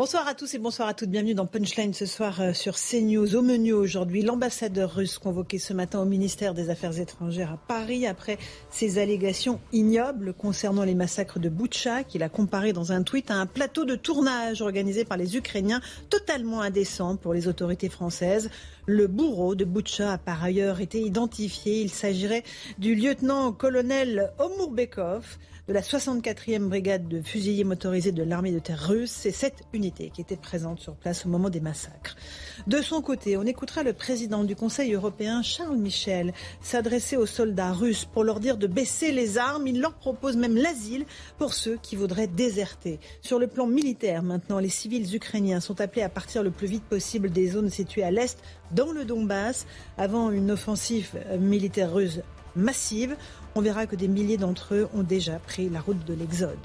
Bonsoir à tous et bonsoir à toutes. Bienvenue dans Punchline ce soir euh, sur CNews. Au menu aujourd'hui, l'ambassadeur russe convoqué ce matin au ministère des Affaires étrangères à Paris après ses allégations ignobles concernant les massacres de Boutcha qu'il a comparé dans un tweet à un plateau de tournage organisé par les Ukrainiens totalement indécent pour les autorités françaises. Le bourreau de Boutcha a par ailleurs été identifié. Il s'agirait du lieutenant-colonel Omurbekov de la 64e brigade de fusiliers motorisés de l'armée de terre russe. C'est cette unité qui était présente sur place au moment des massacres. De son côté, on écoutera le président du Conseil européen, Charles Michel, s'adresser aux soldats russes pour leur dire de baisser les armes. Il leur propose même l'asile pour ceux qui voudraient déserter. Sur le plan militaire, maintenant, les civils ukrainiens sont appelés à partir le plus vite possible des zones situées à l'est, dans le Donbass, avant une offensive militaire russe massive on verra que des milliers d'entre eux ont déjà pris la route de l'exode.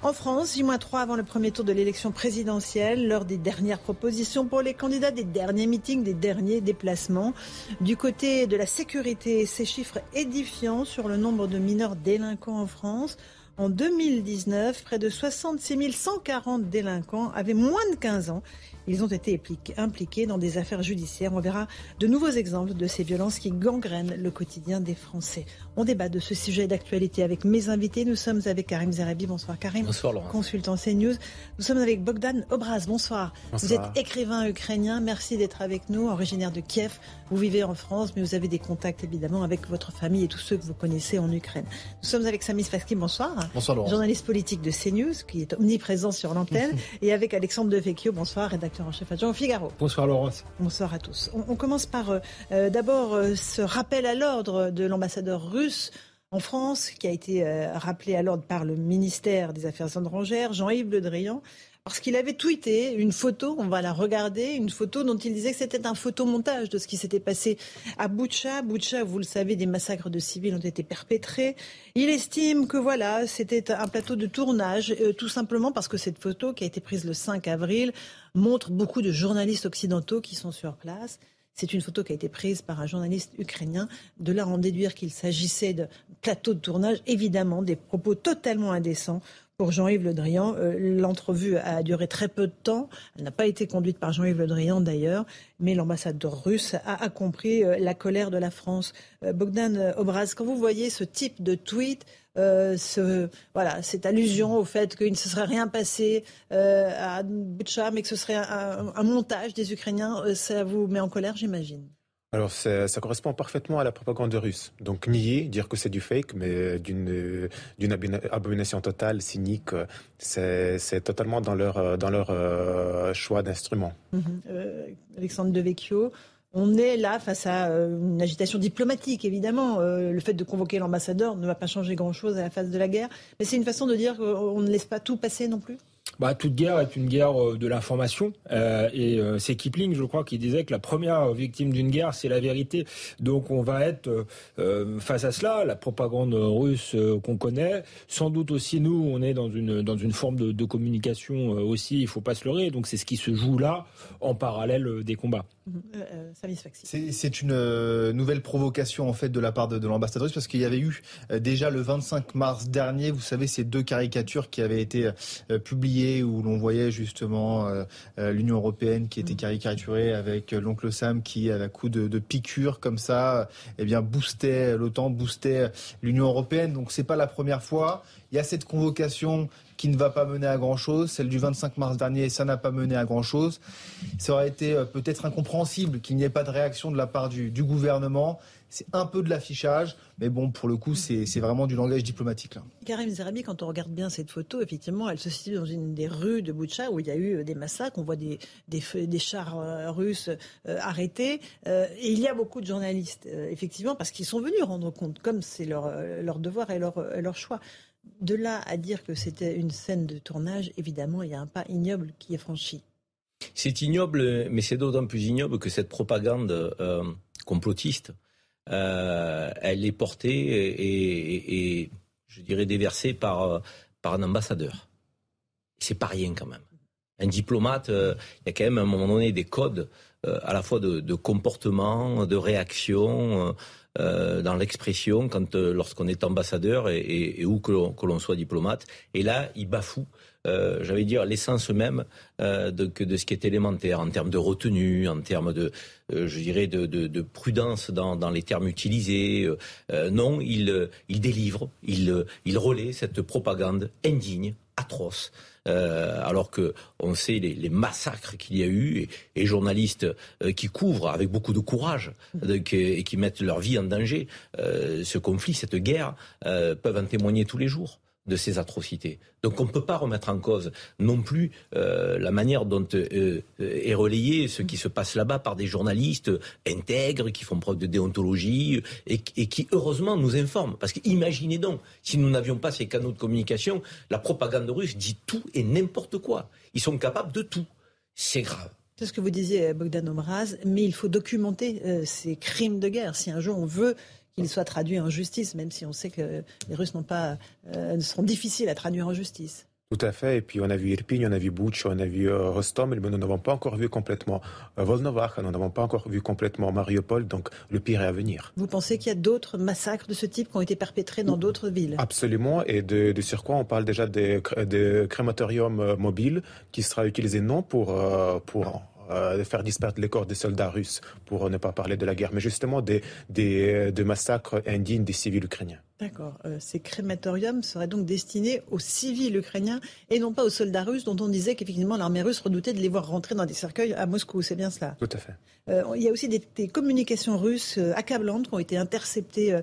En France, J-3 avant le premier tour de l'élection présidentielle, lors des dernières propositions pour les candidats, des derniers meetings, des derniers déplacements. Du côté de la sécurité, ces chiffres édifiants sur le nombre de mineurs délinquants en France. En 2019, près de 66 140 délinquants avaient moins de 15 ans. Ils ont été impliqués dans des affaires judiciaires. On verra de nouveaux exemples de ces violences qui gangrènent le quotidien des Français. On débat de ce sujet d'actualité avec mes invités. Nous sommes avec Karim Zerabi. Bonsoir Karim. Bonsoir Laurent. Consultant CNews. Nous sommes avec Bogdan Obraz. Bonsoir. Vous êtes écrivain ukrainien. Merci d'être avec nous, originaire de Kiev. Vous vivez en France, mais vous avez des contacts évidemment avec votre famille et tous ceux que vous connaissez en Ukraine. Nous sommes avec Samis Faski. Bonsoir. Bonsoir Laurent. Journaliste politique de CNews, qui est omniprésent sur l'antenne. et avec Alexandre Devecchio. Bonsoir, rédacteur en chef adjoint Figaro. Bonsoir Laurence. Bonsoir à tous. On, commence par euh, euh, d'abord euh, ce rappel à l'ordre de l'ambassadeur russe en France, qui a été rappelé à l'ordre par le ministère des Affaires étrangères, Jean-Yves Le Drian, parce qu'il avait tweeté une photo, on va la regarder, une photo dont il disait que c'était un photomontage de ce qui s'était passé à Boucha. Boucha, vous le savez, des massacres de civils ont été perpétrés. Il estime que voilà, c'était un plateau de tournage, euh, tout simplement parce que cette photo qui a été prise le 5 avril montre beaucoup de journalistes occidentaux qui sont sur place. C'est une photo qui a été prise par un journaliste ukrainien. De là en déduire qu'il s'agissait de plateau de tournage, évidemment, des propos totalement indécents pour Jean-Yves Le Drian. Euh, l'entrevue a duré très peu de temps. Elle n'a pas été conduite par Jean-Yves Le Drian d'ailleurs, mais l'ambassadeur russe a, compris euh, la colère de la France. Euh, Bogdan Obraz, quand vous voyez ce type de tweet, voilà, cette allusion au fait qu'il ne se serait rien passé à Butcha, mais que ce serait un montage des Ukrainiens, ça vous met en colère, j'imagine? Alors ça, correspond parfaitement à la propagande russe. Donc nier, dire que c'est du fake, mais d'une d'une abomination totale, cynique, c'est totalement dans leur dans leur euh, choix d'instrument. Mhm. Euh, Alexandre Devecchio. On est là face à euh, une agitation diplomatique, évidemment. le fait de convoquer l'ambassadeur ne va pas changer grand-chose à la phase de la guerre. Mais c'est une façon de dire qu'on ne laisse pas tout passer non plus? Bah, toute guerre est une guerre euh, de l'information. Euh, et euh, c'est Kipling, je crois, qui disait que la première victime d'une guerre, c'est la vérité. Donc on va être face à cela, la propagande russe qu'on connaît. Sans doute aussi, nous, on est dans une, dans une forme de, de communication aussi, il faut pas se leurrer. Donc c'est ce qui se joue là, en parallèle des combats. C'est une nouvelle provocation en fait de la part de, de l'ambassadrice parce qu'il y avait eu déjà le 25 mars dernier, vous savez, ces deux caricatures qui avaient été publiées où l'on voyait justement euh, euh, l'Union européenne qui était mm. caricaturée avec euh, l'oncle Sam qui, à la coup de, de piqûre comme ça, eh bien boostait l'OTAN, boostait l'Union européenne. Donc c'est pas la première fois. Il y a cette convocation qui ne va pas mener à grand-chose. Celle du 25 mars dernier, ça n'a pas mené à grand-chose. Ça aurait été peut-être incompréhensible qu'il n'y ait pas de réaction de la part du, gouvernement. C'est un peu de l'affichage, mais bon, pour le coup, c'est vraiment du langage diplomatique. Karim Zerabi, quand on regarde bien cette photo, effectivement, elle se situe dans une des rues de Boucha où il y a eu des massacres. On voit des, des, chars euh, russes euh, arrêtés. Euh, et il y a beaucoup de journalistes, effectivement, parce qu'ils sont venus rendre compte, comme c'est leur, devoir et leur choix. De là à dire que c'était une scène de tournage, évidemment, il y a un pas ignoble qui est franchi. C'est ignoble, mais c'est d'autant plus ignoble que cette propagande complotiste euh, elle est portée et, je dirais déversée par, par un ambassadeur. C'est pas rien quand même. Un diplomate, il y a quand même à un moment donné des codes à la fois de, comportement, de réaction. Dans l'expression quand lorsqu'on est ambassadeur et, où que l'on soit diplomate. Et là, il bafoue euh, j'allais dire, l'essence même euh, de, de, ce qui est élémentaire en termes de retenue, en termes de, euh, je dirais, de, de prudence dans, dans, les termes utilisés. Euh, non, il, il délivre, il, il relaie cette propagande indigne, atroce. Euh, alors que on sait les, massacres qu'il y a eu et, et journalistes qui couvrent avec beaucoup de courage et qui mettent leur vie en danger ce conflit, cette guerre, peuvent en témoigner tous les jours de ces atrocités. Donc on ne peut pas remettre en cause non plus euh, la manière dont euh, est relayé ce qui se passe là-bas par des journalistes intègres, qui font preuve de déontologie et, qui heureusement nous informent. Parce qu'imaginez donc, si nous n'avions pas ces canaux de communication, la propagande russe dit tout et n'importe quoi. Ils sont capables de tout. C'est grave. C'est ce que vous disiez, Bogdan Omraz, mais il faut documenter euh, ces crimes de guerre. Si un jour on veut qu'il soit traduit en justice, même si on sait que les Russes n'ont pas, euh, seront difficiles à traduire en justice. Tout à fait. Et puis on a vu Irpin, on a vu Butch, on a vu euh, Rostom, mais nous n'avons pas encore vu complètement euh, Volnovakh, nous n'avons pas encore vu complètement Mariupol. Donc le pire est à venir. Vous pensez qu'il y a d'autres massacres de ce type qui ont été perpétrés dans d'autres villes? Absolument. Et de, de sur quoi on parle déjà des, des crématoriums euh, mobiles qui sera utilisé non pour, pour euh, de faire disparaître les corps des soldats russes, pour ne pas parler de la guerre, mais justement des, des, des massacres indignes des civils ukrainiens. D'accord. Euh, ces crématoriums seraient donc destinés aux civils ukrainiens et non pas aux soldats russes dont on disait qu'effectivement l'armée russe redoutait de les voir rentrer dans des cercueils à Moscou. C'est bien cela Tout à fait. Euh, il y a aussi des, communications russes euh, accablantes qui ont été interceptées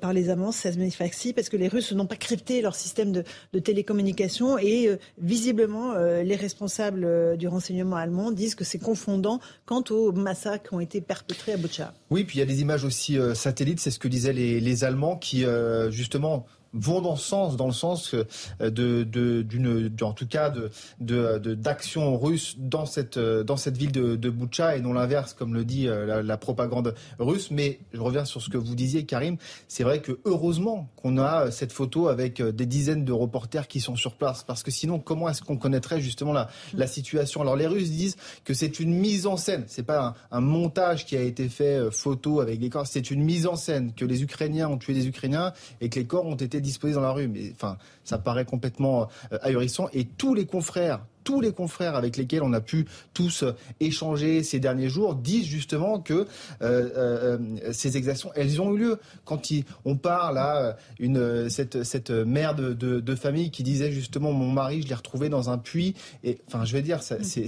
par les Allemands, 16 Faxi, parce que les Russes n'ont pas crypté leur système de, de télécommunication et visiblement les responsables du renseignement allemand disent que c'est confondant quant aux massacres qui ont été perpétrés à Butcha. Oui, puis il y a des images aussi satellites, c'est ce que disaient les, les Allemands qui euh, justement vont dans sens, dans le sens euh, de, d'une, en tout cas, de, de, d'action russe dans cette, euh, dans cette ville de, de Boucha et non l'inverse, comme le dit euh, la, propagande russe. Mais je reviens sur ce que vous disiez, Karim. C'est vrai que heureusement qu'on a cette photo avec des dizaines de reporters qui sont sur place, parce que sinon, comment est-ce qu'on connaîtrait justement la, la situation? Alors les Russes disent que c'est une mise en scène, c'est pas un, un, montage qui a été fait photo avec des corps, c'est une mise en scène que les Ukrainiens ont tué des Ukrainiens et que les corps ont été disposés dans la rue. Mais enfin, ça paraît complètement euh, ahurissant. Et tous les confrères, tous les confrères avec lesquels on a pu tous euh, échanger ces derniers jours disent justement que euh, ces exactions, elles ont eu lieu. Quand on parle à une, cette, cette mère de, famille qui disait justement mon mari, je l'ai retrouvé dans un puits. Et enfin, je vais dire, ça, c'est,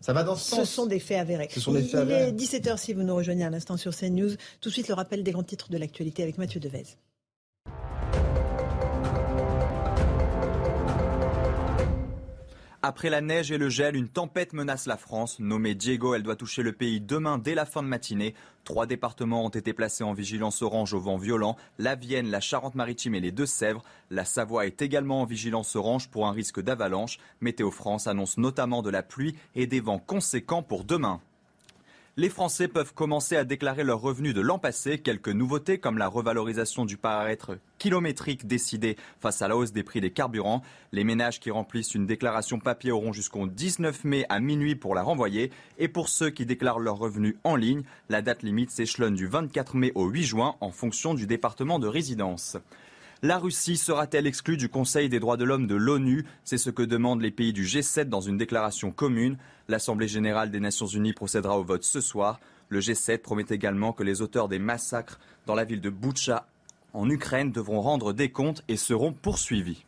ça va dans ce sens. Ce sont des faits avérés. Ce sont des faits Il est 17h si vous nous rejoignez à l'instant sur CNews. Tout de suite, le rappel des grands titres de l'actualité avec Mathieu Devez. Après la neige et le gel, une tempête menace la France. Nommée Diego, elle doit toucher le pays demain dès la fin de matinée. Trois départements ont été placés en vigilance orange au vent violent. La Vienne, la Charente-Maritime et les Deux-Sèvres. La Savoie est également en vigilance orange pour un risque d'avalanche. Météo France annonce notamment de la pluie et des vents conséquents pour demain les Français peuvent commencer à déclarer leurs revenus de l'an passé. Quelques nouveautés comme la revalorisation du paramètre kilométrique décidée face à la hausse des prix des carburants. Les ménages qui remplissent une déclaration papier auront jusqu'au 19 mai à minuit pour la renvoyer. Et pour ceux qui déclarent leurs revenus en ligne, la date limite s'échelonne du 24 mai au 8 juin en fonction du département de résidence. La Russie sera-t-elle exclue du Conseil des droits de l'homme de l'ONU? C'est ce que demandent les pays du G7 dans une déclaration commune. L'Assemblée générale des Nations unies procédera au vote ce soir. Le G7 promet également que les auteurs des massacres dans la ville de Boutcha en Ukraine devront rendre des comptes et seront poursuivis.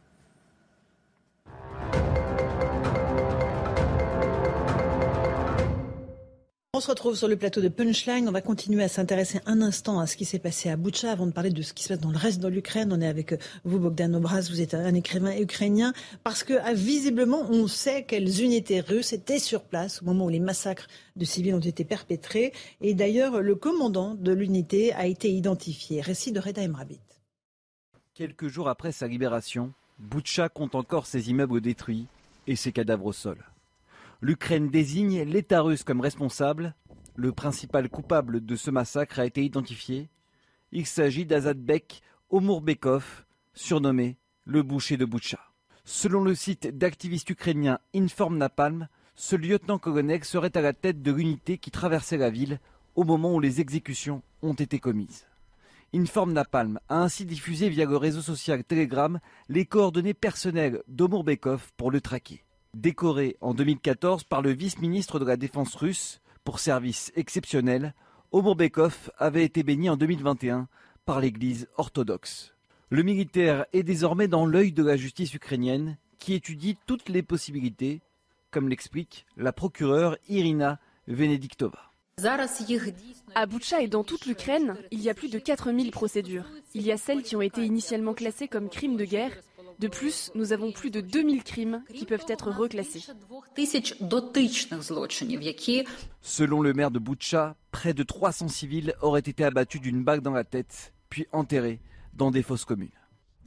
On se retrouve sur le plateau de Punchline. On va continuer à s'intéresser un instant à ce qui s'est passé à Boucha avant de parler de ce qui se passe dans le reste de l'Ukraine. On est avec euh, vous, Bogdan Obraz. Vous êtes un écrivain ukrainien parce que ah, visiblement, on sait quelles unités russes étaient sur place au moment où les massacres de civils ont été perpétrés. Et d'ailleurs, le commandant de l'unité a été identifié. Récit de Reda Emrabit. Quelques jours après sa libération, Boucha compte encore ses immeubles détruits et ses cadavres au sol. L'Ukraine désigne l'État russe comme responsable. Le principal coupable de ce massacre a été identifié. Il s'agit d'Azadbek Omurbekov, surnommé le boucher de Boucha. Selon le site d'activistes ukrainiens Inform Napalm, ce lieutenant-colonel serait à la tête de l'unité qui traversait la ville au moment où les exécutions ont été commises. Informe Napalm a ainsi diffusé via le réseau social Telegram les coordonnées personnelles d'Omorbekov pour le traquer. Décoré en 2014 par le vice-ministre de la Défense russe pour service exceptionnel, Omorbekov avait été béni en 2021 par l'Église orthodoxe. Le militaire est désormais dans l'œil de la justice ukrainienne qui étudie toutes les possibilités, comme l'explique la procureure Irina Venediktova. À Boutcha et dans toute l'Ukraine, il y a plus de 4000 procédures. Il y a celles qui ont été initialement classées comme crimes de guerre. De plus, nous avons plus de 2000 crimes qui peuvent être reclassés. Selon le maire de Boutcha, près de 300 civils auraient été abattus d'une bague dans la tête, puis enterrés dans des fosses communes.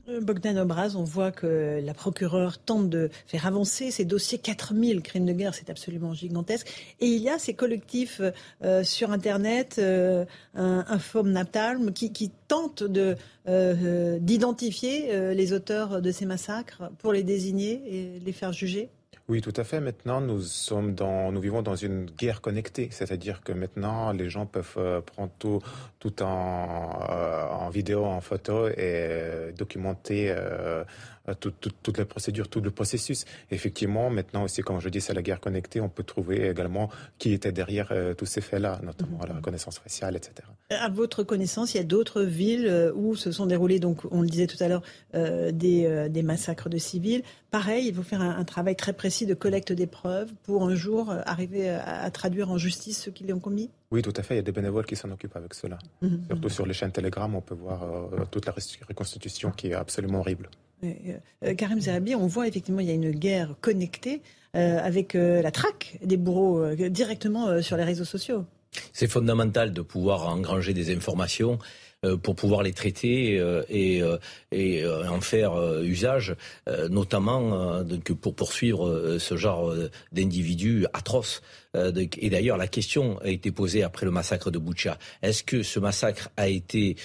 Euh, Bogdan Obraz, on voit que la procureure tente de faire avancer ces dossiers. 4000 crimes de guerre, c'est absolument gigantesque. Et il y a ces collectifs euh, sur Internet, euh, un Naptalm, qui, qui tentent d'identifier les auteurs de ces massacres pour les désigner et les faire juger. Oui, tout à fait. Maintenant, nous sommes dans, nous vivons dans une guerre connectée, c'est-à-dire que maintenant, les gens peuvent euh, prendre tout, tout en, euh, en vidéo, en photo et euh, documenter euh, toutes les procédures, tout le processus. Effectivement, maintenant aussi, comme je dis, c'est la guerre connectée. On peut trouver également qui était derrière euh, tous ces faits-là, notamment la reconnaissance faciale, etc. À votre connaissance, il y a d'autres villes euh, où se sont déroulés, donc on le disait tout à l'heure, des, des, massacres de civils. Pareil, il faut faire un, travail très précis de collecte des preuves pour un jour arriver à, traduire en justice ceux qui l'ont commis. Oui, tout à fait. Il y a des bénévoles qui s'en occupent avec cela. Mhm. Surtout sur les chaînes Telegram, on peut voir toute la reconstitution qui est absolument horrible. Euh, Karim Zerabi, on voit effectivement il y a une guerre connectée euh, avec euh, la traque des bourreaux directement sur les réseaux sociaux. C'est fondamental de pouvoir engranger des informations pour pouvoir les traiter et, et en faire usage, notamment pour poursuivre ce genre d'individus atroces. Et d'ailleurs, la question a été posée après le massacre de Boucha. Est-ce que ce massacre a été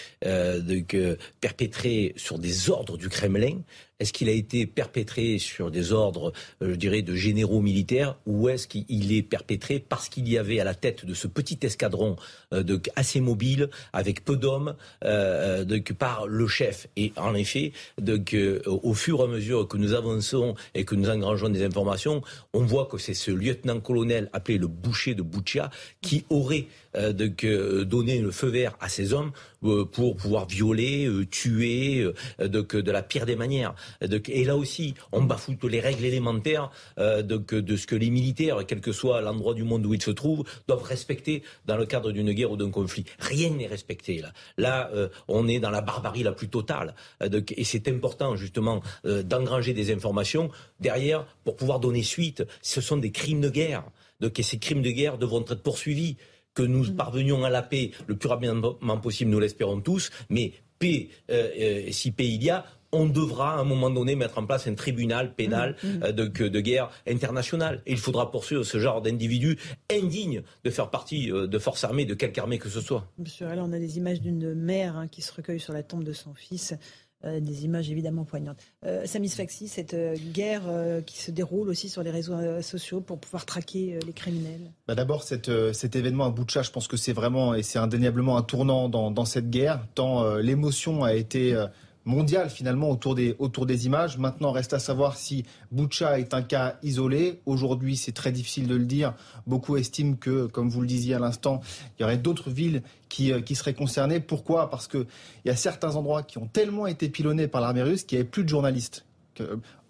perpétré sur des ordres du Kremlin? Est-ce qu'il a été perpétré sur des ordres, euh, je dirais, de généraux militaires? Ou est-ce qu'il est perpétré parce qu'il y avait à la tête de ce petit escadron euh, assez mobile, avec peu d'hommes, euh, par le chef? Et en effet, donc, au fur et à mesure que nous avançons et que nous engrangeons des informations, on voit que c'est ce lieutenant-colonel appelé le boucher de Boucha qui aurait donné le feu vert à ces hommes pour pouvoir violer, tuer de la pire des manières et là aussi, on bafoue les règles élémentaires euh, de, ce que les militaires, quel que soit l'endroit du monde où ils se trouvent, doivent respecter dans le cadre d'une guerre ou d'un conflit. Rien n'est respecté là. Là, euh, on est dans la barbarie la plus totale. Euh, et c'est important justement d'engranger des informations derrière pour pouvoir donner suite. Ce sont des crimes de guerre. Donc, et ces crimes de guerre devront être poursuivis que nous mmh. parvenions à la paix le plus rapidement possible, nous l'espérons tous, mais paix, si paix il y a, on devra à un moment donné mettre en place un tribunal pénal mmh, mmh. Euh, de, guerre internationale. Et il faudra poursuivre ce genre d'individus indignes de faire partie euh, de forces armées, de quelque armée que ce soit. Monsieur, là, on a des images d'une mère hein, qui se recueille sur la tombe de son fils. Euh, des images évidemment poignantes. Samis Faxi, cette guerre qui se déroule aussi sur les réseaux sociaux pour pouvoir traquer les criminels bah D'abord, cet événement à Boutcha, je pense que c'est vraiment et c'est indéniablement un tournant dans cette guerre, tant l'émotion a été mondial finalement autour des, autour des images. Maintenant, reste à savoir si Boucha est un cas isolé. Aujourd'hui, c'est très difficile de le dire. Beaucoup estiment que, comme vous le disiez à l'instant, il y aurait d'autres villes qui, euh, qui, seraient concernées. Pourquoi? Parce qu'il y a certains endroits qui ont tellement été pilonnés par l'armée russe qu'il n'y avait plus de journalistes.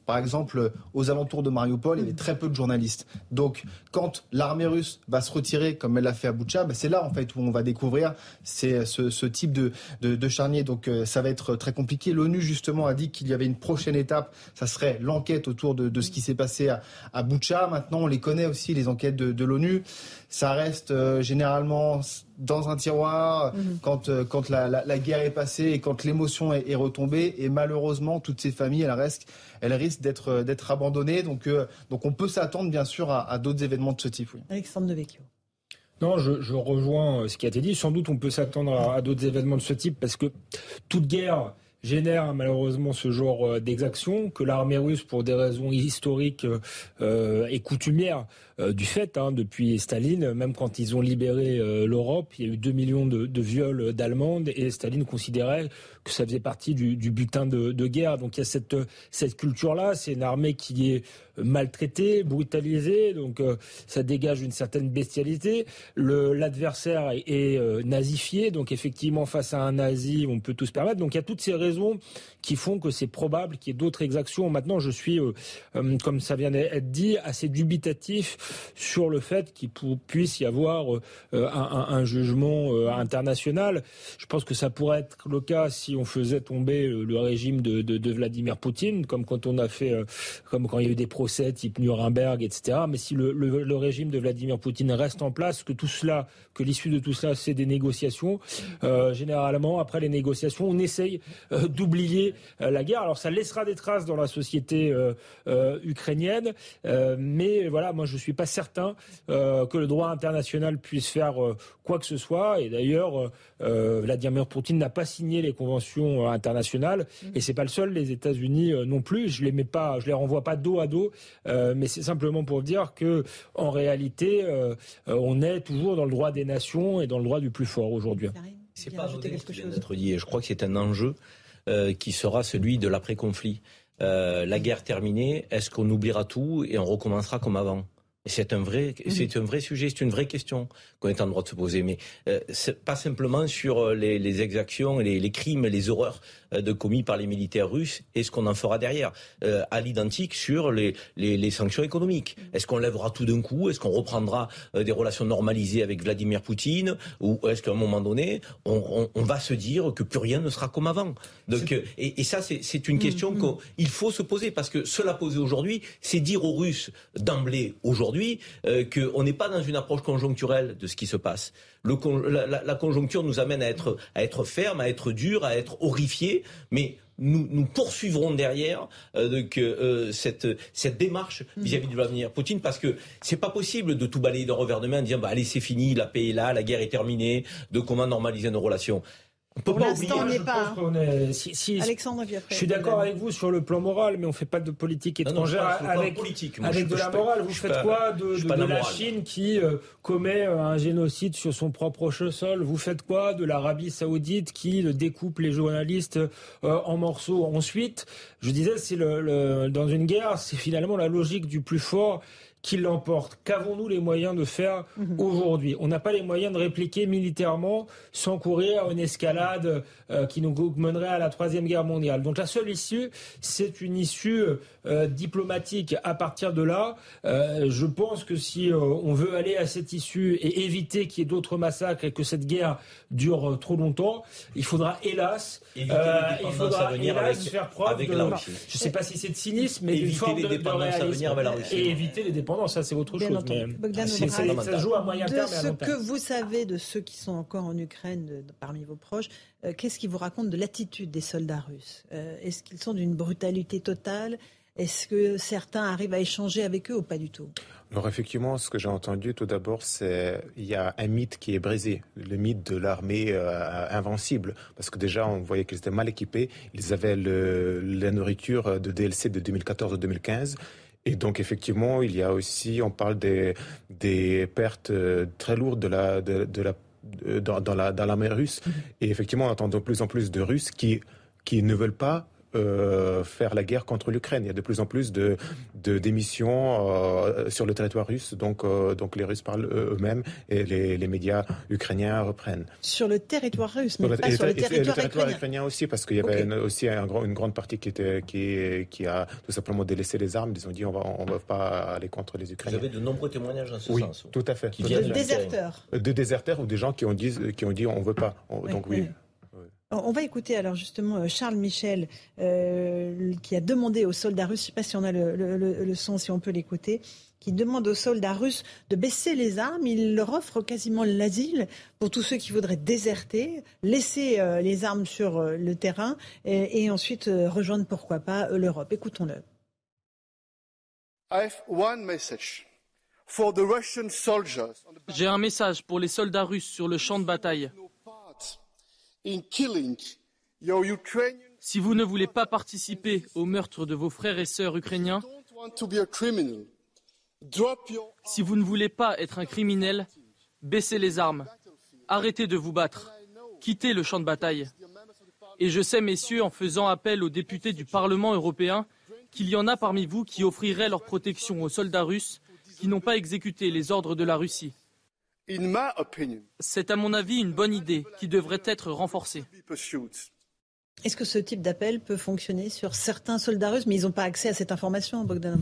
Par exemple, aux alentours de Mariupol, il y avait très peu de journalistes. Donc, quand l'armée russe va se retirer, comme elle l'a fait à Boucha, ben, c'est là en fait où on va découvrir ce, type de, de, charnier. Donc, euh, ça va être très compliqué. L'ONU justement a dit qu'il y avait une prochaine étape. Ça serait l'enquête autour de, de, ce qui s'est passé à, à Boucha. Maintenant, on les connaît aussi les enquêtes de, l'ONU. Ça reste euh, généralement dans un tiroir mhm. quand, euh, quand la, la, guerre est passée et quand l'émotion est, est, retombée. Et malheureusement, toutes ces familles, elles restent, elles risquent d'être, euh, d'être abandonnées. Donc, euh, donc on peut s'attendre bien sûr à, à d'autres événements de ce type. Oui. Alexandre Devecchio. Non, je, je, rejoins ce qui a été dit. Sans doute, on peut s'attendre à, à d'autres événements de ce type parce que toute guerre génère malheureusement ce genre d'exaction, que l'armée russe, pour des raisons historiques et coutumières, du fait, hein, depuis Staline, même quand ils ont libéré l'Europe, il y a eu 2 millions de, de viols d'Allemandes et Staline considérait que ça faisait partie du, du butin de, de, guerre. Donc il y a cette, cette culture-là, c'est une armée qui est maltraitée, brutalisée, donc euh, ça dégage une certaine bestialité. L'adversaire est, est euh, nazifié, donc effectivement face à un nazi, on peut tout se permettre. Donc il y a toutes ces raisons qui font que c'est probable qu'il y ait d'autres exactions. Maintenant, je suis, euh, comme ça vient d'être dit, assez dubitatif sur le fait qu'il puisse y avoir un, un, jugement international. Je pense que ça pourrait être le cas si on faisait tomber le régime de, Vladimir Poutine, comme quand on a fait, euh, comme quand il y a eu des procès type Nuremberg, etc. Mais si le, régime de Vladimir Poutine reste en place, que tout cela, que l'issue de tout cela, c'est des négociations, euh, généralement, après les négociations, on essaye euh, d'oublier euh, la guerre. Alors ça laissera des traces dans la société euh, ukrainienne, mais voilà, moi je suis pas certain que le droit international puisse faire quoi que ce soit. Et d'ailleurs, Vladimir Poutine n'a pas signé les conventions euh, internationale. Mmh. Et c'est pas le seul. Les États-Unis euh, non plus. Je les mets pas, je les renvoie pas dos à dos. Euh, mais c'est simplement pour dire que en réalité, on est toujours dans le droit des nations et dans le droit du plus fort aujourd'hui. C'est pas quelque chose. dit. Je crois que c'est un enjeu qui sera celui de l'après-conflit. la guerre terminée, est-ce qu'on oubliera tout et on recommencera comme avant? C'est un vrai, mhm. c'est un vrai sujet, c'est une vraie question qu'on est en droit de se poser. Mais euh, pas simplement sur euh, les, les exactions, les, les crimes, les horreurs euh, de commis par les militaires russes et ce qu'on en fera derrière. Euh, à l'identique sur les, les, les, sanctions économiques. Mhm. Est-ce qu'on lèvera tout d'un coup? Est-ce qu'on reprendra des relations normalisées avec Vladimir Poutine? Ou est-ce qu'à un moment donné, on, on, on, va se dire que plus rien ne sera comme avant? Donc, et, et, ça, c'est une question mhm. qu'il faut se poser parce que cela posé aujourd'hui, c'est dire aux Russes d'emblée aujourd'hui aujourd'hui euh, qu'on n'est pas dans une approche conjoncturelle de ce qui se passe. Le, la, la, conjoncture nous amène à être, à être ferme, à être dur, à être horrifié, mais nous, nous poursuivrons derrière euh, que, euh, cette, cette démarche vis-à-vis de Vladimir Poutine parce que c'est pas possible de tout balayer d'un revers de main en disant bah, allez c'est fini, la paix est là, la guerre est terminée, de comment normaliser nos relations. Pour l'instant, on n'est pas. Hein. si, Alexandre, je suis d'accord avec vous sur le plan moral, mais on ne fait pas de politique étrangère avec, politique. avec de la morale. Vous faites quoi de, de, la, Chine qui euh, commet un génocide sur son propre sol? Vous faites quoi de l'Arabie Saoudite qui découpe les journalistes euh, en morceaux Ensuite, je disais, c'est le, le, dans une guerre, c'est finalement la logique du plus fort qui l'emporte. Qu'avons-nous les moyens de faire mhm. aujourd'hui? On n'a pas les moyens de répliquer militairement sans courir à une escalade euh, qui nous mènerait à la Troisième Guerre mondiale. Donc la seule issue, c'est une issue euh, diplomatique. À partir de là, euh, je pense que si euh, on veut aller à cette issue et éviter qu'il y ait d'autres massacres et que cette guerre dure euh, trop longtemps, il faudra hélas, il faudra hélas faire preuve de, je ne sais pas si c'est de cynisme, mais d'une forme de, de réalisme et éviter les dépendances ça c'est autre chose. Mais ça joue à moyen terme. De ce que vous savez de ceux qui sont encore en Ukraine, parmi vos proches, euh, qu'est-ce qu'ils vous racontent de l'attitude des soldats russes? Euh, Est-ce qu'ils sont d'une brutalité totale? Est-ce que certains arrivent à échanger avec eux ou pas du tout? Alors effectivement, ce que j'ai entendu tout d'abord, c'est il y a un mythe qui est brisé, le mythe de l'armée euh, invincible, parce que déjà on voyait qu'ils étaient mal équipés, ils avaient le, la nourriture de DLC de 2014-2015 et donc effectivement, il y a aussi, on parle des, des pertes euh, très lourdes de la, de, de la, dans, dans, la, dans la mer russe. Mm-hmm. Et effectivement, on entend de plus en plus de Russes qui, qui ne veulent pas euh, faire la guerre contre l'Ukraine. Il y a de plus en plus de, de démissions euh, sur le territoire russe, donc, euh, donc les Russes parlent eux-mêmes et les, les, médias ukrainiens reprennent. Sur le territoire russe, mais pas sur le territoire, le territoire ukrainien. aussi, parce qu'il y avait une, aussi un, une grande partie qui, était, qui, qui a tout simplement délaissé les armes. Ils ont dit on va, on va pas aller contre les Ukrainiens. Vous avez de nombreux témoignages en ce oui, sens. tout à fait. Qui de déserteurs. De déserteurs ou des gens qui ont dit, qui ont dit on veut pas. donc oui. On va écouter alors justement euh, Charles Michel euh, qui a demandé aux soldats russes, je ne sais pas si on a le, son, si on peut l'écouter, qui demande aux soldats russes de baisser les armes. Il leur offre quasiment l'asile pour tous ceux qui voudraient déserter, laisser euh, les armes sur le terrain et, ensuite rejoindre pourquoi pas l'Europe. Écoutons-le. J'ai un message pour les soldats russes sur le champ de bataille. Si vous ne voulez pas participer au meurtre de vos frères et sœurs ukrainiens, si vous ne voulez pas être un criminel, baissez les armes, arrêtez de vous battre, quittez le champ de bataille. Et je sais, messieurs, en faisant appel aux députés du Parlement européen, qu'il y en a parmi vous qui offriraient leur protection aux soldats russes qui n'ont pas exécuté les ordres de la Russie. C'est à mon avis une bonne idée qui devrait être renforcée. Est-ce que ce type d'appel peut fonctionner sur certains soldats russes, mais ils n'ont pas accès à cette information, Bogdan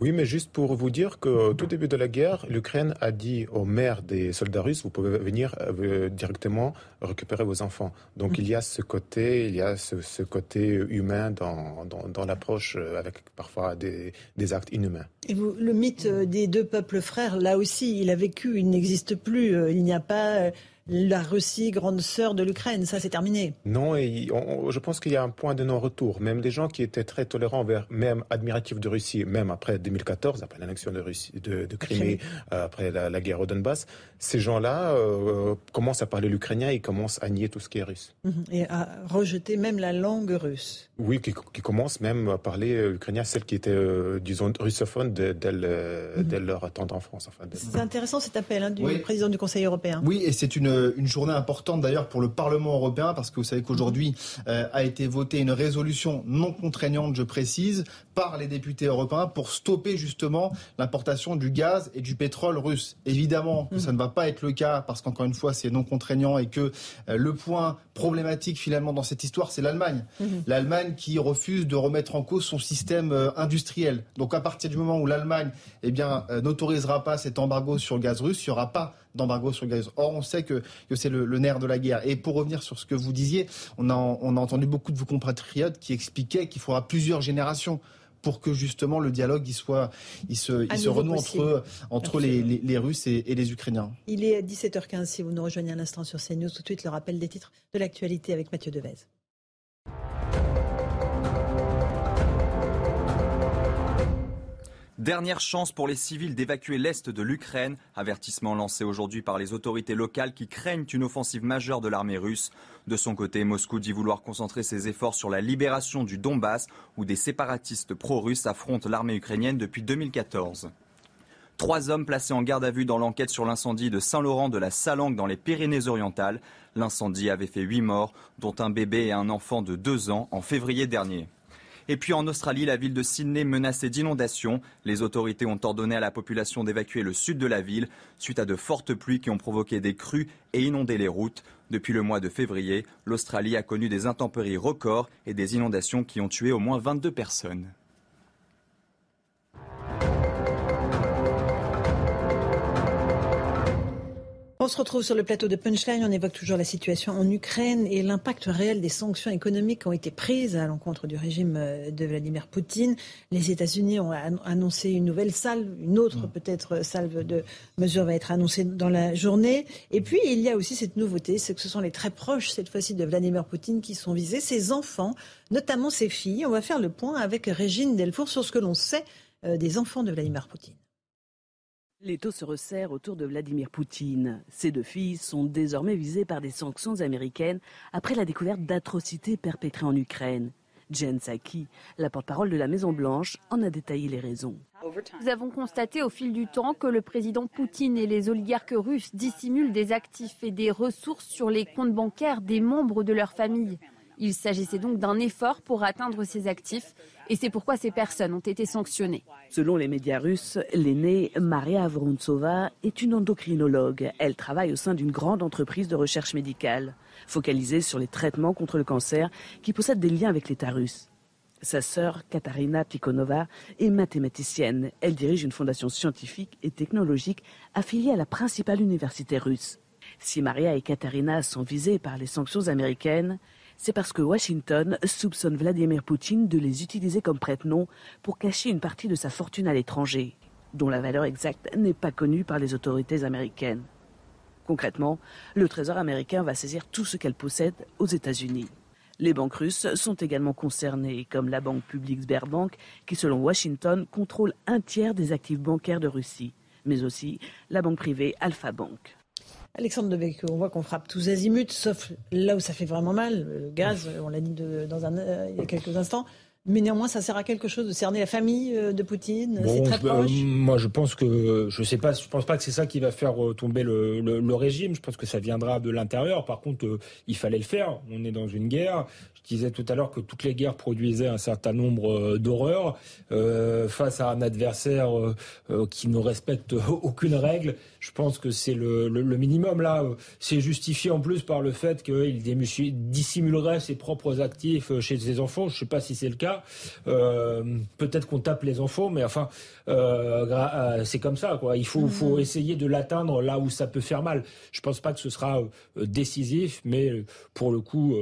oui, mais juste pour vous dire qu'au tout début de la guerre, l'Ukraine a dit aux mères des soldats russes, vous pouvez venir euh, directement récupérer vos enfants. Donc il y a ce côté, il y a ce, côté humain dans, dans, l'approche euh, avec parfois des, des, actes inhumains. Et le mythe euh, des deux peuples frères, là aussi, il a vécu, il n'existe plus. Il n'y a pas la Russie, grande sœur de l'Ukraine. Ça, c'est terminé. Non, et je pense qu'il y a un point de non-retour. Même des gens qui étaient très tolérants, même admiratifs de Russie, même après 2014, après l'annexion de, Russie, de, Crimée, euh, après la, guerre au Donbass, ces gens-là euh, commencent à parler l'ukrainien et commencent à nier tout ce qui est russe. Mhm. Et à rejeter même la langue russe. Oui, qui, commencent même à parler euh, ukrainien, celle qui était, disons, russophone dès, mhm. leur temps en France. c'est intéressant cet appel hein, du président du Conseil européen. Oui, et c'est une une journée importante d'ailleurs pour le Parlement européen parce que vous savez qu'aujourd'hui euh, a été votée une résolution non contraignante, je précise, par les députés européens pour stopper justement l'importation du gaz et du pétrole russe. Évidemment que ça ne va pas être le cas parce qu'encore une fois c'est non contraignant et que euh, le point problématique finalement dans cette histoire c'est l'Allemagne. Mhm. L'Allemagne qui refuse de remettre en cause son système euh, industriel. Donc à partir du moment où l'Allemagne eh bien n'autorisera pas cet embargo sur le gaz russe, il n'y aura pas d'embargo sur le gaz. Or, on sait que, c'est le, nerf de la guerre. Et pour revenir sur ce que vous disiez, on a, on a entendu beaucoup de vos compatriotes qui expliquaient qu'il faudra plusieurs générations pour que justement le dialogue il soit, il se, il se renoue entre, entre les, les, Russes et, et, les Ukrainiens. Il est 17h15 si vous nous rejoignez à l'instant sur CNews. Tout de suite le rappel des titres de l'actualité avec Mathieu Devez. Dernière chance pour les civils d'évacuer l'Est de l'Ukraine. Avertissement lancé aujourd'hui par les autorités locales qui craignent une offensive majeure de l'armée russe. De son côté, Moscou dit vouloir concentrer ses efforts sur la libération du Donbass, où des séparatistes pro-russes affrontent l'armée ukrainienne depuis 2014. Trois hommes placés en garde à vue dans l'enquête sur l'incendie de Saint-Laurent de la Salangue dans les Pyrénées-Orientales. L'incendie avait fait huit morts, dont un bébé et un enfant de deux ans en février dernier. Et puis en Australie, la ville de Sydney menacée d'inondations. Les autorités ont ordonné à la population d'évacuer le sud de la ville suite à de fortes pluies qui ont provoqué des crues et inondé les routes. Depuis le mois de février, l'Australie a connu des intempéries records et des inondations qui ont tué au moins 22 personnes. On se retrouve sur le plateau de Punchline. On évoque toujours la situation en Ukraine et l'impact réel des sanctions économiques qui ont été prises à l'encontre du régime euh, de Vladimir Poutine. Les États-Unis ont annoncé une nouvelle salve, une autre mm. peut-être salve de mesures va être annoncée dans la journée. Et puis il y a aussi cette nouveauté, c'est que ce sont les très proches cette fois-ci de Vladimir Poutine qui sont visés, ses enfants, notamment ses filles. On va faire le point avec Régine Delfour sur ce que l'on sait euh, des enfants de Vladimir Poutine. L'étau se resserre autour de Vladimir Poutine. Ces deux filles sont désormais visées par des sanctions américaines après la découverte d'atrocités perpétrées en Ukraine. Jen Psaki, la porte-parole de la Maison-Blanche, en a détaillé les raisons. Nous avons constaté au fil du temps que le président Poutine et les oligarques russes dissimulent des actifs et des ressources sur les comptes bancaires des membres de leur famille. Il s'agissait donc d'un effort pour atteindre ces actifs et c'est pourquoi ces personnes ont été sanctionnées. Selon les médias russes, l'aînée Maria Vorontsova est une endocrinologue. Elle travaille au sein d'une grande entreprise de recherche médicale, focalisée sur les traitements contre le cancer qui possède des liens avec l'État russe. Sa sœur, Katarina Tikhonova, est mathématicienne. Elle dirige une fondation scientifique et technologique affiliée à la principale université russe. Si Maria et Katarina sont visées par les sanctions américaines, c'est parce que Washington soupçonne Vladimir Poutine de les utiliser comme prête-nom pour cacher une partie de sa fortune à l'étranger, dont la valeur exacte n'est pas connue par les autorités américaines. Concrètement, le Trésor américain va saisir tout ce qu'elle possède aux États-Unis. Les banques russes sont également concernées, comme la banque publique Sberbank, qui selon Washington contrôle un tiers des actifs bancaires de Russie, mais aussi la banque privée Alpha Bank. Alexandre Devecq, on voit qu'on frappe tous azimuts, sauf là où ça fait vraiment mal, le gaz, on l'a dit dans un, euh, il y a quelques instants. Mais néanmoins, ça sert à quelque chose de cerner la famille euh, de Poutine C'est très proche. moi, je pense que je sais pas. Je pense pas que c'est ça qui va faire euh, tomber le, le, régime. Je pense que ça viendra de l'intérieur. Par contre, il fallait le faire. On est dans une guerre. Je disais tout à l'heure que toutes les guerres produisaient un certain nombre euh, d'horreurs euh, face à un adversaire euh, qui ne respecte aucune règle. Je pense que c'est le, minimum là. C'est justifié en plus par le fait qu'il dissimulerait ses propres actifs chez ses enfants. Je ne sais pas si c'est le cas. Peut-être qu'on tape les enfants, mais enfin, c'est comme ça. Quoi. Il faut, faut essayer de l'atteindre là où ça peut faire mal. Je ne pense pas que ce sera décisif, mais pour le coup,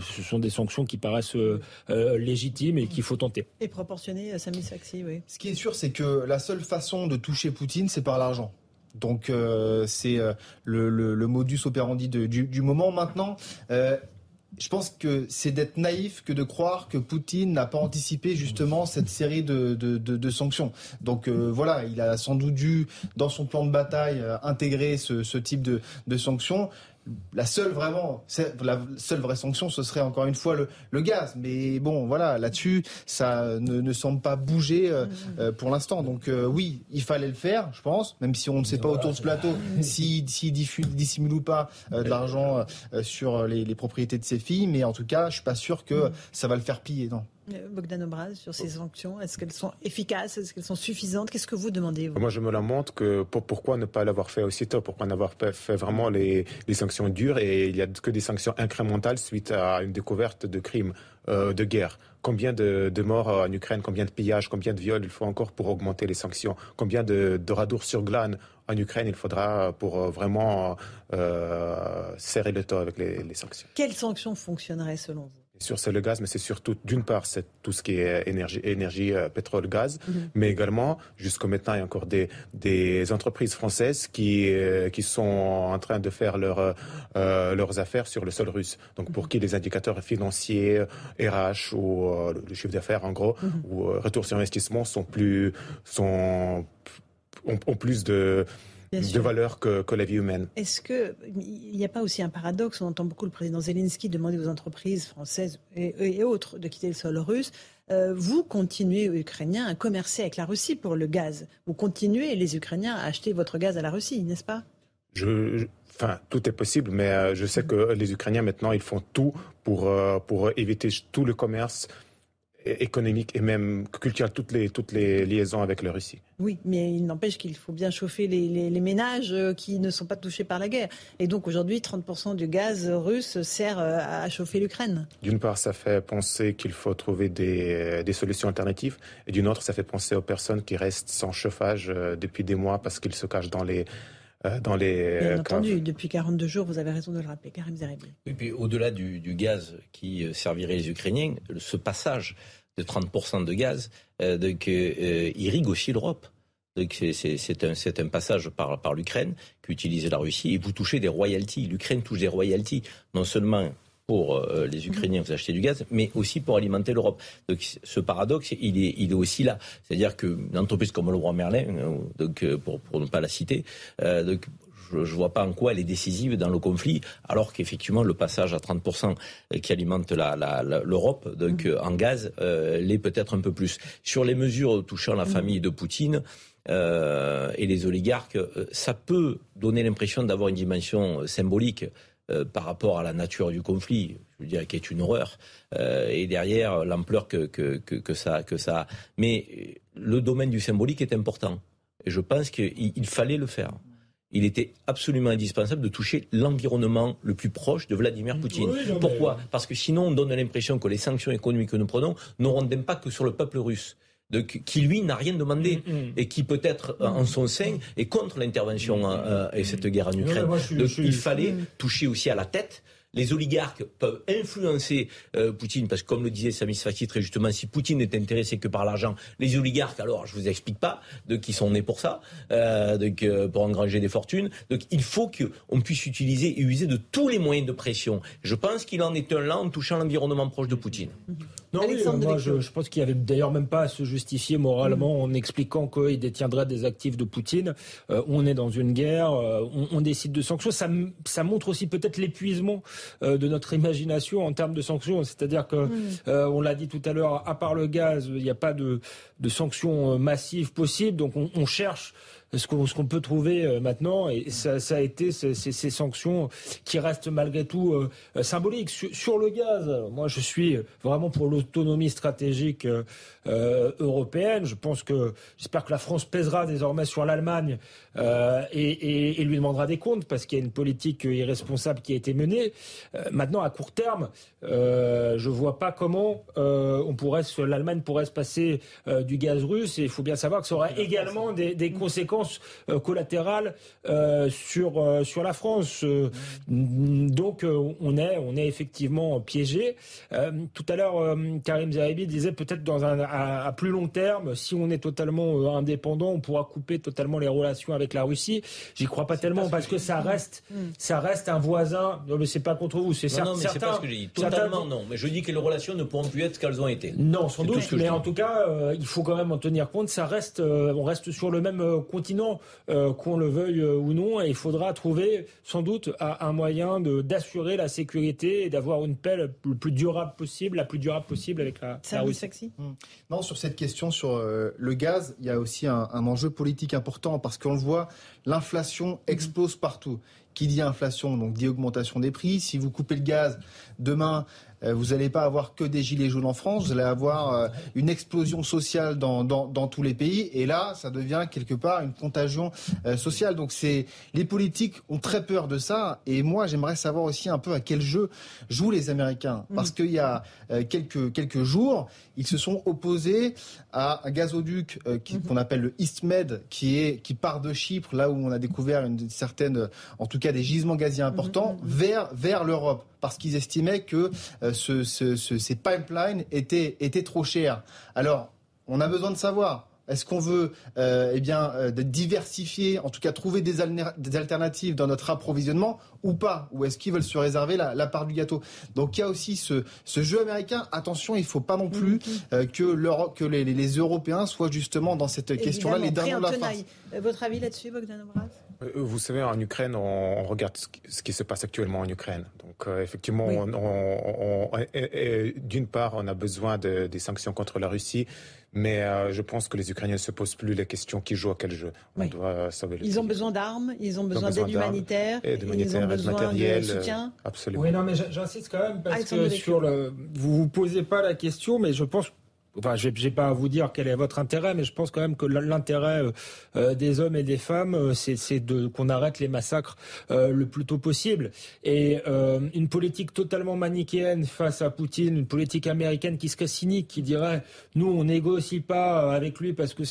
ce sont des sanctions qui paraissent euh, euh, légitimes et qu'il faut tenter. Et proportionnées, Sami Saxi, oui. Ce qui est sûr, c'est que la seule façon de toucher Poutine, c'est par l'argent. Donc euh, c'est le, modus operandi du, moment maintenant. je pense que c'est d'être naïf que de croire que Poutine n'a pas anticipé justement cette série de, sanctions. Donc voilà, il a sans doute dû, dans son plan de bataille, intégrer ce type de, sanctions la seule vraiment, la seule vraie sanction, ce serait encore une fois le, gaz. Mais bon, voilà, là-dessus, ça ne, semble pas bouger euh, mm-hmm. euh, pour l'instant. Donc euh, oui, il fallait le faire, je pense, même si on ne sait pas autour de ce plateau s'il si, dissimule ou pas de l'argent sur les, les, propriétés de ses filles. Mais en tout cas, je suis pas sûr que mm. ça va le faire piller, non. Euh, Bogdan Obraz, sur ces sanctions Est-ce qu'elles sont efficaces? Est-ce qu'elles sont suffisantes? Qu'est-ce que vous demandez vous? Moi, je me lamente que pourquoi ne pas l'avoir fait aussitôt? Pourquoi n'avoir pas fait vraiment les, sanctions dures? Et il n'y a que des sanctions incrémentales suite à une découverte de crimes euh, de guerre. Combien de, morts en Ukraine? Combien de pillages? Combien de viols il faut encore pour augmenter les sanctions? Combien de, radours sur glane en Ukraine il faudra pour euh, vraiment serrer le taux avec les, les sanctions? Quelles sanctions fonctionneraient selon vous? Sur c'est le gaz, mais c'est surtout, d'une part, c'est tout ce qui est énergie, énergie euh, pétrole, gaz, mhm. mais également, jusqu'au maintenant, il y a encore des, des entreprises françaises qui, euh, qui sont en train de faire leur, euh, leurs affaires sur le sol russe. Donc, pour mhm. qui les indicateurs financiers, RH ou le chiffre d'affaires, en gros, mhm. ou retour sur investissement sont plus, sont, ont plus de, de valeur que, que, la vie humaine. Est-ce qu'il n'y a pas aussi un paradoxe On entend beaucoup le président Zelensky demander aux entreprises françaises et, autres de quitter le sol russe. Euh, vous continuez, Ukrainiens, à commercer avec la Russie pour le gaz. Vous continuez, les Ukrainiens, à acheter votre gaz à la Russie, n'est-ce pas? Je, Enfin, tout est possible, mais euh, je sais que les Ukrainiens, maintenant, ils font tout pour, euh, pour éviter tout le commerce économique et même culturel, toutes les, toutes les liaisons avec la Russie. Oui, mais il n'empêche qu'il faut bien chauffer les, les, ménages euh, qui ne sont pas touchés par la guerre. Et donc aujourd'hui, 30% du gaz russe sert euh, à chauffer l'Ukraine. D'une part, ça fait penser qu'il faut trouver des, des, solutions alternatives. Et d'une autre, ça fait penser aux personnes qui restent sans chauffage euh, depuis des mois parce qu'ils se cachent dans les euh, dans les. Bien entendu, depuis 42 jours, vous avez raison de le rappeler, Karim Zerebi. Et puis au-delà du, gaz qui euh, servirait les Ukrainiens, ce passage de 30% de gaz euh, donc, irrigue aussi l'Europe. C'est un, un, passage par, par l'Ukraine qu'utilise la Russie et vous touchez des royalties. L'Ukraine touche des royalties non seulement pour euh, les Ukrainiens, vous achetez du gaz, mais aussi pour alimenter l'Europe. Donc ce paradoxe, il est, il est aussi là. C'est-à-dire qu'une entreprise comme le roi Merlin, euh, donc, euh, pour, pour ne pas la citer, donc, je ne vois pas en quoi elle est décisive dans le conflit, alors qu'effectivement le passage à 30% qui alimente l'Europe la, donc mmh. en gaz l'est peut-être un peu plus. Sur les mesures touchant la mmh. famille de Poutine, et les oligarques, ça peut donner l'impression d'avoir une dimension symbolique euh, par rapport à la nature du conflit, je veux dire, qui est une horreur, euh, et derrière l'ampleur que, que, que, ça, que ça a. Mais le domaine du symbolique est important. Et je pense qu'il fallait le faire. Il était absolument indispensable de toucher l'environnement le plus proche de Vladimir Poutine. Pourquoi? Parce que sinon, on donne l'impression que les sanctions économiques que nous prenons n'auront d'impact que sur le peuple russe qui lui n'a rien demandé mm, mm. et qui peut-être mm. en son sein est contre l'intervention euh, et cette guerre en Ukraine. Donc il fallait toucher aussi à la tête les oligarques peuvent influencer euh, Poutine, parce que comme le disait Sami Sfaxi très justement, si Poutine n'est intéressé que par l'argent, les oligarques, alors je vous explique pas de qui sont nés pour ça, euh, donc, pour engranger des fortunes. Donc il faut qu'on puisse utiliser et user de tous les moyens de pression. Je pense qu'il en est un là en touchant l'environnement proche de Poutine. Non, oui, moi je, je, pense qu'il n'y avait d'ailleurs même pas à se justifier moralement mm. en expliquant qu'il détiendrait des actifs de Poutine. Euh, on est dans une guerre, euh, on, on, décide de sanctions. Ça, ça montre aussi peut-être l'épuisement euh, de notre imagination en termes de sanctions. C'est-à-dire que, mm. on l'a dit tout à l'heure, à part le gaz, il n'y a pas de, de sanctions massives possibles. Donc on, on cherche ce qu'on peut trouver euh, maintenant, et ça, ça a été ces, ces, sanctions qui restent malgré tout euh, symboliques. Sur, le gaz, moi je suis vraiment pour l'autonomie stratégique euh, européenne. Je pense que j'espère que la France pèsera désormais sur l'Allemagne euh, et, et, et, lui demandera des comptes parce qu'il y a une politique irresponsable qui a été menée. maintenant, à court terme, je vois pas comment on pourrait, l'Allemagne pourrait se passer du gaz russe. Et il faut bien savoir que ça aura également des, des conséquences euh, collatérale euh, sur euh, sur la France. donc on est on est effectivement piégé. tout à l'heure, Karim Zeribi disait peut-être dans un à, plus long terme, si on est totalement indépendant, on pourra couper totalement les relations avec la Russie. J'y crois pas tellement parce que, ça reste hmm. ça reste un voisin. Non mais c'est pas contre vous, c'est certain. Non, mais c'est pas ce que j'ai dit. Totalement non. Mais je dis que les relations ne pourront plus être ce qu'elles ont été. Non, sans doute. Mais en tout cas, il faut quand même en tenir compte. Ça reste, on reste sur le même continent. Euh, qu'on le veuille euh, ou non. Et il faudra trouver sans doute un moyen d'assurer la sécurité et d'avoir une paix le plus durable possible, la plus durable possible avec la, Ça la sexy mmh. Non, sur cette question sur euh, le gaz, il y a aussi un, enjeu politique important parce qu'on le voit, l'inflation mmh. explose partout. Qui dit inflation, donc dit augmentation des prix. Si vous coupez le gaz demain, vous n'allez pas avoir que des gilets jaunes en France, vous allez avoir euh, une explosion sociale dans, dans, dans, tous les pays. Et là, ça devient quelque part une contagion euh, sociale. Donc c'est les politiques ont très peur de ça. Et moi, j'aimerais savoir aussi un peu à quel jeu jouent les Américains. Mm. Parce qu'il y a quelques, quelques jours, ils se sont opposés à un gazoduc mm-hmm. qu'on appelle le EastMed, qui, est, qui part de Chypre, là où on a découvert une certaine, en tout cas des gisements gaziers importants, mm-hmm. vers, vers l'Europe parce qu'ils estimaient que euh, ces pipelines étaient, étaient trop chers. Alors, on a besoin de savoir est-ce qu'on veut euh, eh bien, euh, diversifier, en tout cas trouver des, alternatives dans notre approvisionnement ou pas? Ou est-ce qu'ils veulent se réserver la, part du gâteau? Donc il y a aussi ce, jeu américain. Attention, il ne faut pas non plus mm-hmm. que, que les, Européens soient justement dans cette question-là les derniers de la face. Votre avis là-dessus, Bogdan Obraz vous savez, en Ukraine, on, regarde ce qui, se passe actuellement en Ukraine. Donc, effectivement, d'une part, on a besoin de, des sanctions contre la Russie, mais euh, je pense que les Ukrainiens ne se posent plus les questions qui jouent à quel jeu. On doit sauver Ils ont besoin d'armes, ils ont besoin d'aide humanitaire, ils ont besoin matériel, de soutien. absolument. Oui, non, mais j'insiste quand même parce que sur le, vous vous posez pas la question, mais je pense Enfin, je n'ai pas à vous dire quel est votre intérêt, mais je pense quand même que l'intérêt euh, euh, des hommes et des femmes, euh, c'est qu'on arrête les massacres le plus tôt possible. Et une politique totalement manichéenne face à Poutine, une politique américaine qui serait cynique, qui dirait nous on négocie pas avec lui parce que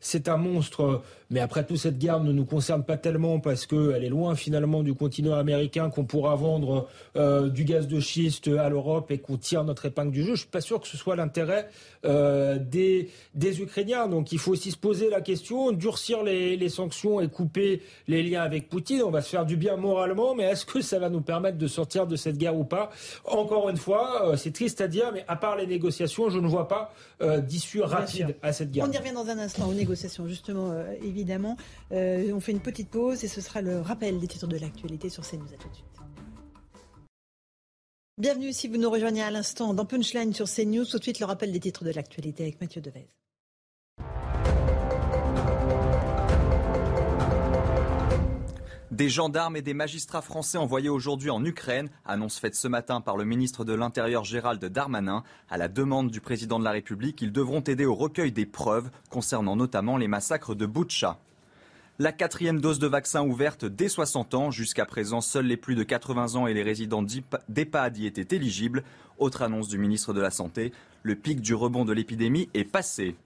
c'est un monstre mais après tout, cette guerre ne nous concerne pas tellement parce qu'elle est loin finalement du continent américain qu'on pourra vendre euh, du gaz de schiste à l'Europe et qu'on tire notre épingle du jeu. Je suis pas sûr que ce soit l'intérêt euh, des, des Ukrainiens. Donc il faut aussi se poser la question, durcir les, les sanctions et couper les liens avec Poutine. On va se faire du bien moralement, mais est-ce que ça va nous permettre de sortir de cette guerre ou pas? Encore une fois, euh, c'est triste à dire, mais à part les négociations, je ne vois pas d'issue rapide à cette guerre. On y revient dans un instant aux négociations, justement, évidemment évidemment. Euh, on fait une petite pause et ce sera le rappel des titres de l'actualité sur CNews. À tout de suite. Bienvenue si vous nous rejoignez à l'instant dans Punchline sur CNews. Tout de suite le rappel des titres de l'actualité avec Mathieu Devez. Des gendarmes et des magistrats français envoyés aujourd'hui en Ukraine, annonce faite ce matin par le ministre de l'Intérieur Gérald Darmanin. À la demande du président de la République, ils devront aider au recueil des preuves concernant notamment les massacres de Boutcha. La quatrième dose de vaccin ouverte dès 60 ans. Jusqu'à présent, seuls les plus de 80 ans et les résidents d'EHPAD y étaient éligibles. Autre annonce du ministre de la Santé, le pic du rebond de l'épidémie est passé.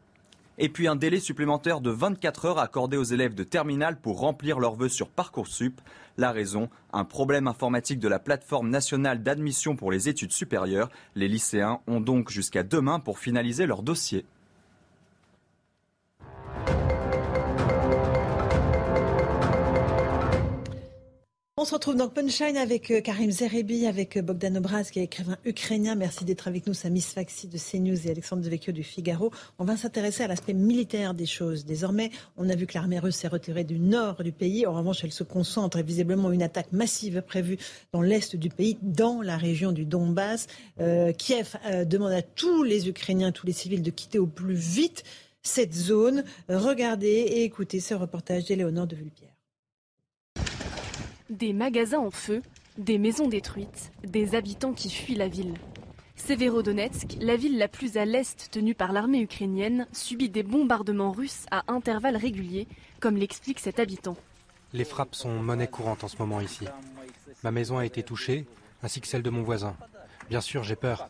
Et puis un délai supplémentaire de 24 heures accordé aux élèves de terminale pour remplir leurs vœux sur Parcoursup. La raison, un problème informatique de la plateforme nationale d'admission pour les études supérieures. Les lycéens ont donc jusqu'à demain pour finaliser leur dossier. On se retrouve dans Punchline avec euh, Karim Zerebi, avec euh, Bogdan Obraz, qui est écrivain ukrainien. Merci d'être avec nous, Samis Faxi de CNews et Alexandre Devecchio du Figaro. On va s'intéresser à l'aspect militaire des choses. Désormais, on a vu que l'armée russe s'est retirée du nord du pays. En revanche, elle se concentre et visiblement une attaque massive prévue dans l'est du pays, dans la région du Donbass. Euh, Kiev demande à tous les Ukrainiens, tous les civils de quitter au plus vite cette zone. Regardez et écoutez ce reportage d'Éléonore de Vulpière. Des magasins en feu, des maisons détruites, des habitants qui fuient la ville. Severodonetsk, la ville la plus à l'est tenue par l'armée ukrainienne, subit des bombardements russes à intervalles réguliers, comme l'explique cet habitant. Les frappes sont monnaie courante en ce moment ici. Ma maison a été touchée, ainsi que celle de mon voisin. Bien sûr, j'ai peur.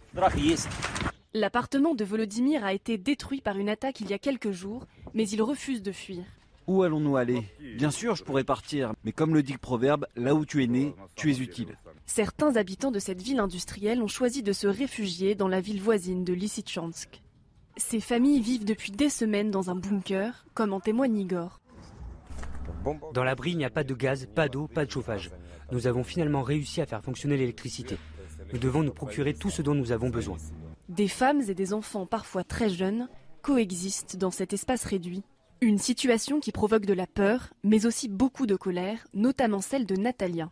L'appartement de Volodymyr a été détruit par une attaque il y a quelques jours, mais il refuse de fuir. Où allons-nous aller Bien sûr, je pourrais partir, mais comme le dit le proverbe, là où tu es né, tu es utile. Certains habitants de cette ville industrielle ont choisi de se réfugier dans la ville voisine de Lysychansk. Ces familles vivent depuis des semaines dans un bunker, comme en témoigne Igor. Dans l'abri, il n'y a pas de gaz, pas d'eau, pas de chauffage. Nous avons finalement réussi à faire fonctionner l'électricité. Nous devons nous procurer tout ce dont nous avons besoin. Des femmes et des enfants, parfois très jeunes, coexistent dans cet espace réduit une situation qui provoque de la peur, mais aussi beaucoup de colère, notamment celle de Natalia.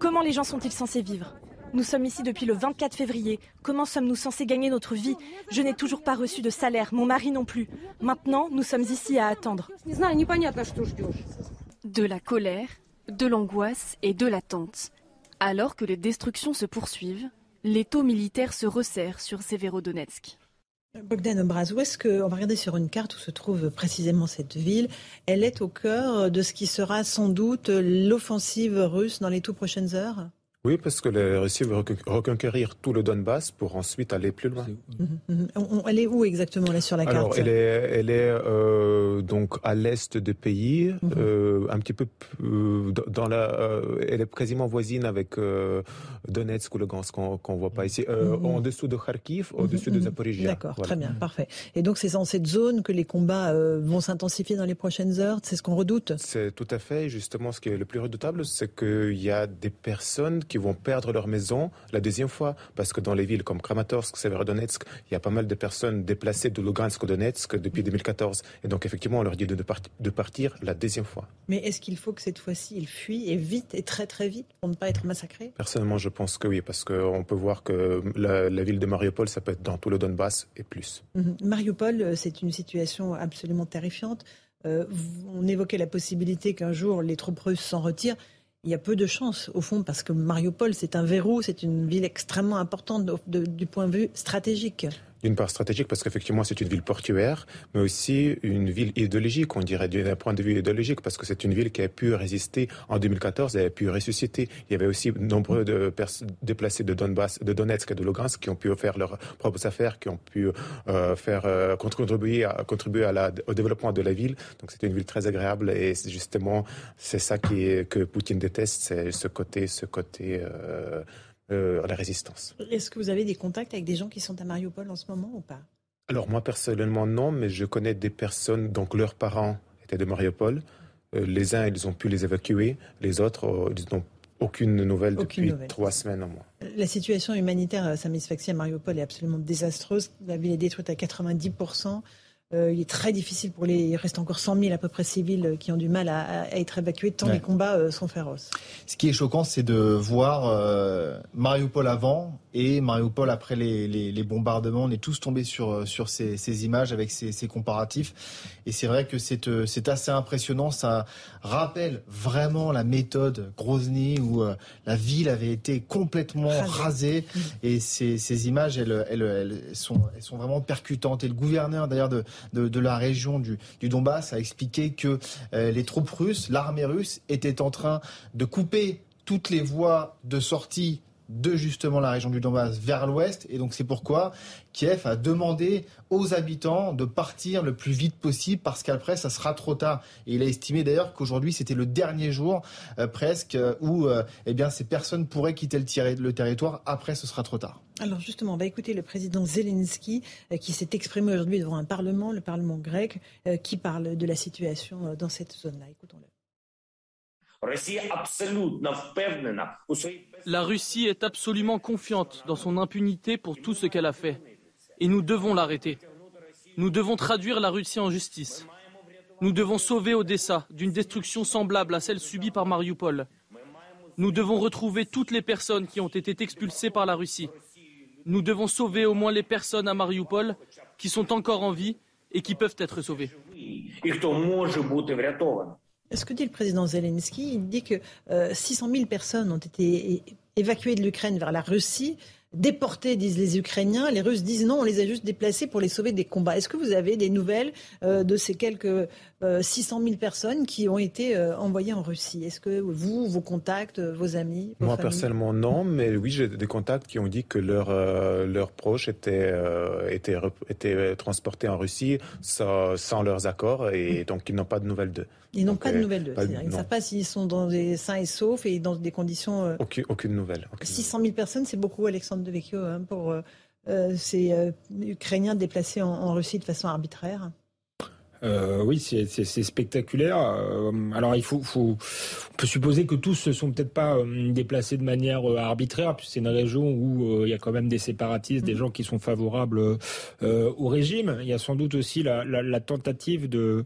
Comment les gens sont-ils censés vivre? Nous sommes ici depuis le 24 février. Comment sommes-nous censés gagner notre vie? Je n'ai toujours pas reçu de salaire, mon mari non plus. Maintenant, nous sommes ici à attendre. De la colère, de l'angoisse et de l'attente. Alors que les destructions se poursuivent, les taux militaires se resserrent sur Severodonetsk. Bogdan Obraz, où est-ce que, on va regarder sur une carte où se trouve précisément cette ville, elle est au cœur de ce qui sera sans doute l'offensive russe dans les tout prochaines heures? Oui, parce que les Russie veut reconquérir tout le Donbass pour ensuite aller plus loin. Mhm, mhm. Elle est où exactement là sur la carte Alors, elle est, elle est euh, donc à l'est du pays, mhm. euh, un petit peu euh, dans la, elle est quasiment voisine avec Donetsk ou Lugansk qu'on ne voit pas ici, en dessous de Kharkiv, au-dessus de Zaporizhia. D'accord, très bien, parfait. Et donc c'est dans cette zone que les combats vont s'intensifier dans les prochaines heures. C'est ce qu'on redoute? C'est tout à fait. Justement, ce qui est le plus redoutable, c'est qu'il y a des personnes qui vont perdre leur maison la deuxième fois, parce que dans les villes comme Kramatorsk, Severodonetsk, il y a pas mal de personnes déplacées de Lugansk au Donetsk depuis 2014. Et donc effectivement, on leur dit de, de partir la deuxième fois. Mais est-ce qu'il faut que cette fois-ci, ils fuient et vite et très très vite pour ne pas être massacrés? Personnellement, je pense que oui, parce qu'on peut voir que la, ville de Mariupol, ça peut être dans tout le Donbass et plus. Mhm. Mariupol, euh, c'est une situation absolument terrifiante. Euh, on évoquait la possibilité qu'un jour les troupes russes s'en retirent il y a peu de chances, au fond, parce que Mariupol, c'est un verrou, c'est une ville extrêmement importante du point de vue stratégique d'une part stratégique parce qu'effectivement c'est une ville portuaire, mais aussi une ville idéologique, on dirait d'un point de vue idéologique, parce que c'est une ville qui a pu résister en 2014, elle a pu ressusciter. Il y avait aussi nombreux de déplacés de Donbass, de Donetsk et de Lugansk qui ont pu faire leurs propres affaires, qui ont pu euh, faire euh, contribuer, à, contribuer au développement de la ville. Donc c'est une ville très agréable et justement c'est ça qui est, que Poutine déteste, c'est ce côté, ce côté euh, euh, la résistance. Est-ce que vous avez des contacts avec des gens qui sont à Mariupol en ce moment ou pas? Alors moi personnellement non, mais je connais des personnes, donc leurs parents étaient de Mariupol. Euh, les uns, ils ont pu les évacuer, les autres, euh, ils n'ont aucune nouvelle depuis trois semaines au moins. La situation humanitaire, Samis Faxi, à Mariupol est absolument désastreuse. La ville est détruite à 90%. Euh, il est très difficile pour les. Il reste encore 100 000 à peu près civils qui ont du mal à, être évacués tant les combats euh, sont féroces. Ce qui est choquant, c'est de voir euh, Mariupol avant et Mariupol après les, bombardements. On est tous tombés sur, sur ces, images avec ces, comparatifs. Et c'est vrai que c'est assez impressionnant. Ça rappelle vraiment la méthode Grozny où la ville avait été complètement rasée. Et ces, images, elles, elles, sont, elles sont vraiment percutantes. Et le gouverneur d'ailleurs de de, la région du, Donbass a expliqué que euh, les troupes russes, l'armée russe, était en train de couper toutes les voies de sortie de justement la région du Donbass vers l'ouest. Et donc c'est pourquoi Kiev a demandé aux habitants de partir le plus vite possible parce qu'après ça sera trop tard. Et il a estimé d'ailleurs qu'aujourd'hui c'était le dernier jour euh, presque euh, où euh, eh bien, ces personnes pourraient quitter le, territoire. Après ce sera trop tard. Alors justement, on va écouter le président Zelensky qui s'est exprimé aujourd'hui devant un parlement, le parlement grec, qui parle de la situation dans cette zone-là. Écoutons-le. La Russie est absolument confiante dans son impunité pour tout ce qu'elle a fait. Et nous devons l'arrêter. Nous devons traduire la Russie en justice. Nous devons sauver Odessa d'une destruction semblable à celle subie par Mariupol. Nous devons retrouver toutes les personnes qui ont été expulsées par la Russie. Nous devons sauver au moins les personnes à Mariupol qui sont encore en vie et qui peuvent être sauvées. Ce que dit le président Zelensky, il dit que 600 euh, 000 personnes ont été évacuées de l'Ukraine vers la Russie déportés, disent les Ukrainiens. Les Russes disent non, on les a juste déplacés pour les sauver des combats. Est-ce que vous avez des nouvelles euh, de ces quelques 600 euh, 000 personnes qui ont été euh, envoyées en Russie Est-ce que vous, vos contacts, vos amis Moi, personnellement, non, mais oui, j'ai des contacts qui ont dit que leurs leurs proches étaient, étaient, étaient transportés en Russie sans, sans leurs accords et donc ils n'ont pas de nouvelles d'eux. Ils n'ont pas de nouvelles d'eux. Ils ne savent pas s'ils sont dans des sains et saufs et dans des conditions. Aucune, aucune nouvelle. 600 000 personnes, c'est beaucoup, Alexandre de Vecchio, hein, pour euh, euh, ces euh, Ukrainiens déplacés en, Russie de façon arbitraire oui, c'est spectaculaire. alors, il faut, faut, on peut supposer que tous se sont peut-être pas déplacés de manière arbitraire, puisque c'est une région où il y a quand même des séparatistes, des mm-hmm. gens qui sont favorables au régime. Il y a sans doute aussi la, la tentative de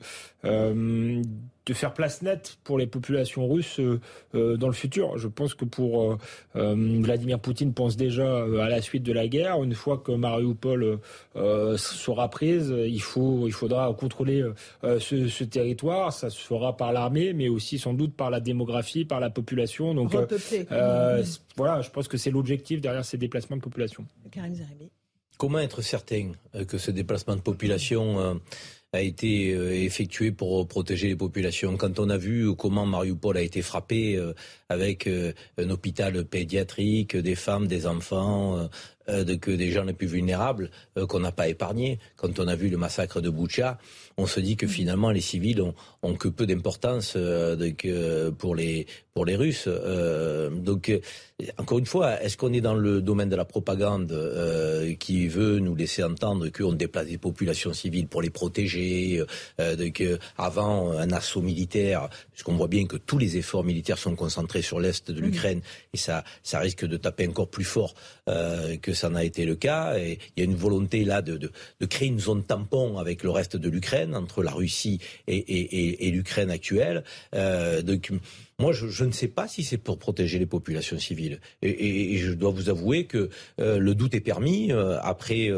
de faire place nette pour les populations russes euh, euh, dans le futur. Je pense que pour euh, Vladimir Poutine pense déjà à la suite de la guerre. Une fois que Mariupol sera prise, il faut, il faudra contrôler ce, territoire. Ça se fera par l'armée, mais aussi sans doute par la démographie, par la population. Donc voilà, je pense que c'est l'objectif derrière ces déplacements de population. Comment être certain que ce déplacement de population a été euh, effectué pour protéger les populations. Quand on a vu comment Mariupol a été frappé euh, avec euh, un hôpital pédiatrique, des femmes, des enfants, que des gens les plus vulnérables qu'on n'a pas épargnés, quand on a vu le massacre de Boucha, on se dit que finalement les civils ont, que peu d'importance pour les pour les Russes. donc encore une fois, est-ce qu'on est dans le domaine de la propagande qui veut nous laisser entendre qu'on déplace des populations civiles pour les protéger euh, avant un assaut militaire, puisqu'on voit bien que tous les efforts militaires sont concentrés sur l'est de l'Ukraine, et ça, ça risque de taper encore plus fort euh, que ça n'a été le cas. Et il y a une volonté là de, de, créer une zone tampon avec le reste de l'Ukraine, entre la Russie et, l'Ukraine actuelle. Euh, donc, moi, je, ne sais pas si c'est pour protéger les populations civiles. Et, je dois vous avouer que euh, le doute est permis euh, après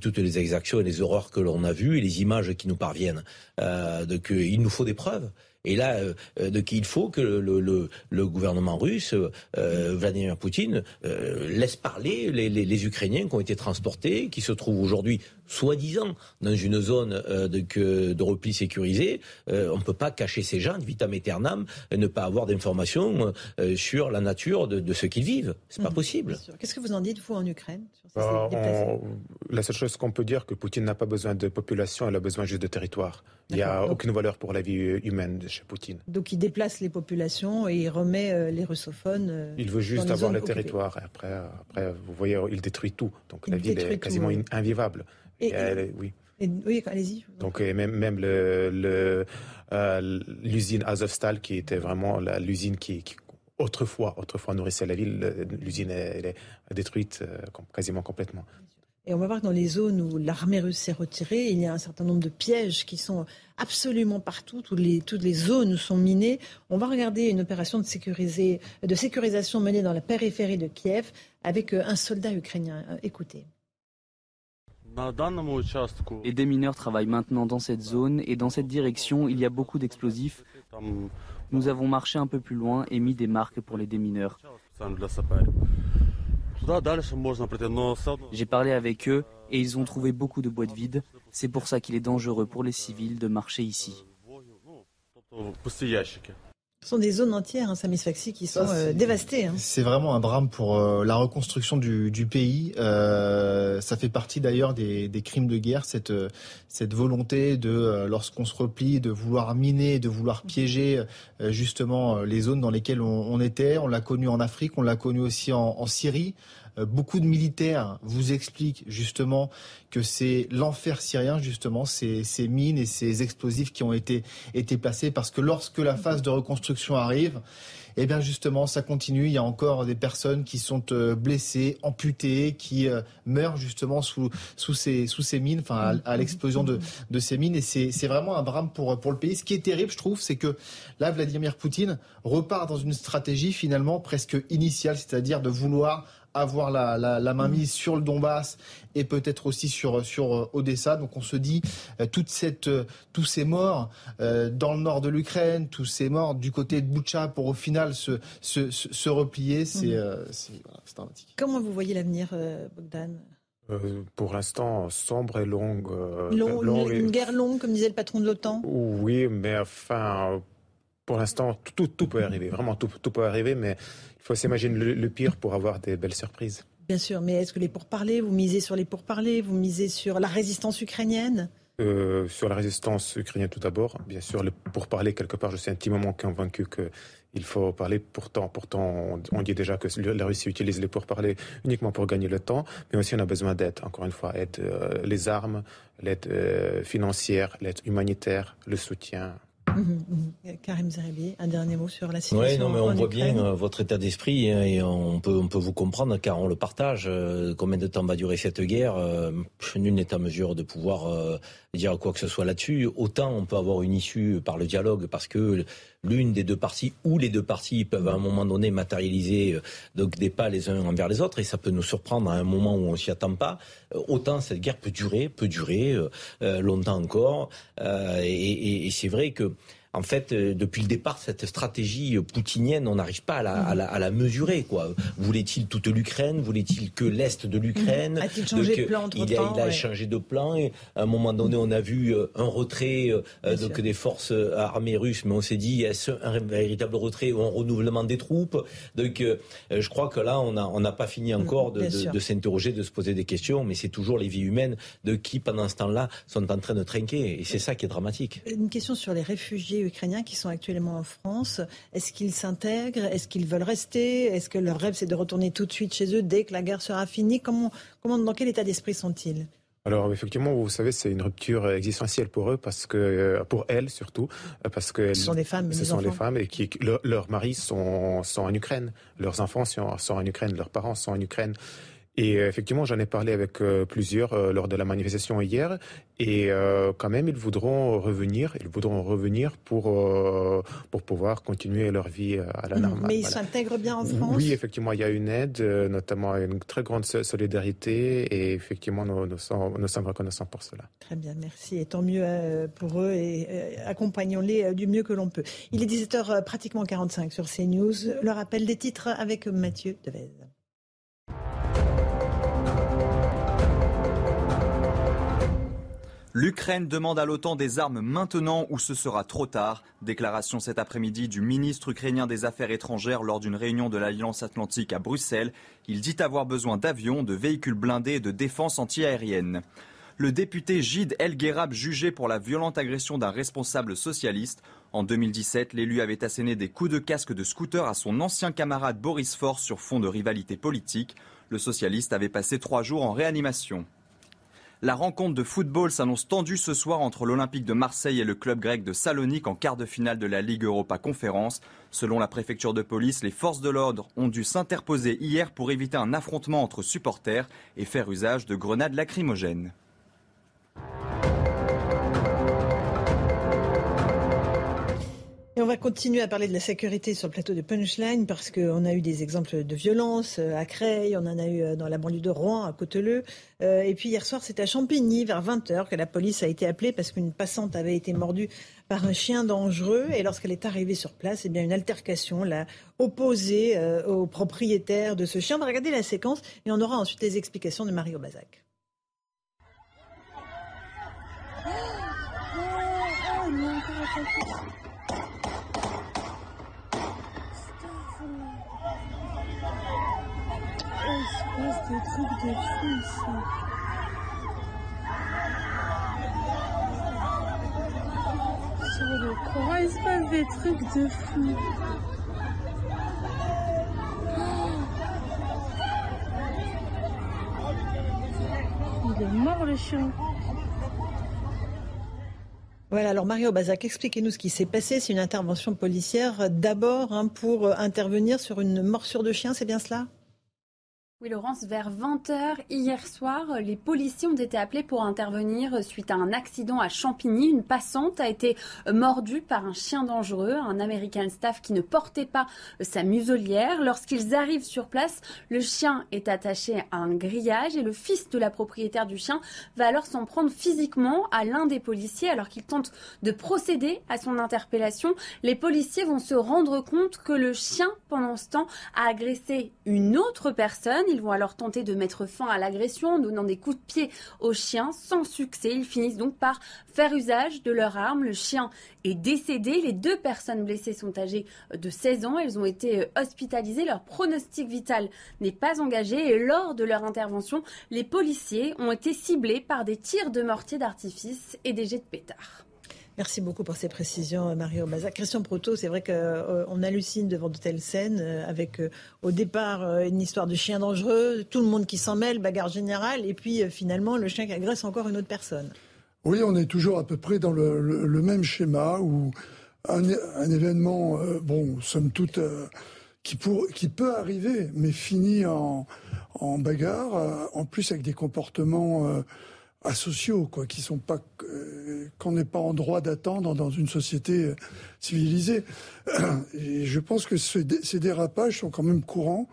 toutes les exactions et les horreurs que l'on a vues et les images qui nous parviennent. de qu'il nous faut des preuves. Et là, de qu'il faut que le, le, gouvernement russe, Vladimir Poutine, laisse parler les, les, les, Ukrainiens qui ont été transportés, qui se trouvent aujourd'hui soi-disant dans une zone euh, de, de, repli sécurisé, euh, on ne peut pas cacher ces gens de vitam aeternam et ne pas avoir d'informations euh, sur la nature de, ce qu'ils vivent. C'est pas mmh, possible. Qu'est-ce que vous en dites, vous, en Ukraine La seule chose qu'on peut dire, que Poutine n'a pas besoin de population, elle a besoin juste de territoire. Il n'y a aucune valeur pour la vie humaine chez Poutine. Donc il déplace les populations et il remet les russophones. il veut juste avoir le territoire. Et après, après, vous voyez, il détruit tout. Donc la ville est quasiment invivable oui. oui, allez-y. Donc même même le, euh, l'usine Azovstal qui était vraiment l'usine qui, autrefois autrefois nourrissait la ville, l'usine est détruite euh, quasiment complètement. Et on va voir que dans les zones où l'armée russe s'est retirée, il y a un certain nombre de pièges qui sont absolument partout. Toutes les, toutes les zones sont minées. On va regarder une opération de, sécuriser, de sécurisation menée dans la périphérie de Kiev avec euh, un soldat ukrainien. Écoutez. Les démineurs travaillent maintenant dans cette zone et dans cette direction, il y a beaucoup d'explosifs. Nous avons marché un peu plus loin et mis des marques pour les démineurs. J'ai parlé avec eux et ils ont trouvé beaucoup de boîtes vides. C'est pour ça qu'il est dangereux pour les civils de marcher ici. Ce sont des zones entières, hein, Samis Faxi, qui sont euh, dévastées. Hein. C'est vraiment un drame pour euh, la reconstruction du, pays. Euh, ça fait partie d'ailleurs des, crimes de guerre, cette, cette volonté de, lorsqu'on se replie, de vouloir miner, de vouloir piéger justement les zones dans lesquelles on, était. On l'a connu en Afrique, on l'a connu aussi en, Syrie. Beaucoup de militaires vous expliquent justement que c'est l'enfer syrien, justement, ces, ces, mines et ces explosifs qui ont été, été placés, parce que lorsque la phase de reconstruction arrive, eh bien justement, ça continue. Il y a encore des personnes qui sont euh, blessées, amputées, qui euh, meurent justement sous, sous, ces, sous ces mines, enfin à, l'explosion de, de ces mines. Et c'est vraiment un drame pour, pour le pays. Ce qui est terrible, je trouve, c'est que là, Vladimir Poutine repart dans une stratégie finalement presque initiale, c'est-à-dire de vouloir avoir la, la, main mise sur le Donbass et peut-être aussi sur, sur euh, Odessa. Donc on se dit, euh, toute cette, euh, tous ces morts dans le nord de l'Ukraine, tous ces morts du côté de Boucha pour au final se, se, se replier, c'est mmh. dramatique. Comment vous voyez l'avenir, Bogdan? Pour l'instant, sombre et longue. une, guerre longue, comme disait le patron de l'OTAN? Oui, mais enfin, pour l'instant, tout, tout, peut arriver. Vraiment, tout, tout peut arriver, mais il faut s'imaginer le, pire pour avoir des belles surprises. Bien sûr, mais est-ce que les pourparlers, vous misez sur les pourparlers, vous misez sur la résistance ukrainienne? Euh, Sur la résistance ukrainienne tout d'abord. Bien sûr, les pourparlers, quelque part, je suis intimement convaincu qu'il faut parler. Pourtant, pourtant on, dit déjà que la Russie utilise les pourparlers uniquement pour gagner le temps, mais aussi on a besoin d'aide, encore une fois, aide, euh, les armes, l'aide euh, financière, l'aide humanitaire, le soutien. Mhm, mhm. Karim Zeribi, un dernier mot sur la situation. Oui, non, mais on voit bien euh, votre état d'esprit hein, et on peut, on peut vous comprendre car on le partage. Euh, combien de temps va durer cette guerre euh, Nul n'est à mesure de pouvoir dire quoi que ce soit là-dessus. Autant on peut avoir une issue par le dialogue parce que l'une des deux parties ou les deux parties peuvent à un moment donné matérialiser donc des pas les uns envers les autres et ça peut nous surprendre à un moment où on s'y attend pas. Autant cette guerre peut durer, peut durer longtemps encore et, et c'est vrai que en fait, euh, depuis le départ, cette stratégie poutinienne, on n'arrive pas à la, mesurer. Quoi. Voulait-il toute l'Ukraine? Voulait-il que l'Est de l'Ukraine? A-t-il changé de plan Il a, il a changé de plan. Et à un moment donné, on a vu euh, un retrait euh, donc, des forces armées russes, mais on s'est dit, est-ce un véritable retrait ou un renouvellement des troupes? Donc, je crois que là, on n'a on pas fini encore de, de, de s'interroger, de se poser des questions, mais c'est toujours les vies humaines de qui, pendant ce temps-là, sont en train de trinquer. Et c'est ça qui est dramatique. Une question sur les réfugiés ukrainiens qui sont actuellement en France. Est-ce qu'ils s'intègrent? Est-ce qu'ils veulent rester? Est-ce que leur rêve, c'est de retourner tout de suite chez eux dès que la guerre sera finie? Comment, comment, Dans quel état d'esprit sont-ils? Alors effectivement, vous savez, c'est une rupture existentielle pour eux, parce que euh, pour elles surtout, parce que ce sont des femmes, ce sont des femmes et qui leurs maris sont, sont en Ukraine, leurs enfants sont, sont en Ukraine, leurs parents sont en Ukraine. Et euh, effectivement, j'en ai parlé avec euh, plusieurs euh, lors de la manifestation hier. Et quand même, ils voudront revenir. Ils voudront revenir pour pour pouvoir continuer leur vie à la mmh, normale. Mais ils s'intègrent bien en France. Oui, effectivement, il y a une aide, notamment une très grande solidarité. Et effectivement, nous, nous, sommes, nous sommes reconnaissants pour cela. Très bien, merci. Et tant mieux pour eux et accompagnons-les du mieux que l'on peut. Il est 17h pratiquement 45 sur CNews. Le rappel des titres avec Mathieu Devez. L'Ukraine demande à l'OTAN des armes maintenant ou ce sera trop tard. Déclaration cet après-midi du ministre ukrainien des Affaires étrangères lors d'une réunion de l'Alliance Atlantique à Bruxelles. Il dit avoir besoin d'avions, de véhicules blindés et de défense antiaérienne. Le député Gide El Gherab jugé pour la violente agression d'un responsable socialiste. En 2017, l'élu avait asséné des coups de casque de scooter à son ancien camarade Boris Force sur fond de rivalité politique. Le socialiste avait passé trois jours en réanimation. La rencontre de football s'annonce tendue ce soir entre l'Olympique de Marseille et le club grec de Salonique en quart de finale de la Ligue Europa Conférence. Selon la préfecture de police, les forces de l'ordre ont dû s'interposer hier pour éviter un affrontement entre supporters et faire usage de grenades lacrymogènes. On va continuer à parler de la sécurité sur le plateau de Punchline parce qu'on a eu des exemples de violence euh, à Creil, on en a eu euh, dans la banlieue de Rouen, à Coteleux. Euh, et puis hier soir, c'était à Champigny, vers 20h, que la police a été appelée parce qu'une passante avait été mordue par un chien dangereux. Et lorsqu'elle est arrivée sur place, eh bien, une altercation l'a opposée au propriétaire de ce chien. On va regarder la séquence et on aura ensuite les explications de Mario Bazac. Des trucs de fou ici. Sur le il des trucs de fou. Il est mort le chien. Voilà, alors Mario Bazac, expliquez-nous ce qui s'est passé. C'est une intervention policière d'abord hein, pour intervenir sur une morsure de chien, c'est bien cela? Oui, Laurence, vers 20h hier soir, les policiers ont été appelés pour intervenir suite à un accident à Champigny. Une passante a été mordue par un chien dangereux, un American Staff qui ne portait pas sa muselière. Lorsqu'ils arrivent sur place, le chien est attaché à un grillage et le fils de la propriétaire du chien va alors s'en prendre physiquement à l'un des policiers alors qu'il tente de procéder à son interpellation. Les policiers vont se rendre compte que le chien, pendant ce temps, a agressé une autre personne. Ils vont alors tenter de mettre fin à l'agression en donnant des coups de pied au chien sans succès. Ils finissent donc par faire usage de leur arme. Le chien est décédé. Les deux personnes blessées sont âgées de 16 ans. Elles ont été hospitalisées. Leur pronostic vital n'est pas engagé. Et lors de leur intervention, les policiers ont été ciblés par des tirs de mortier d'artifice et des jets de pétards. Merci beaucoup pour ces précisions, Mario Bazac. Christian Proto, c'est vrai qu'on euh, hallucine devant de telles scènes, euh, avec euh, au départ une histoire de chien dangereux, tout le monde qui s'en mêle, bagarre générale, et puis finalement le chien qui agresse encore une autre personne. Oui, on est toujours à peu près dans le, même schéma où un, événement, bon, somme toute, qui, qui peut arriver, mais finit en bagarre, en plus avec des comportements asociaux, quoi, qui sont pas euh, qu'on n'est pas en droit d'attendre dans une société euh, civilisée. Et je pense que ces dérapages sont quand même courants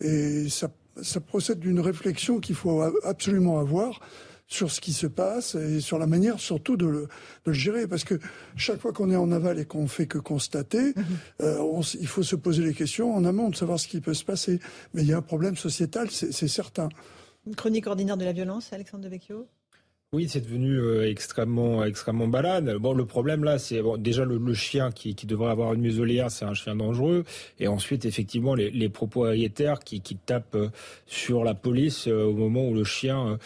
et ça, ça procède d'une réflexion qu'il faut absolument avoir sur ce qui se passe et sur la manière surtout de le, de le gérer. Parce que chaque fois qu'on est en aval et qu'on fait que constater, mhm. euh, il faut se poser les questions en amont de savoir ce qui peut se passer. Mais il y a un problème sociétal, c'est certain. Une chronique ordinaire de la violence, Alexandre Devecchio? Oui, c'est devenu euh, extrêmement extrêmement balade. Bon, le problème là, c'est bon, déjà le, chien qui, devrait avoir une muselière, c'est un chien dangereux, et ensuite effectivement les, propriétaires qui, tapent euh, sur la police euh, au moment où le chien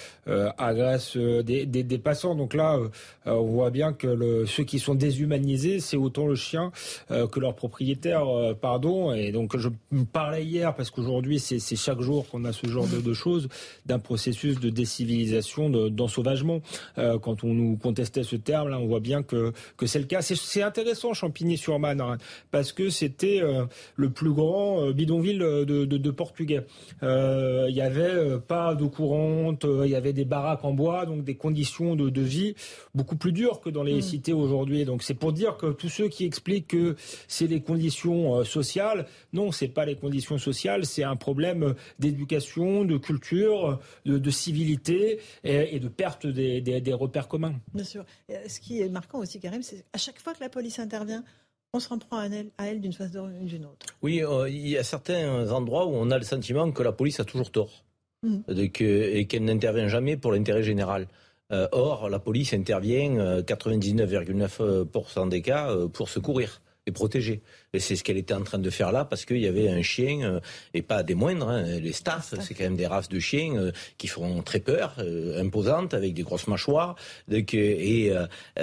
agresse des, passants. Donc là, on voit bien que ceux qui sont déshumanisés, c'est autant le chien que leur propriétaire, pardon. Et donc je me parlais hier parce qu'aujourd'hui c'est chaque jour qu'on a ce genre de choses, d'un processus de décivilisation, d'ensauvagement. Euh, quand on nous contestait ce terme, là, on voit bien que, que c'est le cas. C'est intéressant, Champigny-sur-Marne, hein, parce que c'était euh, le plus grand euh, bidonville de, de, Portugais. Il y avait pas d'eau courante, il y avait des baraques en bois, donc des conditions de, de vie beaucoup plus dures que dans les mm. cités aujourd'hui. Donc c'est pour dire que tous ceux qui expliquent que c'est les conditions sociales, non, c'est pas les conditions sociales, c'est un problème d'éducation, de culture, de, de civilité et, et de perte des des, repères communs. Bien sûr. Ce qui est marquant aussi, Karim, c'est à chaque fois que la police intervient, on se reprend à elle, à elle d'une façon ou d'une autre. Oui, euh, il y a certains endroits où on a le sentiment que la police a toujours tort mmh. et qu'elle n'intervient jamais pour l'intérêt général. Euh, or, la police intervient 99,9% euh, des cas pour secourir et protéger. Et c'est ce qu'elle était en train de faire là parce qu'il y avait un chien, euh, et pas des moindres, hein, les staffs, c'est quand même des races de chiens euh, qui font très peur, euh, imposantes, avec des grosses mâchoires, donc, et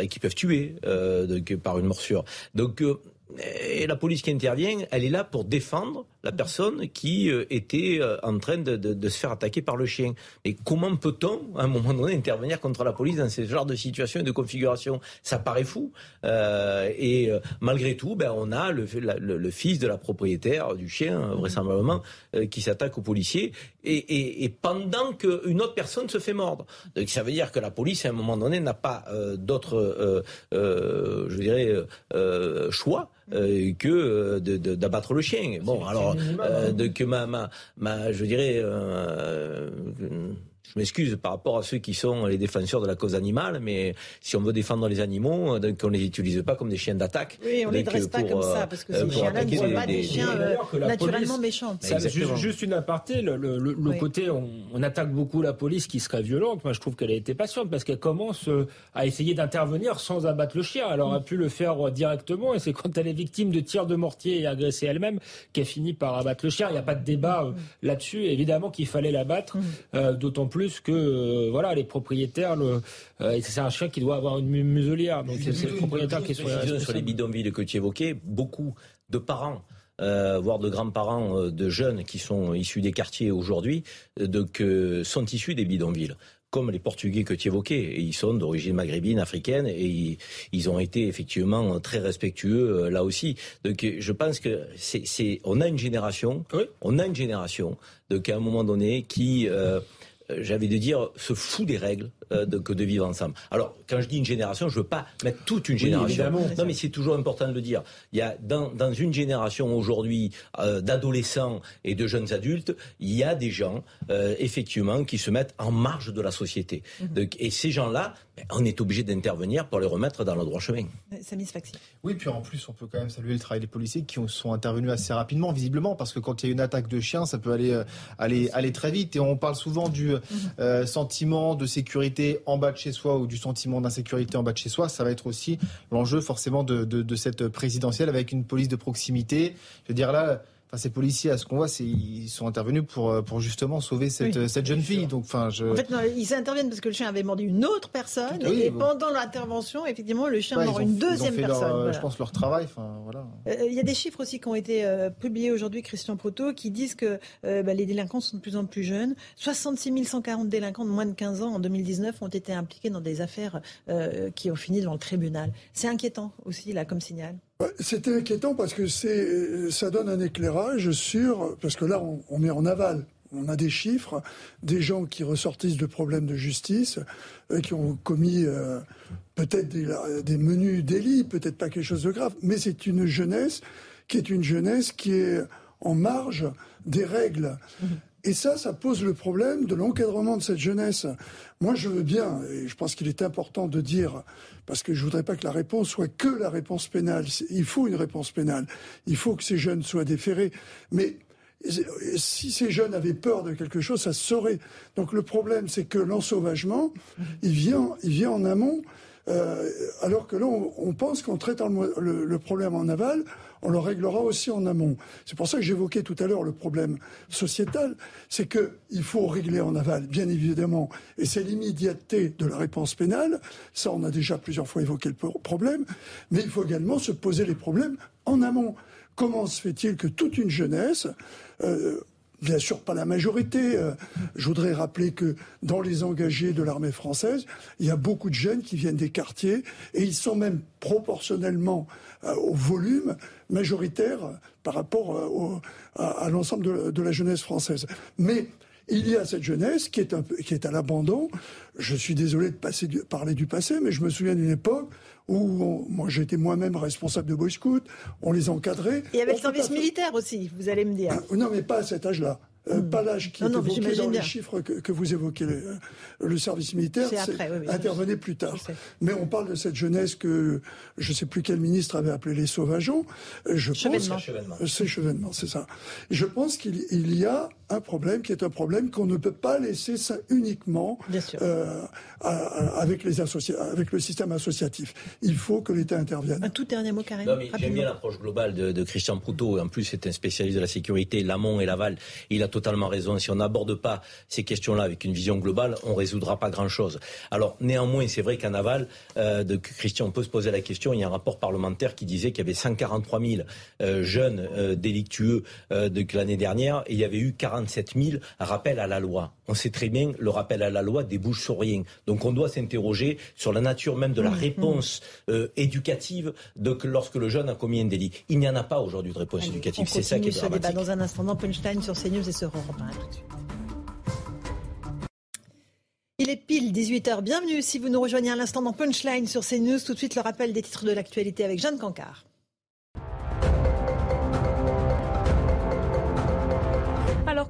qui peuvent tuer donc, par une morsure. Donc, et la police qui intervient, elle est là pour défendre la personne qui euh, était euh, en train de, se faire attaquer par le chien. Mais comment peut-on, à un moment donné, intervenir contre la police dans ce genre de situation et de configuration? Ça paraît fou. Euh, et malgré tout, ben, on a le, fils de la propriétaire du chien, vraisemblablement, qui s'attaque aux policiers, et, et, pendant qu'une autre personne se fait mordre. Donc ça veut dire que la police, à un moment donné, n'a pas d'autre, je dirais, choix que d'abattre le chien. Bon, alors euh, de, que ma, ma, ma, je dirais, euh, je m'excuse par rapport à ceux qui sont les défenseurs de la cause animale, mais si on veut défendre les animaux, euh, donc on les utilise pas comme des chiens d'attaque. Oui, on les dresse pas comme ça, parce que ces chiens-là ne sont pas des, chiens naturellement méchants. Juste, juste, une aparté, le, le, le côté, on, on, attaque beaucoup la police qui serait violente. Moi, je trouve qu'elle a été patiente parce qu'elle commence à essayer d'intervenir sans abattre le chien. Elle aurait pu le faire directement, et c'est quand elle est victime de tirs de mortier et agressée elle-même qu'elle finit par abattre le chien. Il n'y a pas de débat là-dessus. Évidemment qu'il fallait l'abattre, d'autant plus plus que euh, voilà les propriétaires. Le, euh, c'est un chien qui doit avoir une muselière. Donc c'est le propriétaire qui sont Sur les bidonvilles que tu évoquais, beaucoup de parents euh, voire de grands-parents de jeunes qui sont issus des quartiers aujourd'hui, donc sont issus des bidonvilles. comme les Portugais que tu évoquais. Et ils sont d'origine maghrébine, africaine, et ils, ont été effectivement très respectueux euh, là aussi. Donc je pense que c'est, on a une génération, on a une génération, donc à un moment donné qui euh, j'avais de dire, se fout des règles euh, de, que de vivre ensemble. Alors, quand je dis une génération, je ne veux pas mettre toute une génération. non, mais c'est toujours important de le dire. Il y a dans, dans une génération aujourd'hui euh, d'adolescents et de jeunes adultes, il y a des gens, effectivement, qui se mettent en marge de la société. Mhm. et ces gens-là, ben, on est obligé d'intervenir pour les remettre dans le droit chemin. Samis Faxi. Oui, puis en plus, on peut quand même saluer le travail des policiers qui sont intervenus assez rapidement, visiblement, parce que quand il y a une attaque de chien, ça peut aller, aller, aller très vite. Et on parle souvent du euh, sentiment de sécurité en bas de chez soi ou du sentiment d'insécurité en bas de chez soi, ça va être aussi l'enjeu forcément de, de cette présidentielle avec une police de proximité. Je veux dire là, Enfin, ces policiers, à ce qu'on voit, ils sont intervenus pour, euh, pour justement sauver cette, cette jeune fille. Donc, enfin, je... En fait, ils interviennent parce que le chien avait mordu une autre personne. et pendant l'intervention, effectivement, le chien mord une deuxième ils ont fait personne. Leur, Je pense leur travail. Enfin, voilà. Euh, il y a des chiffres aussi qui ont été euh, publiés aujourd'hui, Christian Proto, qui disent que bah, les délinquants sont de plus en plus jeunes. 66 140 délinquants de moins de 15 ans en 2019 ont été impliqués dans des affaires qui ont fini devant le tribunal. C'est inquiétant aussi, là, comme signal. C'était inquiétant parce que c'est, ça donne un éclairage sur, parce que là on, est en aval, on a des chiffres, des gens qui ressortissent de problèmes de justice, euh, qui ont commis euh, peut-être des, menus délits, peut-être pas quelque chose de grave, mais c'est une jeunesse qui est une jeunesse qui est en marge des règles. Et ça, ça pose le problème de l'encadrement de cette jeunesse. Moi, je veux bien, et je pense qu'il est important de dire parce que je voudrais pas que la réponse soit que la réponse pénale. Il faut une réponse pénale. Il faut que ces jeunes soient déférés. Mais si ces jeunes avaient peur de quelque chose, ça se saurait. Donc le problème, c'est que l'ensauvagement, il vient, il vient en amont, euh, alors que là, on, pense qu'en traitant le, problème en aval, on le réglera aussi en amont. C'est pour ça que j'évoquais tout à l'heure le problème sociétal, c'est qu'il faut régler en aval, bien évidemment, et c'est l'immédiateté de la réponse pénale, ça on a déjà plusieurs fois évoqué le problème, mais il faut également se poser les problèmes en amont. Comment se fait-il que toute une jeunesse euh, Bien sûr, pas la majorité. Euh, je voudrais rappeler que dans les engagés de l'armée française, il y a beaucoup de jeunes qui viennent des quartiers et ils sont même proportionnellement au volume majoritaire par rapport euh, à, l'ensemble de, la jeunesse française. Mais il y a cette jeunesse qui est, un qui est à l'abandon. Je suis désolé de passer parler du passé, mais je me souviens d'une époque où moi j'étais moi-même responsable de Boy Scout, on les encadrait. Il y avait le service militaire aussi, vous allez me dire. non, mais pas à cet âge-là. Euh, hmm. pas l'âge qui est évoqué dans les chiffres que, vous évoquez. Euh, le, service militaire intervenait plus tard. Mais on parle de cette jeunesse que je ne sais plus quel ministre avait appelé les sauvageons. Euh, je Chevènement. C'est chevènement, c'est ça. Je pense qu'il y a un problème qui est un problème qu'on ne peut pas laisser ça uniquement avec, les avec le système associatif. Il faut que l'État intervienne. Un tout dernier mot, Karim. J'aime bien l'approche globale de, Christian Proutot. En plus, c'est un spécialiste de la sécurité, l'amont et l'aval. Il a totalement raison. Si on n'aborde pas ces questions-là avec une vision globale, on ne résoudra pas grand-chose. Alors, néanmoins, c'est vrai qu'en aval, euh, de Christian, on peut se poser la question. Il y a un rapport parlementaire qui disait qu'il y avait 143 000 euh, jeunes euh, délictueux de l'année dernière et il y avait eu 47 000 rappels à la loi. On sait très bien le rappel à la loi débouche sur rien. Donc, on doit s'interroger sur la nature même de la mmh, mmh. réponse éducative de, lorsque le jeune a commis un délit. Il n'y en a pas aujourd'hui de réponse éducative. C'est ça qui est dramatique. Débat dans un instant dans Punchline sur CNews et il est pile 18h. Bienvenue si vous nous rejoignez à l'instant dans Punchline sur CNews. Tout de suite le rappel des titres de l'actualité avec Jeanne Cancard.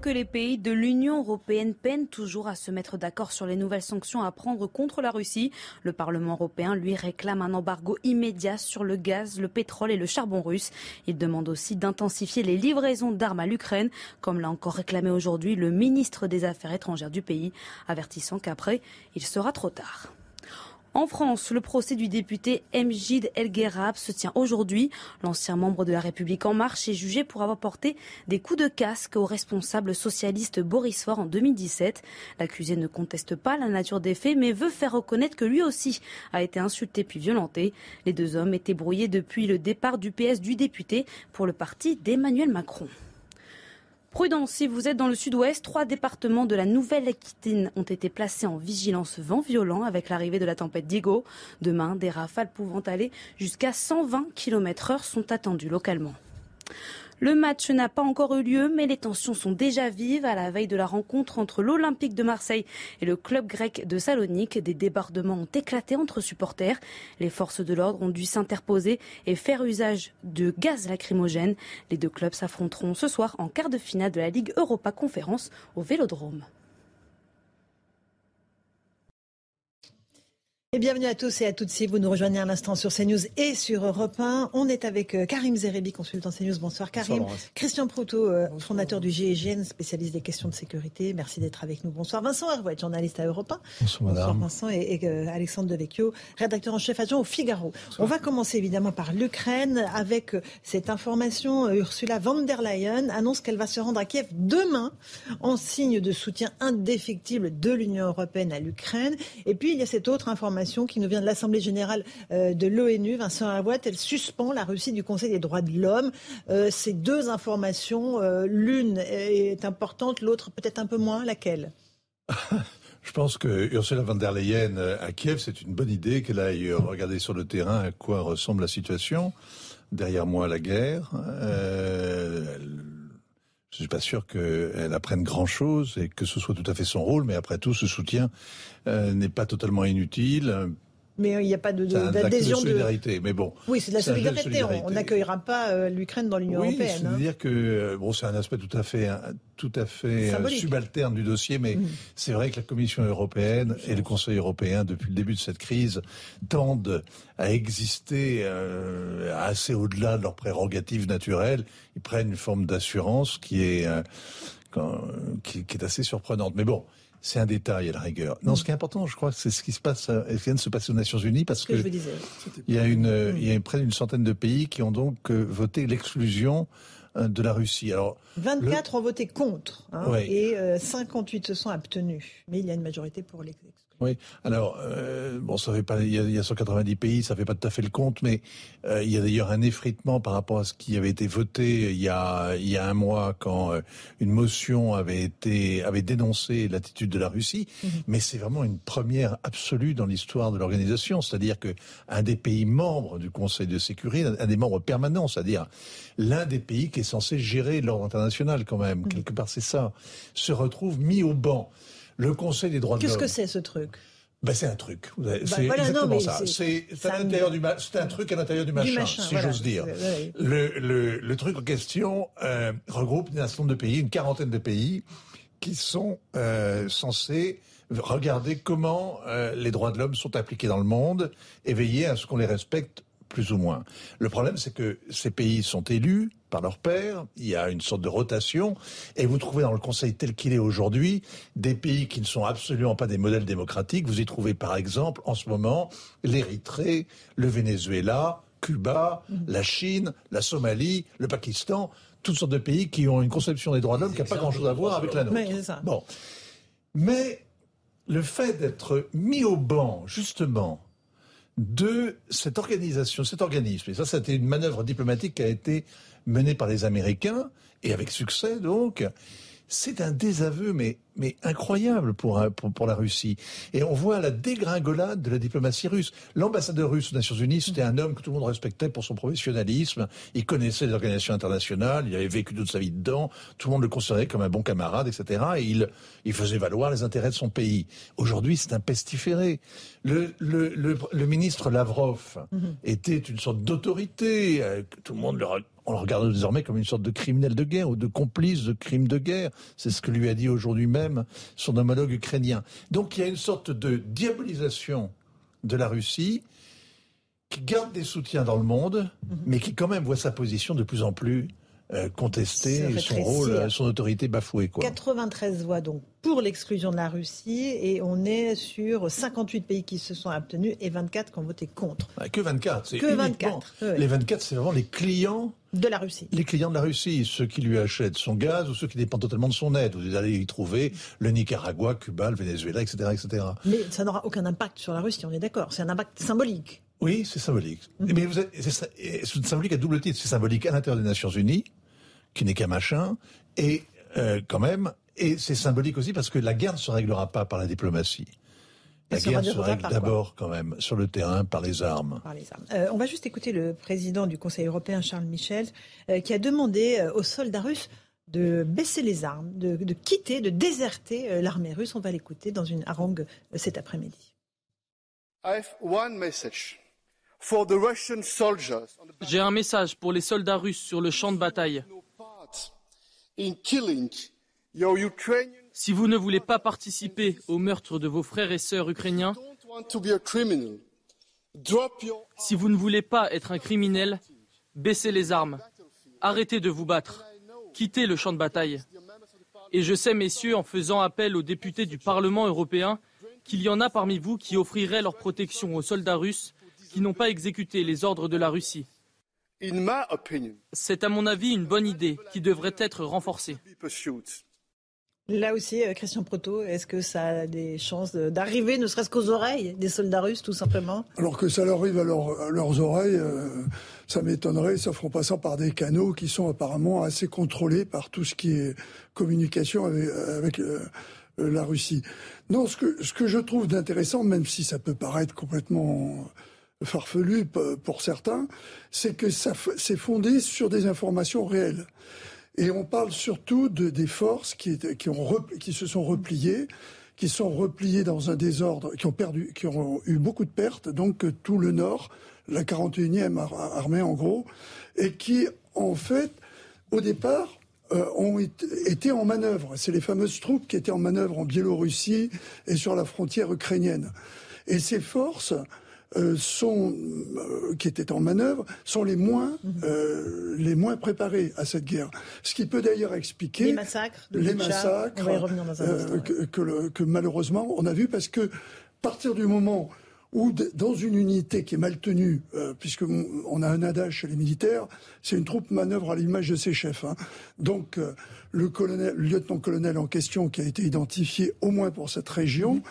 Que les pays de l'Union européenne peinent toujours à se mettre d'accord sur les nouvelles sanctions à prendre contre la Russie, le Parlement européen lui réclame un embargo immédiat sur le gaz, le pétrole et le charbon russe. Il demande aussi d'intensifier les livraisons d'armes à l'Ukraine, comme l'a encore réclamé aujourd'hui le ministre des Affaires étrangères du pays, avertissant qu'après, il sera trop tard. En France, le procès du député Mjid El Gherab se tient aujourd'hui. L'ancien membre de la République En Marche est jugé pour avoir porté des coups de casque au responsable socialiste Boris Faure en 2017. L'accusé ne conteste pas la nature des faits, mais veut faire reconnaître que lui aussi a été insulté puis violenté. Les deux hommes étaient brouillés depuis le départ du PS du député pour le parti d'Emmanuel Macron. Prudence, si vous êtes dans le sud-ouest, trois départements de la Nouvelle-Aquitaine ont été placés en vigilance vent violent avec l'arrivée de la tempête Diego. Demain, des rafales pouvant aller jusqu'à 120 km heure sont attendues localement. Le match n'a pas encore eu lieu, mais les tensions sont déjà vives à la veille de la rencontre entre l'Olympique de Marseille et le club grec de Salonique. Des débordements ont éclaté entre supporters. Les forces de l'ordre ont dû s'interposer et faire usage de gaz lacrymogène. Les deux clubs s'affronteront ce soir en quart de finale de la Ligue Europa Conférence au Vélodrome. Et bienvenue à tous et à toutes si vous nous rejoignez à l'instant sur CNews et sur Europe 1. On est avec euh, Karim Zerebi, consultant CNews. Bonsoir Karim. Christian Proutot, euh, fondateur du GIGN, spécialiste des questions de sécurité. Merci d'être avec nous. Bonsoir Vincent Hervouet, journaliste à Europe 1. Bonsoir, Bonsoir Vincent et, euh, Alexandre Devecchio, rédacteur en chef adjoint au Figaro. On va commencer évidemment par l'Ukraine avec cette information. Ursula von der Leyen annonce qu'elle va se rendre à Kiev demain en signe de soutien indéfectible de l'Union européenne à l'Ukraine. Et puis il y a cette autre information qui nous vient de l'Assemblée générale euh, de l'ONU. Vincent Alouette, elle suspend la Russie du Conseil des droits de l'homme. Euh, ces deux informations, euh, l'une est importante, l'autre peut-être un peu moins. Laquelle? Je pense que Ursula von der Leyen à Kiev, c'est une bonne idée qu'elle aille regarder sur le terrain à quoi ressemble la situation. Derrière moi, la guerre. Euh, je suis pas sûr qu'elle apprenne grand-chose et que ce soit tout à fait son rôle, mais après tout, ce soutien euh, n'est pas totalement inutile. Mais euh, il n'y a pas d'adhésion de, de, solidarité. Mais bon, oui, c'est de la solidarité. On n'accueillera pas euh, l'Ukraine dans l'Union oui, européenne. C'est-à-dire hein. que bon, c'est un aspect tout à fait, tout à fait subalterne du dossier, mais mmh. c'est vrai que la Commission européenne et le Conseil européen, depuis le début de cette crise, tendent à exister euh, assez au-delà de leurs prérogatives naturelles. Ils prennent une forme d'assurance qui est qui, qui est assez surprenante. Mais bon c'est un détail à la rigueur. Non, ce qui est important, je crois, c'est ce qui se passe, ce qui vient de se passer aux Nations Unies, parce que, il y a une, il y a près d'une centaine de pays qui ont donc euh, voté l'exclusion euh, de la Russie. Alors, 24 ont voté contre hein, et 58 euh, se sont abstenus, mais il y a une majorité pour l'exclusion. Oui. Alors, euh, bon, ça fait pas. Il y, a, 190 pays, ça fait pas tout à fait le compte, mais euh, il y a d'ailleurs un effritement par rapport à ce qui avait été voté il y a il y a un mois quand euh, une motion avait été avait dénoncé l'attitude de la Russie. Mhm. Mais c'est vraiment une première absolue dans l'histoire de l'organisation, c'est-à-dire que un des pays membres du Conseil de sécurité, un des membres permanents, c'est-à-dire l'un des pays qui est censé gérer l'ordre international quand même, mhm. quelque part c'est ça, se retrouve mis au banc. Le Conseil des droits de l'homme. Qu'est-ce que c'est ce truc? Ben, c'est un truc. Bah, c'est exactement ça. C'est un, un truc à l'intérieur du machin, si j'ose dire. Le, le, le, truc en question euh, regroupe un certain nombre de pays, une quarantaine de pays, qui sont euh, censés regarder comment euh, les droits de l'homme sont appliqués dans le monde et veiller à ce qu'on les respecte plus ou moins. Le problème, c'est que ces pays sont élus par leur père, il y a une sorte de rotation, et vous trouvez dans le Conseil tel qu'il est aujourd'hui des pays qui ne sont absolument pas des modèles démocratiques. Vous y trouvez par exemple en ce moment l'Érythrée, le Venezuela, Cuba, mhm. la Chine, la Somalie, le Pakistan, toutes sortes de pays qui ont une conception des droits de l'homme qui n'a pas grand-chose à voir avec la nôtre. Bon. Mais le fait d'être mis au banc, justement, de cette organisation, cet organisme. Et ça, c'était une manœuvre diplomatique qui a été menée par les Américains, et avec succès donc. C'est un désaveu, mais, mais incroyable pour, pour, pour, la Russie. Et on voit la dégringolade de la diplomatie russe. L'ambassadeur russe aux Nations Unies, c'était un homme que tout le monde respectait pour son professionnalisme. Il connaissait les organisations internationales, il avait vécu toute sa vie dedans. Tout le monde le considérait comme un bon camarade, etc. Et il, il faisait valoir les intérêts de son pays. Aujourd'hui, c'est un pestiféré. Le, le, le, ministre Lavrov mhm. était une sorte d'autorité. Euh, tout le monde le on le regarde désormais comme une sorte de criminel de guerre ou de complice de crimes de guerre. C'est ce que lui a dit aujourd'hui même son homologue ukrainien. Donc il y a une sorte de diabolisation de la Russie qui garde des soutiens dans le monde, mhm. mais qui quand même voit sa position de plus en plus contester son rôle, son autorité bafouée. Quoi. 93 voix donc pour l'exclusion de la Russie et on est sur 58 pays qui se sont abstenus et 24 qui ont voté contre. que 24, c'est que 24. Les 24, c'est vraiment les clients de la Russie. Les clients de la Russie, ceux qui lui achètent son gaz ou ceux qui dépendent totalement de son aide. Vous allez y trouver le Nicaragua, Cuba, le Venezuela, etc. etc. Mais ça n'aura aucun impact sur la Russie, on est d'accord. C'est un impact symbolique. Oui, c'est symbolique. Mhm. Mais c'est symbolique à double titre. C'est symbolique à l'intérieur des Nations Unies, qui n'est qu'un machin, et quand même, et c'est symbolique aussi parce que la guerre ne se réglera pas par la diplomatie. La guerre se règle d'abord quand même sur le terrain par les armes. on va juste écouter le président du Conseil européen, Charles Michel, qui a demandé aux soldats russes de baisser les armes, de, de quitter, de déserter l'armée russe. On va l'écouter dans une harangue cet après-midi. J'ai un message pour les soldats russes sur le champ de bataille. Si vous ne voulez pas participer au meurtre de vos frères et sœurs ukrainiens, si vous ne voulez pas être un criminel, baissez les armes, arrêtez de vous battre, quittez le champ de bataille. Et je sais, messieurs, en faisant appel aux députés du Parlement européen, qu'il y en a parmi vous qui offriraient leur protection aux soldats russes qui n'ont pas exécuté les ordres de la Russie. C'est à mon avis une bonne idée qui devrait être renforcée. Là aussi, euh, Christian Proto, est-ce que ça a des chances d'arriver, ne serait-ce qu'aux oreilles des soldats russes, tout simplement? Alors que ça leur arrive à, leurs oreilles, euh, ça m'étonnerait. Ça ne feront pas ça par des canaux qui sont apparemment assez contrôlés par tout ce qui est communication avec, euh, la Russie. Non, ce que, ce que je trouve d'intéressant, même si ça peut paraître complètement farfelu pour certains, c'est que ça c'est fondé sur des informations réelles. Et on parle surtout de, des forces qui, se sont repliées, qui sont repliées dans un désordre, qui ont perdu, qui ont eu beaucoup de pertes, donc tout le nord, la 41e armée en gros, et qui en fait, au départ, euh, ont été en manœuvre. C'est les fameuses troupes qui étaient en manœuvre en Biélorussie et sur la frontière ukrainienne. Et ces forces euh, sont, euh, qui étaient en manœuvre sont les moins, mhm. euh, les moins préparés à cette guerre. Ce qui peut d'ailleurs expliquer les massacres, les massacres que, que, malheureusement on a vu parce que partir du moment où dans une unité qui est mal tenue, puisque on a un adage chez les militaires, c'est une troupe manœuvre à l'image de ses chefs. Hein. Donc le, colonel, le lieutenant-colonel en question, qui a été identifié au moins pour cette région, mhm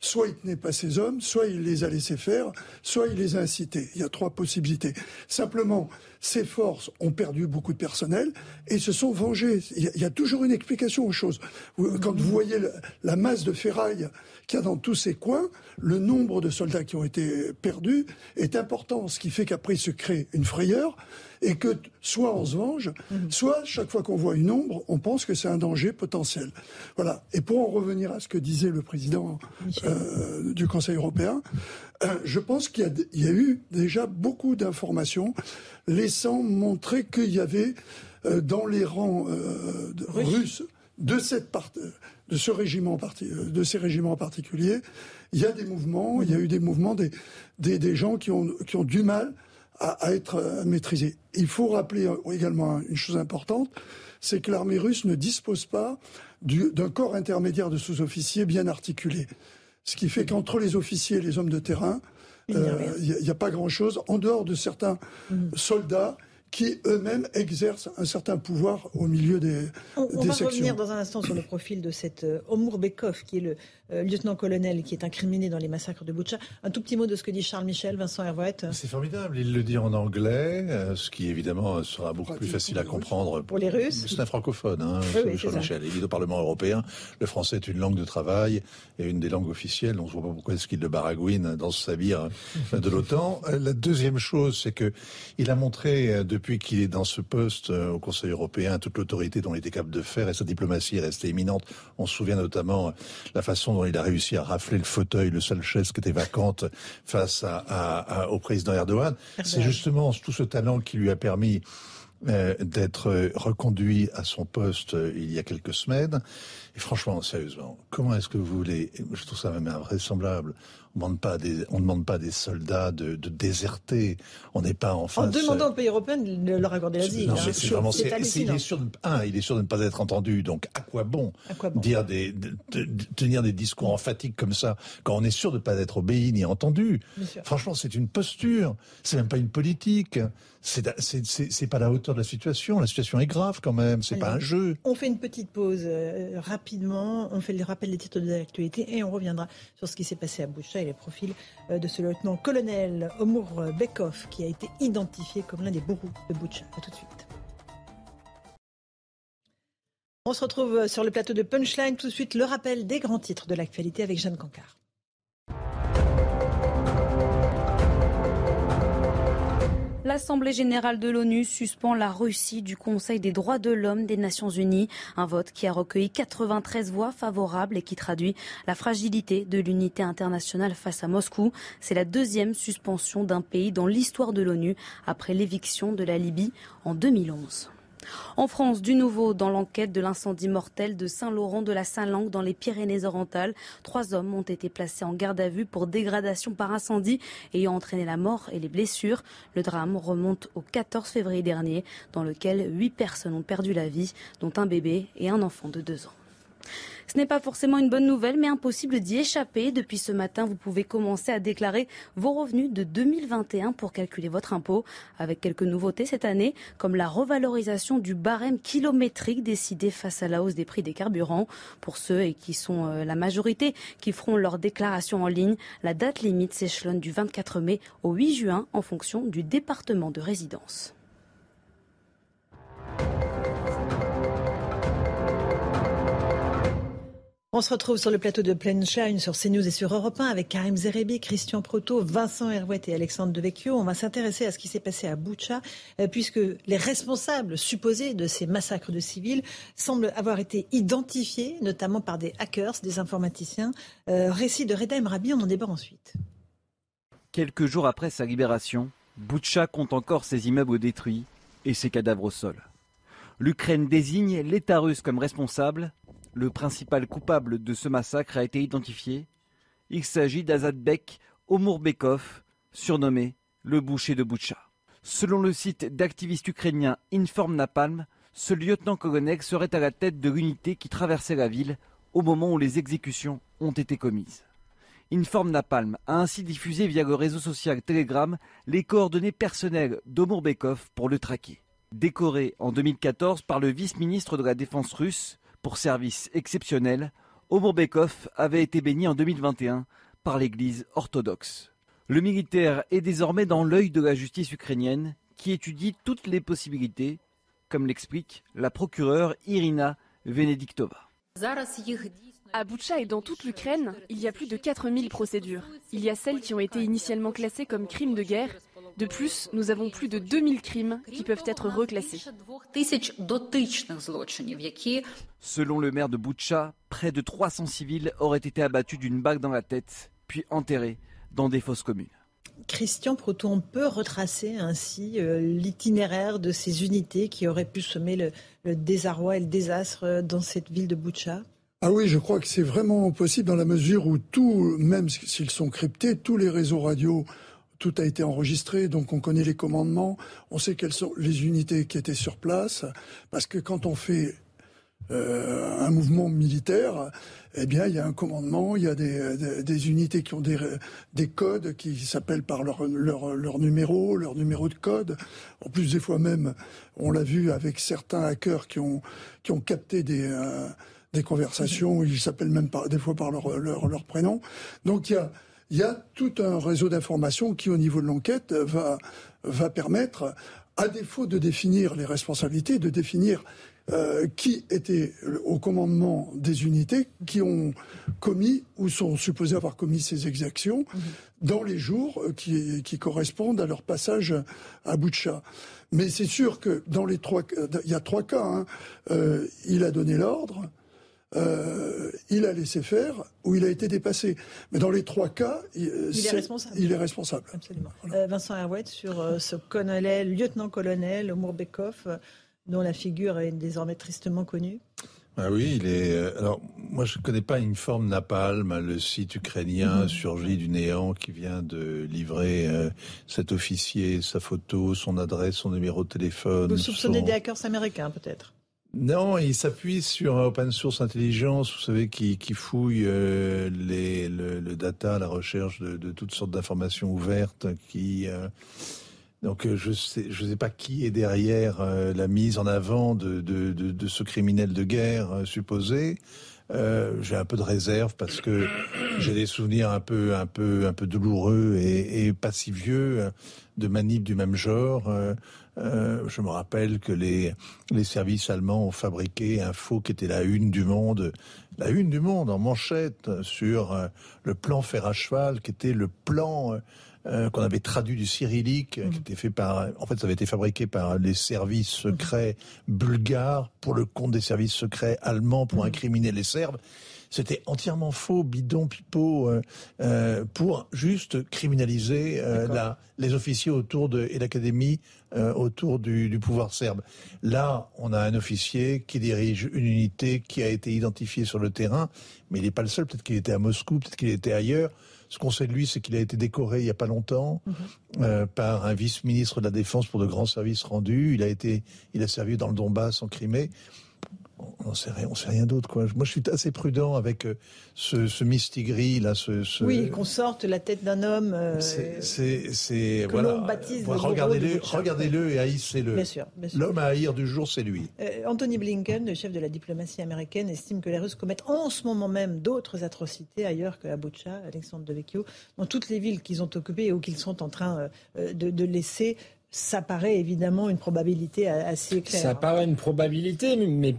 soit il tenait pas ses hommes, soit il les a laissés faire, soit il les a incités. Il y a trois possibilités. Simplement, ces forces ont perdu beaucoup de personnel et se sont vengées. Il y a, toujours une explication aux choses. Quand vous voyez la masse de ferraille qu'il y a dans tous ces coins, le nombre de soldats qui ont été perdus est important, ce qui fait qu'après il se crée une frayeur et que soit on se venge, mhm. soit chaque fois qu'on voit une ombre, on pense que c'est un danger potentiel. Voilà. Et pour en revenir à ce que disait le président euh, du Conseil européen, je pense qu'il y, a eu déjà beaucoup d'informations laissant montrer qu'il y avait euh, dans les rangs russes de cette de ce régiment de ces régiments en particulier, il y a des mouvements, il y a eu des mouvements des, des, des gens qui ont, qui ont du mal à, être euh, maîtrisé. Il faut rappeler euh, également une chose importante, c'est que l'armée russe ne dispose pas d'un corps intermédiaire de sous-officiers bien articulé. Ce qui fait qu'entre les officiers et les hommes de terrain, il n'y a, euh, pas grand-chose, en dehors de certains mmh. soldats qui eux-mêmes exercent un certain pouvoir au milieu des, on, on va revenir dans un instant sur le profil de cet euh, Omur Bekov, qui est le euh, lieutenant-colonel qui est incriminé dans les massacres de Boucha. Un tout petit mot de ce que dit Charles Michel, Vincent Hervouette. C'est formidable, il le dit en anglais, euh, ce qui évidemment sera beaucoup plus facile à comprendre. Pour les Russes C'est un francophone, hein, Charles Michel. Il est au Parlement européen, le français est une langue de travail et une des langues officielles, on ne voit pas pourquoi est-ce qu'il le baragouine dans ce sabir hein, de l'OTAN. La deuxième chose, c'est que il a montré de depuis qu'il est dans ce poste euh, au Conseil européen, toute l'autorité dont il était capable de faire et sa diplomatie est restée éminente. On se souvient notamment euh, la façon dont il a réussi à rafler le fauteuil, le seul chaise qui était vacante face au président Erdogan. C'est justement tout ce talent qui lui a permis euh, d'être reconduit à son poste il y a quelques semaines. Et franchement, sérieusement, comment est-ce que vous voulez, je trouve ça même invraisemblable, on ne demande pas des, on demande pas des soldats de, de déserter. On n'est pas en face. En demandant au pays européen de leur accorder l'asile. Non, hein. c'est vraiment, c'est, il est sûr de, un, il est sûr de ne pas être entendu. Donc, à quoi bon, à quoi bon dire des, de, de, tenir des discours emphatiques comme ça quand on est sûr de ne pas être obéi ni entendu? Franchement, c'est une posture. C'est même pas une politique. C'est, pas la hauteur de la situation. La situation est grave quand même. C'est pas un jeu. On fait une petite pause euh, rapidement. On fait le rappel des titres de l'actualité et on reviendra sur ce qui s'est passé à Boucha et les profils euh, de ce lieutenant-colonel Omur Bekov qui a été identifié comme l'un des bourreaux de Boucha. A tout de suite. On se retrouve sur le plateau de Punchline. Tout de suite, le rappel des grands titres de l'actualité avec Jeanne Cancard. L'Assemblée générale de l'ONU suspend la Russie du Conseil des droits de l'homme des Nations unies, un vote qui a recueilli 93 voix favorables et qui traduit la fragilité de l'unité internationale face à Moscou. C'est la deuxième suspension d'un pays dans l'histoire de l'ONU après l'éviction de la Libye en 2011. En France, du nouveau dans l'enquête de l'incendie mortel de Saint-Laurent de la Saint-Langue dans les Pyrénées-Orientales. Trois hommes ont été placés en garde à vue pour dégradation par incendie ayant entraîné la mort et les blessures. Le drame remonte au 14 février dernier dans lequel huit personnes ont perdu la vie, dont un bébé et un enfant de deux ans. Ce n'est pas forcément une bonne nouvelle, mais impossible d'y échapper. Depuis ce matin, vous pouvez commencer à déclarer vos revenus de 2021 pour calculer votre impôt, avec quelques nouveautés cette année, comme la revalorisation du barème kilométrique décidé face à la hausse des prix des carburants. Pour ceux et qui sont euh, la majorité qui feront leur déclaration en ligne, la date limite s'échelonne du 24 mai au 8 juin en fonction du département de résidence. On se retrouve sur le plateau de Pleine sur CNews et sur Europe 1 avec Karim Zerebi, Christian Proto, Vincent Herouet et Alexandre Devecchio. On va s'intéresser à ce qui s'est passé à Boucha, euh, puisque les responsables supposés de ces massacres de civils semblent avoir été identifiés, notamment par des hackers, des informaticiens. Euh, récit de Reda Rabi, on en débat ensuite. Quelques jours après sa libération, Boucha compte encore ses immeubles détruits et ses cadavres au sol. L'Ukraine désigne l'État russe comme responsable le principal coupable de ce massacre a été identifié. Il s'agit d'Azadbek Omurbekov, surnommé le boucher de Boucha. Selon le site d'activistes ukrainiens Inform Napalm, ce lieutenant-colonel serait à la tête de l'unité qui traversait la ville au moment où les exécutions ont été commises. Inform Napalm a ainsi diffusé via le réseau social Telegram les coordonnées personnelles d'Omurbekov pour le traquer. Décoré en 2014 par le vice-ministre de la Défense russe, pour service exceptionnel, Bekov avait été béni en 2021 par l'Église orthodoxe. Le militaire est désormais dans l'œil de la justice ukrainienne qui étudie toutes les possibilités, comme l'explique la procureure Irina Venediktova. À Boucha et dans toute l'Ukraine, il y a plus de 4000 procédures. Il y a celles qui ont été initialement classées comme crimes de guerre de plus, nous avons plus de 2000 crimes qui peuvent être reclassés. Selon le maire de Boucha, près de 300 civils auraient été abattus d'une bague dans la tête, puis enterrés dans des fosses communes. Christian Proto, on peut retracer ainsi euh, l'itinéraire de ces unités qui auraient pu semer le, le, désarroi et le désastre dans cette ville de Boucha ah oui, je crois que c'est vraiment possible dans la mesure où tout, même s'ils sont cryptés, tous les réseaux radio tout a été enregistré, donc on connaît les commandements, on sait quelles sont les unités qui étaient sur place, parce que quand on fait euh, un mouvement militaire, eh bien, il y a un commandement, il y a des, des, unités qui ont des, des codes qui s'appellent par leur, leur, leur, numéro, leur numéro de code. En plus, des fois même, on l'a vu avec certains hackers qui ont, qui ont capté des, euh, des conversations, ils s'appellent même par, des fois par leur, leur, leur prénom. Donc, il y a il y a tout un réseau d'informations qui, au niveau de l'enquête, va, va permettre, à défaut de définir les responsabilités, de définir euh, qui était au commandement des unités qui ont commis ou sont supposés avoir commis ces exactions mhm. dans les jours qui, qui, correspondent à leur passage à Boutcha. Mais c'est sûr que dans les trois, il y a trois cas. Hein. Euh, il a donné l'ordre, euh, il a laissé faire ou il a été dépassé. Mais dans les trois cas, il, euh, est, responsable. Il est responsable. Absolument. Euh, Vincent Herouet, sur ce colonel, lieutenant-colonel Mourbekov, dont la figure est désormais tristement connue. Ah oui, il est. Alors, moi, je ne connais pas une forme napalm, le site ukrainien mhm. surgit du néant qui vient de livrer cet officier, sa photo, son adresse, son numéro de téléphone. Vous soupçonnez des hackers américains, peut-être? Non, il s'appuie sur Open Source Intelligence, vous savez, qui, fouille euh, le, data, la recherche de, toutes sortes d'informations ouvertes. Qui euh, donc euh, je sais, je sais pas qui est derrière la mise en avant de, ce criminel de guerre supposé. j'ai un peu de réserve parce que j'ai des souvenirs un peu, douloureux et, et pas si vieux de manips du même genre. Euh, je me rappelle que les, les services allemands ont fabriqué un faux qui était la une du monde, la une du monde en manchette sur euh, le plan fer à cheval, qui était le plan euh, qu'on avait traduit du cyrillique, qui mmh. était fait par, en fait, ça avait été fabriqué par les services secrets bulgares pour le compte des services secrets allemands pour mmh. incriminer les Serbes. C'était entièrement faux, bidon, pipeau, euh, euh, pour juste criminaliser euh, la, les officiers autour de et l'académie autour du, du, pouvoir serbe. Là, on a un officier qui dirige une unité qui a été identifiée sur le terrain, mais il n'est pas le seul. Peut-être qu'il était à Moscou, peut-être qu'il était ailleurs. Ce qu'on sait de lui, c'est qu'il a été décoré il n'y a pas longtemps mhm. par un vice-ministre de la Défense pour de grands services rendus. Il a été, il a servi dans le Donbass, en Crimée on sait rien, on sait rien d'autre quoi. Moi, je suis assez prudent avec euh, ce, ce mistigris là. Ce, Oui, qu'on sorte la tête d'un homme. Euh, c'est voilà. Regardez-le, regardez-le et haïssez-le. Bien sûr. L'homme à haïr du jour, c'est lui. Euh, Anthony Blinken, le chef de la diplomatie américaine, estime que les Russes commettent en ce moment même d'autres atrocités ailleurs que Boucha, Alexandre de Vecchio, dans toutes les villes qu'ils ont occupées ou qu'ils sont en train de, de laisser ça paraît évidemment une probabilité assez claire. Ça paraît une probabilité, mais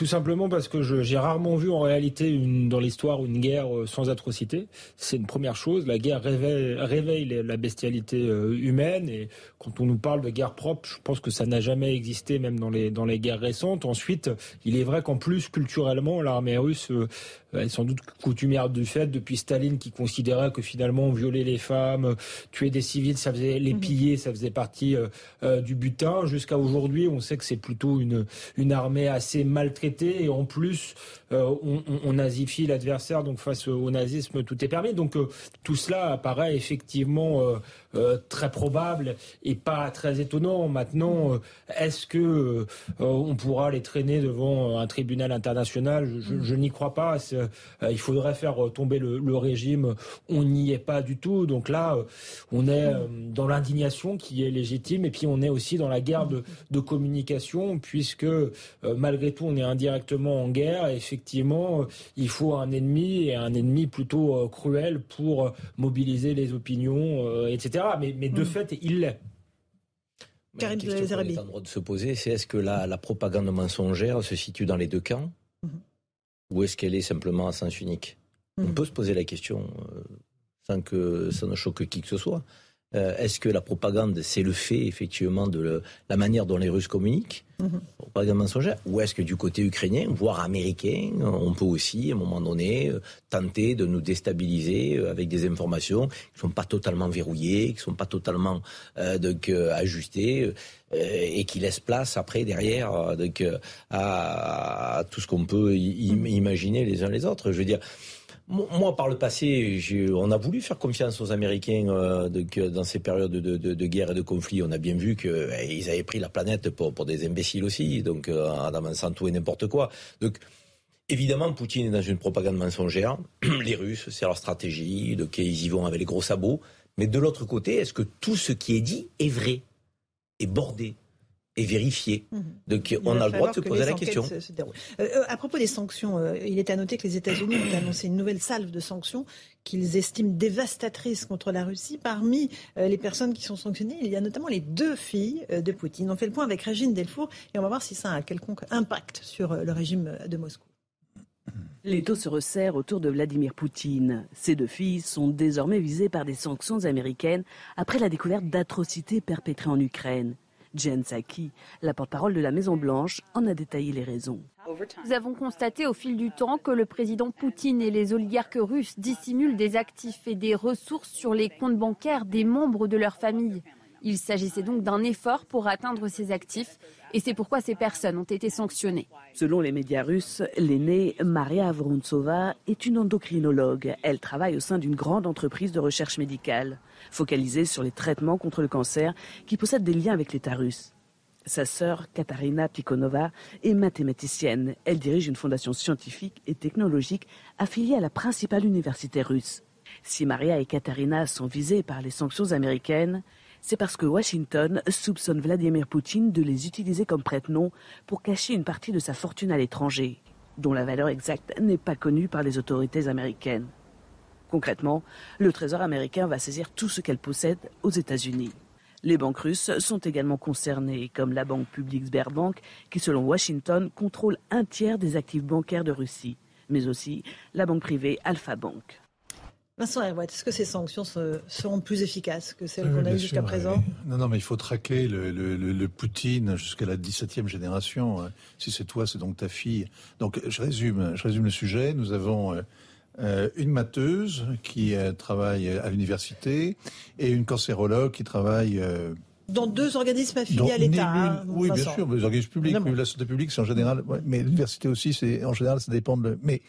tout simplement parce que j'ai rarement vu en réalité une, dans l'histoire une guerre euh, sans atrocité. C'est une première chose. La guerre réveille, réveille la bestialité euh, humaine et quand on nous parle de guerre propre, je pense que ça n'a jamais existé même dans les, dans les guerres récentes. Ensuite, il est vrai qu'en plus, culturellement, l'armée russe euh, est sans doute coutumière du fait depuis Staline qui considérait que finalement violer les femmes, tuer des civils, ça faisait les mhm. piller, ça faisait partie du butin. Jusqu'à aujourd'hui, on sait que c'est plutôt une, une armée assez maltraitée et en plus euh, on, nazifie l'adversaire, donc face au nazisme tout est permis. Donc euh, tout cela apparaît effectivement euh, très probable et pas très étonnant. Maintenant, est-ce que on pourra les traîner devant un tribunal international? Je, n'y crois pas. il faudrait faire tomber le, régime. On n'y est pas du tout. Donc là, on est dans l'indignation qui est légitime et puis on est aussi dans la guerre de, communication puisque malgré tout on est indirectement en guerre. Effectivement, il faut un ennemi et un ennemi plutôt euh, cruel pour euh, mobiliser les opinions, euh, etc. Mais, mais de mm. fait, il l'est. La question qu'on est en droit de se poser, c'est est-ce que la, la, propagande mensongère se situe dans les deux camps mm-hmm. ou est-ce qu'elle est simplement à sens unique? On mm. peut se poser la question sans que ça ne choque qui que ce soit. Euh, est-ce que la propagande, c'est le fait effectivement de la manière dont les Russes communiquent, mhm. propagande mensongère, ou est-ce que du côté ukrainien, voire américain, on peut aussi, à un moment donné, euh, tenter de nous déstabiliser euh, avec des informations qui ne sont pas totalement verrouillées, qui ne sont pas totalement donc, ajustées et qui laissent place après derrière donc, à, tout ce qu'on peut mhm. imaginer les uns les autres. Je veux dire. Moi, par le passé, on a voulu faire confiance aux Américains euh, dans ces périodes de, guerre et de conflit. On a bien vu qu'ils eh, avaient pris la planète pour, des imbéciles aussi, donc euh, en avançant tout et n'importe quoi. Donc, évidemment, Poutine est dans une propagande mensongère. Les Russes, c'est leur stratégie, donc ils y vont avec les gros sabots. Mais de l'autre côté, est-ce que tout ce qui est dit est vrai, est bordé et vérifié. Mhm. Donc on a le droit de se poser la question. Euh, euh, à propos des sanctions, euh, il est à noter que les États-Unis ont annoncé une nouvelle salve de sanctions qu'ils estiment dévastatrices contre la Russie. Parmi les personnes qui sont sanctionnées, il y a notamment les deux filles de Poutine. On fait le point avec Régine Delfour et on va voir si ça a un quelconque impact sur le régime de Moscou. Les taux se resserrent autour de Vladimir Poutine. Ces deux filles sont désormais visées par des sanctions américaines après la découverte d'atrocités perpétrées en Ukraine. Jen Psaki, la porte-parole de la Maison-Blanche, en a détaillé les raisons. Nous avons constaté au fil du temps que le président Poutine et les oligarques russes dissimulent des actifs et des ressources sur les comptes bancaires des membres de leur famille. Il s'agissait donc d'un effort pour atteindre ces actifs et c'est pourquoi ces personnes ont été sanctionnées. Selon les médias russes, l'aînée Maria Vruntsova est une endocrinologue. Elle travaille au sein d'une grande entreprise de recherche médicale, focalisée sur les traitements contre le cancer qui possède des liens avec l'État russe. Sa sœur, Katarina Tikhonova, est mathématicienne. Elle dirige une fondation scientifique et technologique affiliée à la principale université russe. Si Maria et Katarina sont visées par les sanctions américaines, c'est parce que Washington soupçonne Vladimir Poutine de les utiliser comme prête-nom pour cacher une partie de sa fortune à l'étranger, dont la valeur exacte n'est pas connue par les autorités américaines. Concrètement, le Trésor américain va saisir tout ce qu'elle possède aux États-Unis. Les banques russes sont également concernées, comme la banque publique Sberbank, qui selon Washington contrôle un tiers des actifs bancaires de Russie, mais aussi la banque privée Alpha Bank. Vincent Herouet, est-ce que ces sanctions seront plus efficaces que celles qu'on a eues jusqu'à présent Non, non, mais il faut traquer le, Poutine jusqu'à la 17e génération. Si c'est toi, c'est donc ta fille. Donc, je résume, je résume le sujet. Nous avons euh, euh, une matheuse qui euh, travaille à l'université et une cancérologue qui travaille dans deux organismes affiliés à l'État. Hein, oui, bien sûr, les organismes publics, la santé publique, c'est en général, mais l'université aussi, c'est en général, ça dépend de. Mais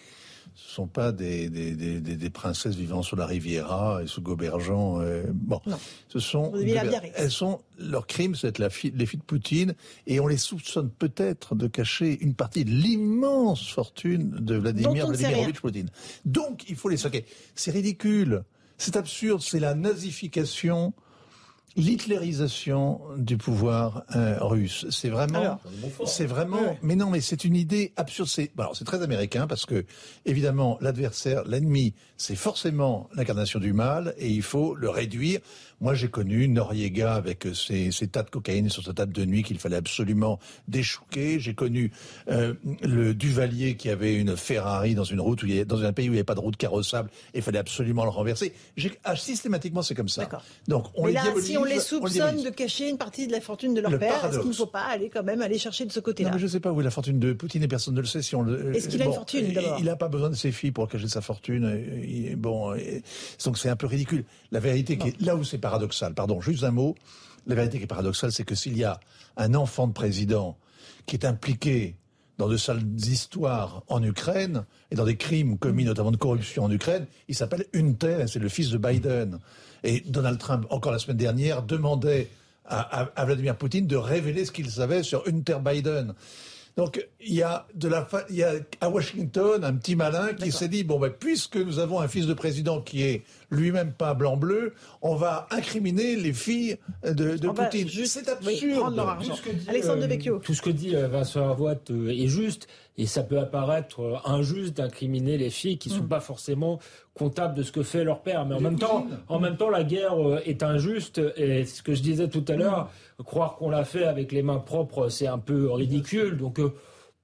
ce ne sont pas des, des, des, des, princesses vivant sur la Riviera et sous Gobergeant. Euh, bon, ce sont, elles sont leur crime, c'est la fille, les filles de Poutine, et on les soupçonne peut-être de cacher une partie de l'immense fortune de Vladimir Vladimirovitch Poutine. Donc, il faut les saquer. C'est ridicule, c'est absurde, c'est la nazification l'hitlérisation du pouvoir euh, russe. C'est vraiment, c'est vraiment, mais non, mais c'est une idée absurde. C'est, alors c'est très américain parce que évidemment l'adversaire, l'ennemi, c'est forcément l'incarnation du mal et il faut le réduire. Moi, j'ai connu Noriega avec ses, tas de cocaïne sur sa table de nuit qu'il fallait absolument déchouquer. J'ai connu euh, le Duvalier qui avait une Ferrari dans une route où il y dans un pays où il n'y avait pas de route carrossable et il fallait absolument le renverser. Ah, systématiquement, c'est comme ça. Donc on les on les soupçonne de cacher une partie de la fortune de leur père, est-ce qu'il ne faut pas aller quand même aller chercher de ce côté-là? Je ne sais pas où est la fortune de Poutine et personne ne le sait. Si on le... Est-ce qu'il a une fortune d'abord? Il n'a pas besoin de ses filles pour cacher sa fortune. bon, donc c'est un peu ridicule. La vérité, qui est, là où c'est paradoxal, pardon, juste un mot. La vérité qui est paradoxale, c'est que s'il y a un enfant de président qui est impliqué dans de sales histoires en Ukraine et dans des crimes commis notamment de corruption en Ukraine, il s'appelle Hunter, c'est le fils de Biden. Et Donald Trump, encore la semaine dernière, demandait à, Vladimir Poutine de révéler ce qu'il savait sur Hunter Biden. Donc il y a de la il y a à Washington un petit malin qui s'est dit bon ben puisque nous avons un fils de président qui est lui-même pas blanc-bleu, on va incriminer les filles de, Poutine. C'est absurde. leur argent. Alexandre euh, Tout ce que dit euh, Vincent Avoit euh, est juste. Et ça peut apparaître injuste d'incriminer les filles qui ne sont mm. pas forcément comptables de ce que fait leur père. Mais en même temps, en même temps, la guerre est injuste. Et ce que je disais tout à l'heure, mm. croire qu'on l'a fait avec les mains propres, c'est un peu ridicule. Donc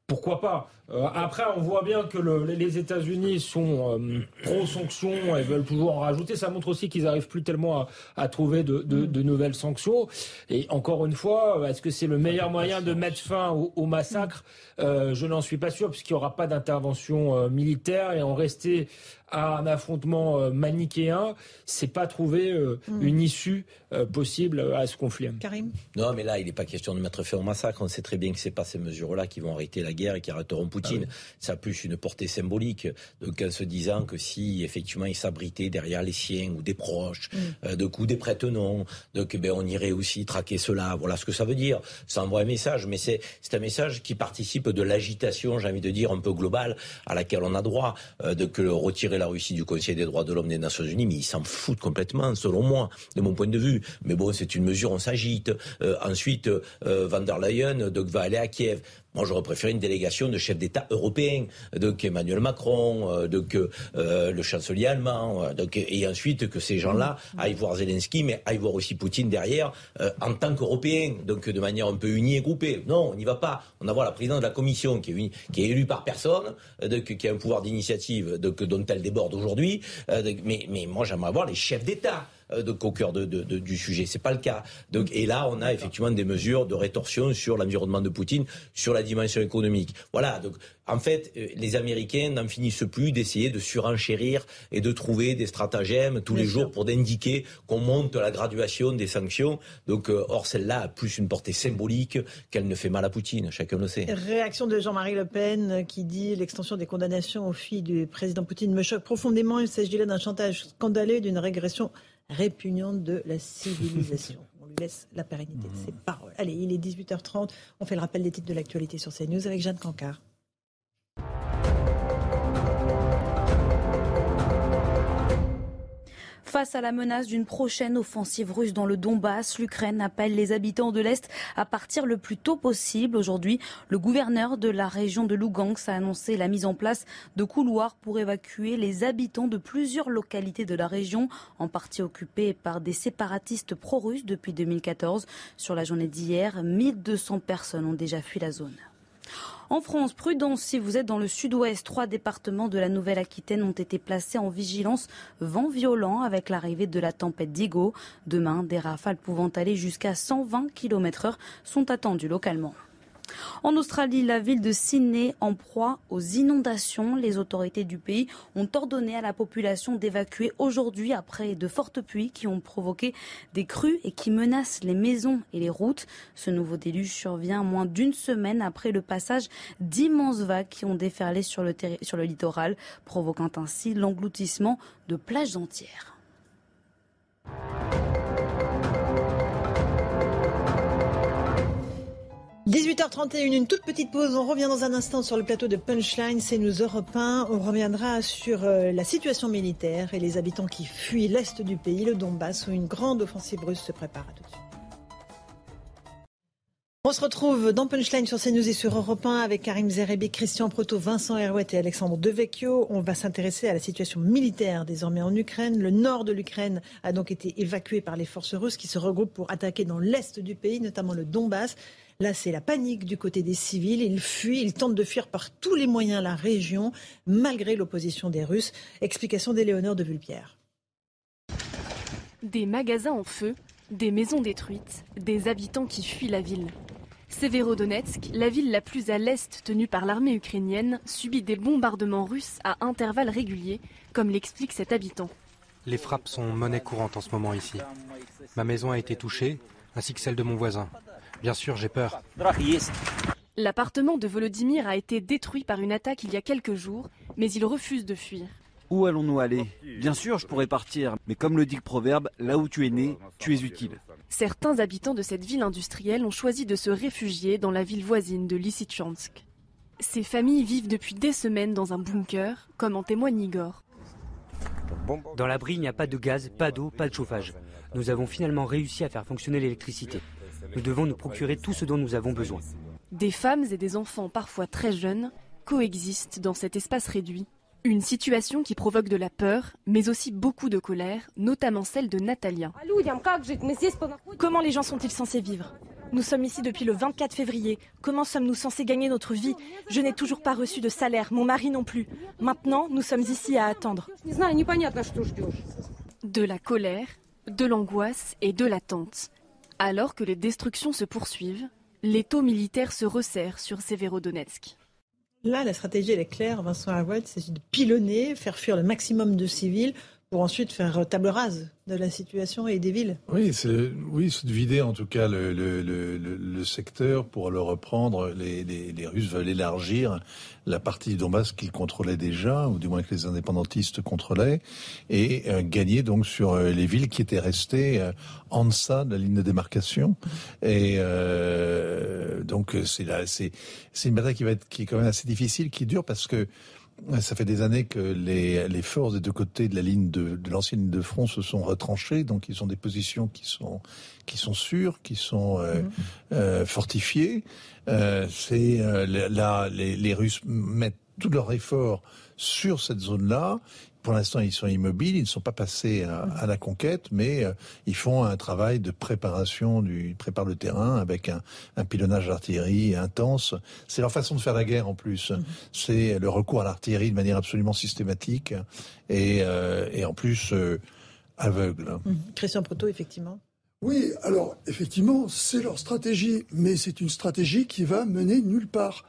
pourquoi pas? Euh, Après, on voit bien que les États-Unis sont euh, pro-sanctions et veulent toujours en rajouter. Ça montre aussi qu'ils n'arrivent plus tellement à, trouver de, nouvelles sanctions. Et encore une fois, est-ce que c'est le meilleur moyen de mettre fin au, massacre? Euh, Je n'en suis pas sûr, puisqu'il n'y aura pas d'intervention militaire et en rester à un affrontement euh, manichéen, c'est pas trouver euh, hmm. une issue euh, possible à ce conflit. Karim? Non, mais là, il n'est pas question de mettre fin au massacre. On sait très bien que c'est pas ces mesures-là qui vont arrêter la guerre et qui arrêteront Poutine. Ah Ça a plus une portée symbolique. Donc, en se disant que si effectivement il s'abritait derrière les siens ou des proches, hmm. de coups des prête-noms, donc ben, on irait aussi traquer cela. Voilà ce que ça veut dire. Ça envoie un message, mais c'est un message qui participe de l'agitation, j'ai envie de dire, un peu globale à laquelle on a droit, de que retirer la Russie du Conseil des droits de l'homme des Nations Unies, mais ils s'en foutent complètement, selon moi, de mon point de vue. Mais bon, c'est une mesure, on s'agite. Euh, ensuite, euh, Van der Leyen donc, va aller à Kiev. Moi, j'aurais préféré une délégation de chefs d'État européens, donc Emmanuel Macron, euh, donc euh, le chancelier allemand, euh, et ensuite que ces gens-là aillent voir Zelensky, mais aillent voir aussi Poutine derrière, en tant qu'Européens, donc de manière un peu unie et groupée. Non, on n'y va pas. On va voir la présidente de la Commission qui est, élue par personne, qui a un pouvoir d'initiative dont elle déborde aujourd'hui. mais, mais moi, j'aimerais voir les chefs d'État. Euh, au cœur de, de, du sujet. C'est pas le cas. Donc, et là, on a effectivement des mesures de rétorsion sur l'environnement de Poutine, sur la dimension économique. Voilà. Donc, en fait, euh, les Américains n'en finissent plus d'essayer de surenchérir et de trouver des stratagèmes tous les jours pour d'indiquer qu'on monte la graduation des sanctions. Donc, euh, or, celle-là a plus une portée symbolique qu'elle ne fait mal à Poutine. Chacun le sait. Réaction de Jean-Marie Le Pen qui dit l'extension des condamnations aux filles du président Poutine me choque profondément. Il s'agit là d'un chantage scandaleux, d'une régression répugnante de la civilisation. On lui laisse la pérennité de ses paroles. Allez, il est 18h30. On fait le rappel des titres de l'actualité sur CNews avec Jeanne Cancard. Face à la menace d'une prochaine offensive russe dans le Donbass, l'Ukraine appelle les habitants de l'Est à partir le plus tôt possible. Aujourd'hui, le gouverneur de la région de Lugansk a annoncé la mise en place de couloirs pour évacuer les habitants de plusieurs localités de la région, en partie occupées par des séparatistes pro-russes depuis 2014. Sur la journée d'hier, 1200 personnes ont déjà fui la zone. En France, prudence si vous êtes dans le sud-ouest. Trois départements de la Nouvelle-Aquitaine ont été placés en vigilance vent violent avec l'arrivée de la tempête Digo. Demain, des rafales pouvant aller jusqu'à 120 km heure sont attendues localement. En Australie, la ville de Sydney en proie aux inondations. Les autorités du pays ont ordonné à la population d'évacuer aujourd'hui après de fortes pluies qui ont provoqué des crues et qui menacent les maisons et les routes. Ce nouveau déluge survient moins d'une semaine après le passage d'immenses vagues qui ont déferlé sur le, sur le littoral, provoquant ainsi l'engloutissement de plages entières. 18h31, une toute petite pause. On revient dans un instant sur le plateau de Punchline, c'est nous Européens. On reviendra sur euh, la situation militaire et les habitants qui fuient l'est du pays, le Donbass, où une grande offensive russe se prépare à tout de suite. On se retrouve dans Punchline sur CNews et sur Europe 1 avec Karim Zerebi, Christian Proto, Vincent Herouet et Alexandre Devecchio. On va s'intéresser à la situation militaire désormais en Ukraine. Le nord de l'Ukraine a donc été évacué par les forces russes qui se regroupent pour attaquer dans l'est du pays, notamment le Donbass. Là, c'est la panique du côté des civils. Ils fuient, ils tentent de fuir par tous les moyens la région, malgré l'opposition des Russes. Explication d'Éléonore de Vulpière. Des magasins en feu, des maisons détruites, des habitants qui fuient la ville. Severodonetsk, la ville la plus à l'est tenue par l'armée ukrainienne, subit des bombardements russes à intervalles réguliers, comme l'explique cet habitant. Les frappes sont monnaie courante en ce moment ici. Ma maison a été touchée, ainsi que celle de mon voisin. Bien sûr, j'ai peur. L'appartement de Volodymyr a été détruit par une attaque il y a quelques jours, mais il refuse de fuir. Où allons-nous aller Bien sûr, je pourrais partir, mais comme le dit le proverbe, là où tu es né, tu es utile. Certains habitants de cette ville industrielle ont choisi de se réfugier dans la ville voisine de Lysychansk. Ces familles vivent depuis des semaines dans un bunker, comme en témoigne Igor. Dans l'abri, il n'y a pas de gaz, pas d'eau, pas de chauffage. Nous avons finalement réussi à faire fonctionner l'électricité. Nous devons nous procurer tout ce dont nous avons besoin. Des femmes et des enfants parfois très jeunes coexistent dans cet espace réduit. Une situation qui provoque de la peur, mais aussi beaucoup de colère, notamment celle de Natalia. Comment les gens sont-ils censés vivre? Nous sommes ici depuis le 24 février. Comment sommes-nous censés gagner notre vie? Je n'ai toujours pas reçu de salaire, mon mari non plus. Maintenant, nous sommes ici à attendre. De la colère, de l'angoisse et de l'attente. Alors que les destructions se poursuivent, les taux militaires se resserrent sur Severodonetsk. Là, la stratégie, est claire, Vincent Howard, c'est de pilonner, faire fuir le maximum de civils pour ensuite faire table rase de la situation et des villes. Oui, c'est oui, de vider en tout cas le, le, le, le secteur pour le reprendre. Les, les, les, Russes veulent élargir la partie du Donbass qu'ils contrôlaient déjà, ou du moins que les indépendantistes contrôlaient, et euh, gagner donc sur euh, les villes qui étaient restées euh, en deçà de la ligne de démarcation. Et euh, donc c'est là, c'est c'est une bataille qui va être qui est quand même assez difficile, qui dure parce que ça fait des années que les, les forces des deux côtés de la ligne de, de l'ancienne ligne de front se sont retranchées, donc ils ont des positions qui sont qui sont sûres, qui sont euh, mhm. euh, fortifiées. Euh, c'est euh, là les, les Russes mettent tout leur effort sur cette zone-là. Pour l'instant, ils sont immobiles, ils ne sont pas passés à, la conquête, mais euh, ils font un travail de préparation, du, ils préparent le terrain avec un, un pilonnage d'artillerie intense. C'est leur façon de faire la guerre en plus. Mm-hmm. C'est le recours à l'artillerie de manière absolument systématique et, euh, et en plus euh, aveugle. Mm-hmm. Christian Proto, effectivement. Oui, alors effectivement, c'est leur stratégie, mais c'est une stratégie qui va mener nulle part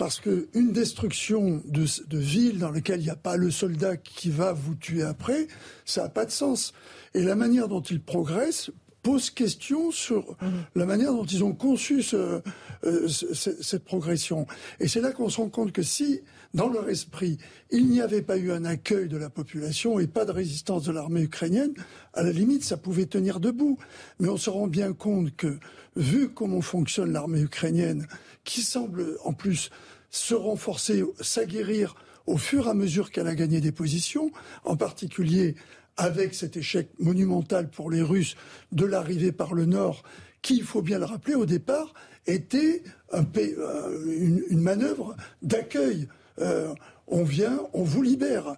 parce qu'une destruction de, de ville dans laquelle il n'y a pas le soldat qui va vous tuer après, ça n'a pas de sens. Et la manière dont ils progressent pose question sur mhm. la manière dont ils ont conçu ce, euh, cette progression. Et c'est là qu'on se rend compte que si, dans leur esprit, il n'y avait pas eu un accueil de la population et pas de résistance de l'armée ukrainienne, à la limite, ça pouvait tenir debout. Mais on se rend bien compte que, vu comment fonctionne l'armée ukrainienne, qui semble en plus se renforcer, s'aguerrir au fur et à mesure qu'elle a gagné des positions, en particulier avec cet échec monumental pour les Russes de l'arrivée par le Nord, qui, il faut bien le rappeler, au départ, était un euh, une, manœuvre d'accueil. Euh, on vient, on vous libère.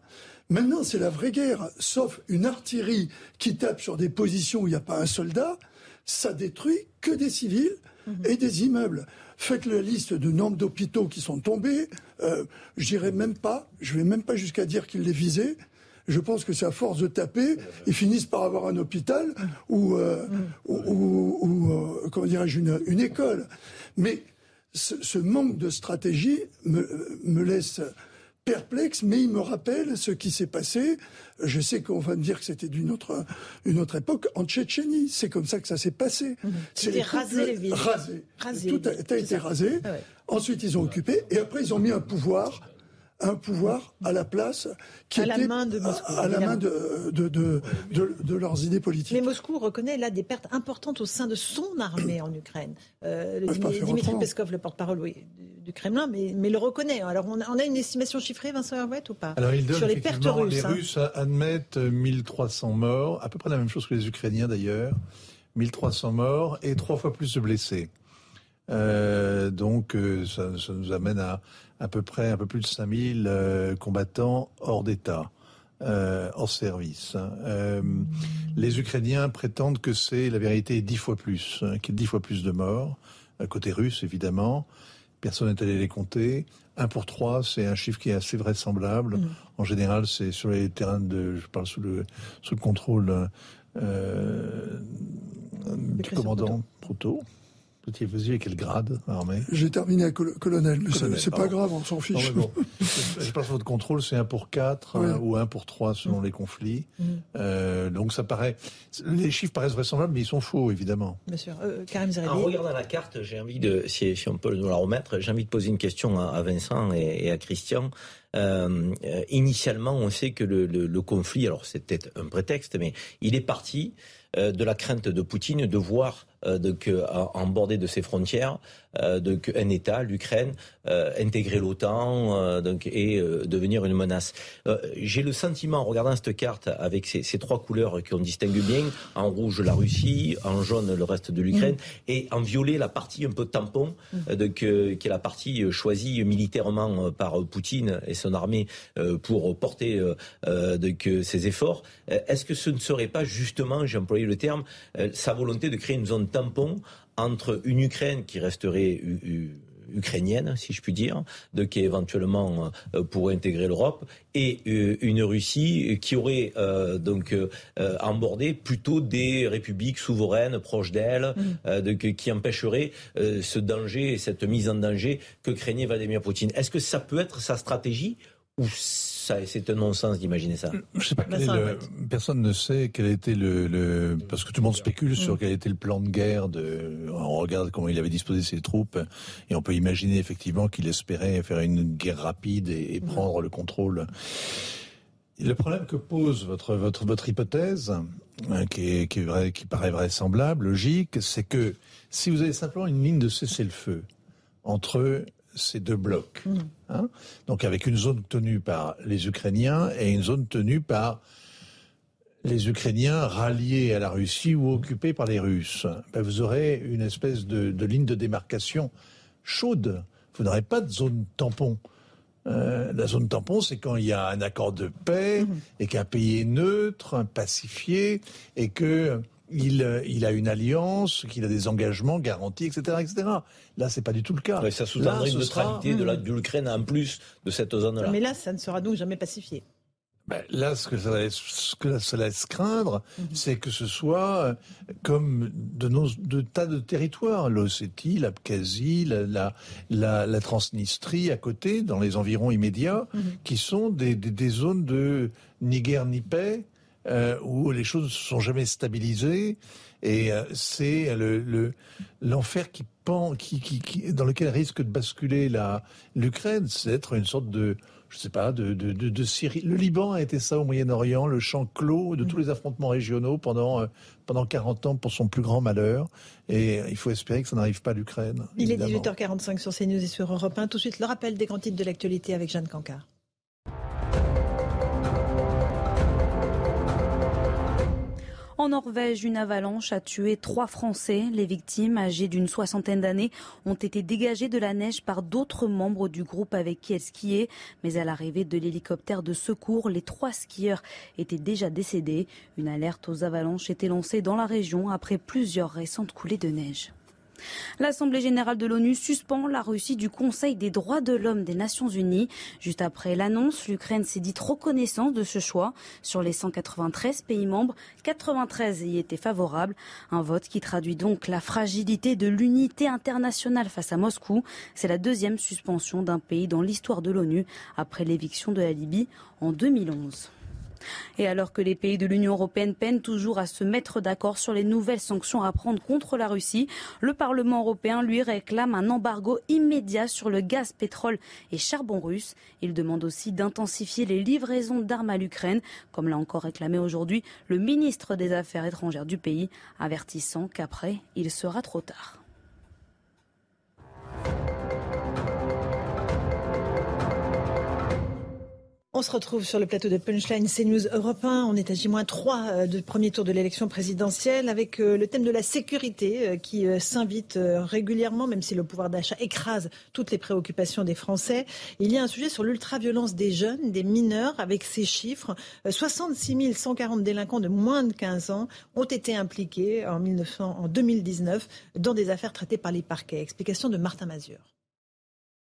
Maintenant, c'est la vraie guerre, sauf une artillerie qui tape sur des positions où il n'y a pas un soldat, ça détruit que des civils mhm. et des immeubles. Faites la liste de nombre d'hôpitaux qui sont tombés. Euh, je même pas, je vais même pas jusqu'à dire qu'ils les visaient. Je pense que c'est à force de taper, ils finissent par avoir un hôpital ou, euh, ou, euh, comment dirais-je, une, école. Mais ce, manque de stratégie me laisse perplexe, mais il me rappelle ce qui s'est passé. Je sais qu'on va me dire que c'était d'une autre, une autre époque, en Tchétchénie. C'est comme ça que ça s'est passé. Mmh. C'était rasé les villes. Rasé. Tout a, été rasé. Ah Ensuite, ils ont occupé. Et après, ils ont mis un pouvoir un pouvoir à la place qui à était la main de Moscou, à, la main de, de, de, de, leurs idées politiques. Mais Moscou reconnaît là des pertes importantes au sein de son armée en Ukraine. Euh, Dimitri Peskov, le porte-parole oui, du Kremlin, mais, mais le reconnaît. Alors on a, une estimation chiffrée, Vincent Herouet, ou pas Alors il donne, Sur les pertes russes. Les hein. Russes admettent 1300 morts, à peu près la même chose que les Ukrainiens d'ailleurs. 1300 morts et trois fois plus de blessés. Euh, donc euh, ça, ça, nous amène à à peu près un peu plus de 5000 euh, combattants hors d'état. Euh, hors service. Euh, les Ukrainiens prétendent que c'est la vérité dix fois plus, hein, qu'il y a dix fois plus de morts, côté russe évidemment. Personne n'est allé les compter. Un pour trois, c'est un chiffre qui est assez vraisemblable. Mm. En général, c'est sur les terrains de, je parle sous le sous le contrôle euh, du commandant Proto. Vous avez quel grade armée J'ai terminé à colonel, mais c'est pas grave, on s'en fiche. je pense que votre contrôle, c'est un pour 4 euh, ou un pour 3 selon mm. les conflits. Mm. Euh, donc ça paraît. Les chiffres paraissent vraisemblables, mais ils sont faux, évidemment. Bien sûr. Euh, Karim En regardant la carte, j'ai envie de, si, on peut nous la remettre, j'ai envie de poser une question à, Vincent et, à Christian. Euh, initialement, on sait que le, le, le conflit, alors c'était un prétexte, mais il est parti de la crainte de Poutine de voir euh, donc, en bordée de ses frontières, euh, donc un État, l'Ukraine, euh, intégrer l'OTAN donc et devenir une menace. J'ai le sentiment, en regardant cette carte avec ces, ces trois couleurs qu'on distingue bien, en rouge la Russie, en jaune le reste de l'Ukraine, mm. et en violet la partie un peu tampon, mm. donc, qui est la partie choisie militairement par Poutine et son armée pour porter donc, ses efforts. Est-ce que ce ne serait pas justement, j'ai employé le terme, sa volonté de créer une zone tampon entre une Ukraine qui resterait ukrainienne, si je puis dire, de qui éventuellement euh, pourrait intégrer l'Europe, et euh, une Russie qui aurait euh, donc embordé plutôt des républiques souveraines proches d'elle, mm. qui empêcherait ce danger, cette mise en danger que craignait Vladimir Poutine. Est-ce que ça peut être sa stratégie ou c'est un non-sens d'imaginer ça. Je sais pas personne ne sait quel a été le, parce que tout le monde spécule sur mm. quel était le plan de guerre de, on regarde comment il avait disposé ses troupes et on peut imaginer effectivement qu'il espérait faire une guerre rapide et, prendre le contrôle. Le problème que pose votre votre votre hypothèse, hein, qui est qui est vrai, qui paraît vraisemblable, logique, c'est que si vous avez simplement une ligne de cessez-le-feu entre ces deux blocs. Mm. Hein Donc avec une zone tenue par les Ukrainiens et une zone tenue par les Ukrainiens ralliés à la Russie ou occupés par les Russes. Ben vous aurez une espèce de, ligne de démarcation chaude. Vous n'aurez pas de zone tampon. Euh, la zone tampon, c'est quand il y a un accord de paix mm-hmm. et qu'un pays est neutre, pacifié, et que il, il, a une alliance, qu'il a des engagements garantis, etc., etc. Là, c'est pas du tout le cas. ça sous-tendrait une neutralité de l'Ukraine en plus de cette zone-là. Mais là, ça ne sera donc jamais pacifié. Ben, là, ce que ça laisse, ce que ça laisse craindre, mhm. c'est que ce soit euh, comme de nos de tas de territoires, l'Ossétie, l'Abkhazie, la, la, la, Transnistrie à côté, dans les environs immédiats, mhm. qui sont des, des, des, zones de ni guerre ni paix, euh, où les choses ne se sont jamais stabilisées. Et euh, c'est le l'enfer qui pend, qui, qui, qui, dans lequel risque de basculer la l'Ukraine, c'est d'être une sorte de je sais pas, de, de, de, de, Syrie. Le Liban a été ça au Moyen-Orient, le champ clos de tous les affrontements régionaux pendant, euh, pendant 40 ans pour son plus grand malheur. Et il faut espérer que ça n'arrive pas à l'Ukraine. Il est 18h45 sur CNews et sur Europe 1. Tout de suite, le rappel des grands titres de l'actualité avec Jeanne Cancard. En Norvège, une avalanche a tué trois Français. Les victimes, âgées d'une soixantaine d'années, ont été dégagées de la neige par d'autres membres du groupe avec qui elles skiaient. Mais à l'arrivée de l'hélicoptère de secours, les trois skieurs étaient déjà décédés. Une alerte aux avalanches était lancée dans la région après plusieurs récentes coulées de neige. L'Assemblée générale de l'ONU suspend la Russie du Conseil des droits de l'homme des Nations unies. Juste après l'annonce, l'Ukraine s'est dite reconnaissance de ce choix. Sur les 193 pays membres, 93 y étaient favorables. Un vote qui traduit donc la fragilité de l'unité internationale face à Moscou. C'est la deuxième suspension d'un pays dans l'histoire de l'ONU après l'éviction de la Libye en 2011. Et alors que les pays de l'Union européenne peinent toujours à se mettre d'accord sur les nouvelles sanctions à prendre contre la Russie, le Parlement européen lui réclame un embargo immédiat sur le gaz, pétrole et charbon russe. Il demande aussi d'intensifier les livraisons d'armes à l'Ukraine, comme l'a encore réclamé aujourd'hui le ministre des Affaires étrangères du pays, avertissant qu'après, il sera trop tard. On se retrouve sur le plateau de Punchline CNews Europe 1. On est à J-3 euh, du premier tour de l'élection présidentielle avec euh, le thème de la sécurité euh, qui s'invite régulièrement, même si le pouvoir d'achat écrase toutes les préoccupations des Français. Il y a un sujet sur l'ultraviolence des jeunes, des mineurs, avec ces chiffres. 66 140 délinquants de moins de 15 ans ont été impliqués en, 1900, en 2019 dans des affaires traitées par les parquets. Explication de Martin Mazur.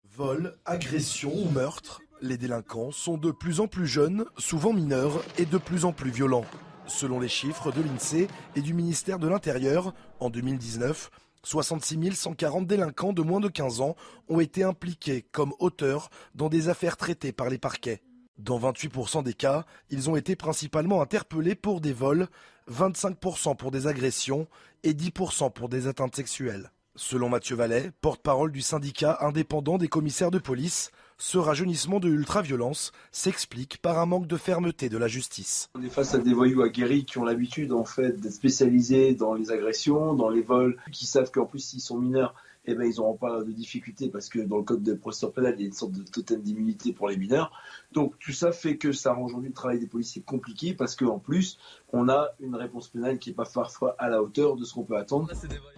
Vol, agression ou meurtre? Les délinquants sont de plus en plus jeunes, souvent mineurs et de plus en plus violents. Selon les chiffres de l'INSEE et du ministère de l'Intérieur, en 2019, 66 140 délinquants de moins de 15 ans ont été impliqués comme auteurs dans des affaires traitées par les parquets. Dans 28% des cas, ils ont été principalement interpellés pour des vols, 25% pour des agressions et 10% pour des atteintes sexuelles. Selon Mathieu Vallet, porte-parole du syndicat indépendant des commissaires de police, ce rajeunissement de l'ultraviolence s'explique par un manque de fermeté de la justice. On est face à des voyous aguerris qui ont l'habitude en fait d'être spécialisés dans les agressions, dans les vols, qui savent qu'en plus s'ils sont mineurs, eh ben, ils n'auront pas de difficultés parce que dans le code de procédure pénale, il y a une sorte de totem d'immunité pour les mineurs. Donc tout ça fait que ça rend aujourd'hui le travail des policiers compliqué parce qu'en plus, on a une réponse pénale qui n'est pas parfois à la hauteur de ce qu'on peut attendre.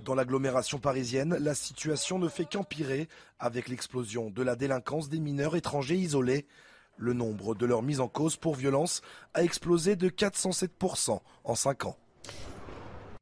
Dans l'agglomération parisienne, la situation ne fait qu'empirer avec l'explosion de la délinquance des mineurs étrangers isolés. Le nombre de leurs mises en cause pour violence a explosé de 407% en 5 ans.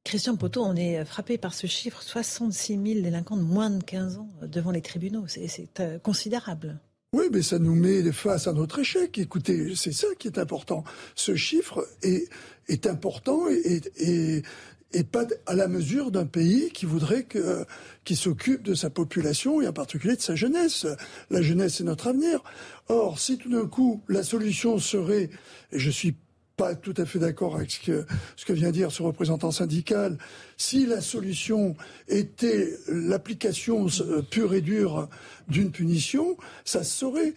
Christian Poteau, on est frappé par ce chiffre 66 000 délinquants de moins de 15 ans devant les tribunaux. C'est euh, considérable. Oui, mais ça nous met face à notre échec. Écoutez, c'est ça qui est important. Ce chiffre est, important et, pas à la mesure d'un pays qui voudrait que, qui s'occupe de sa population et en particulier de sa jeunesse. La jeunesse est notre avenir. Or, si tout d'un coup la solution serait, et je suis pas tout à fait d'accord avec ce que, ce que vient dire ce représentant syndical. Si la solution était l'application euh, pure et dure d'une punition, ça se saurait.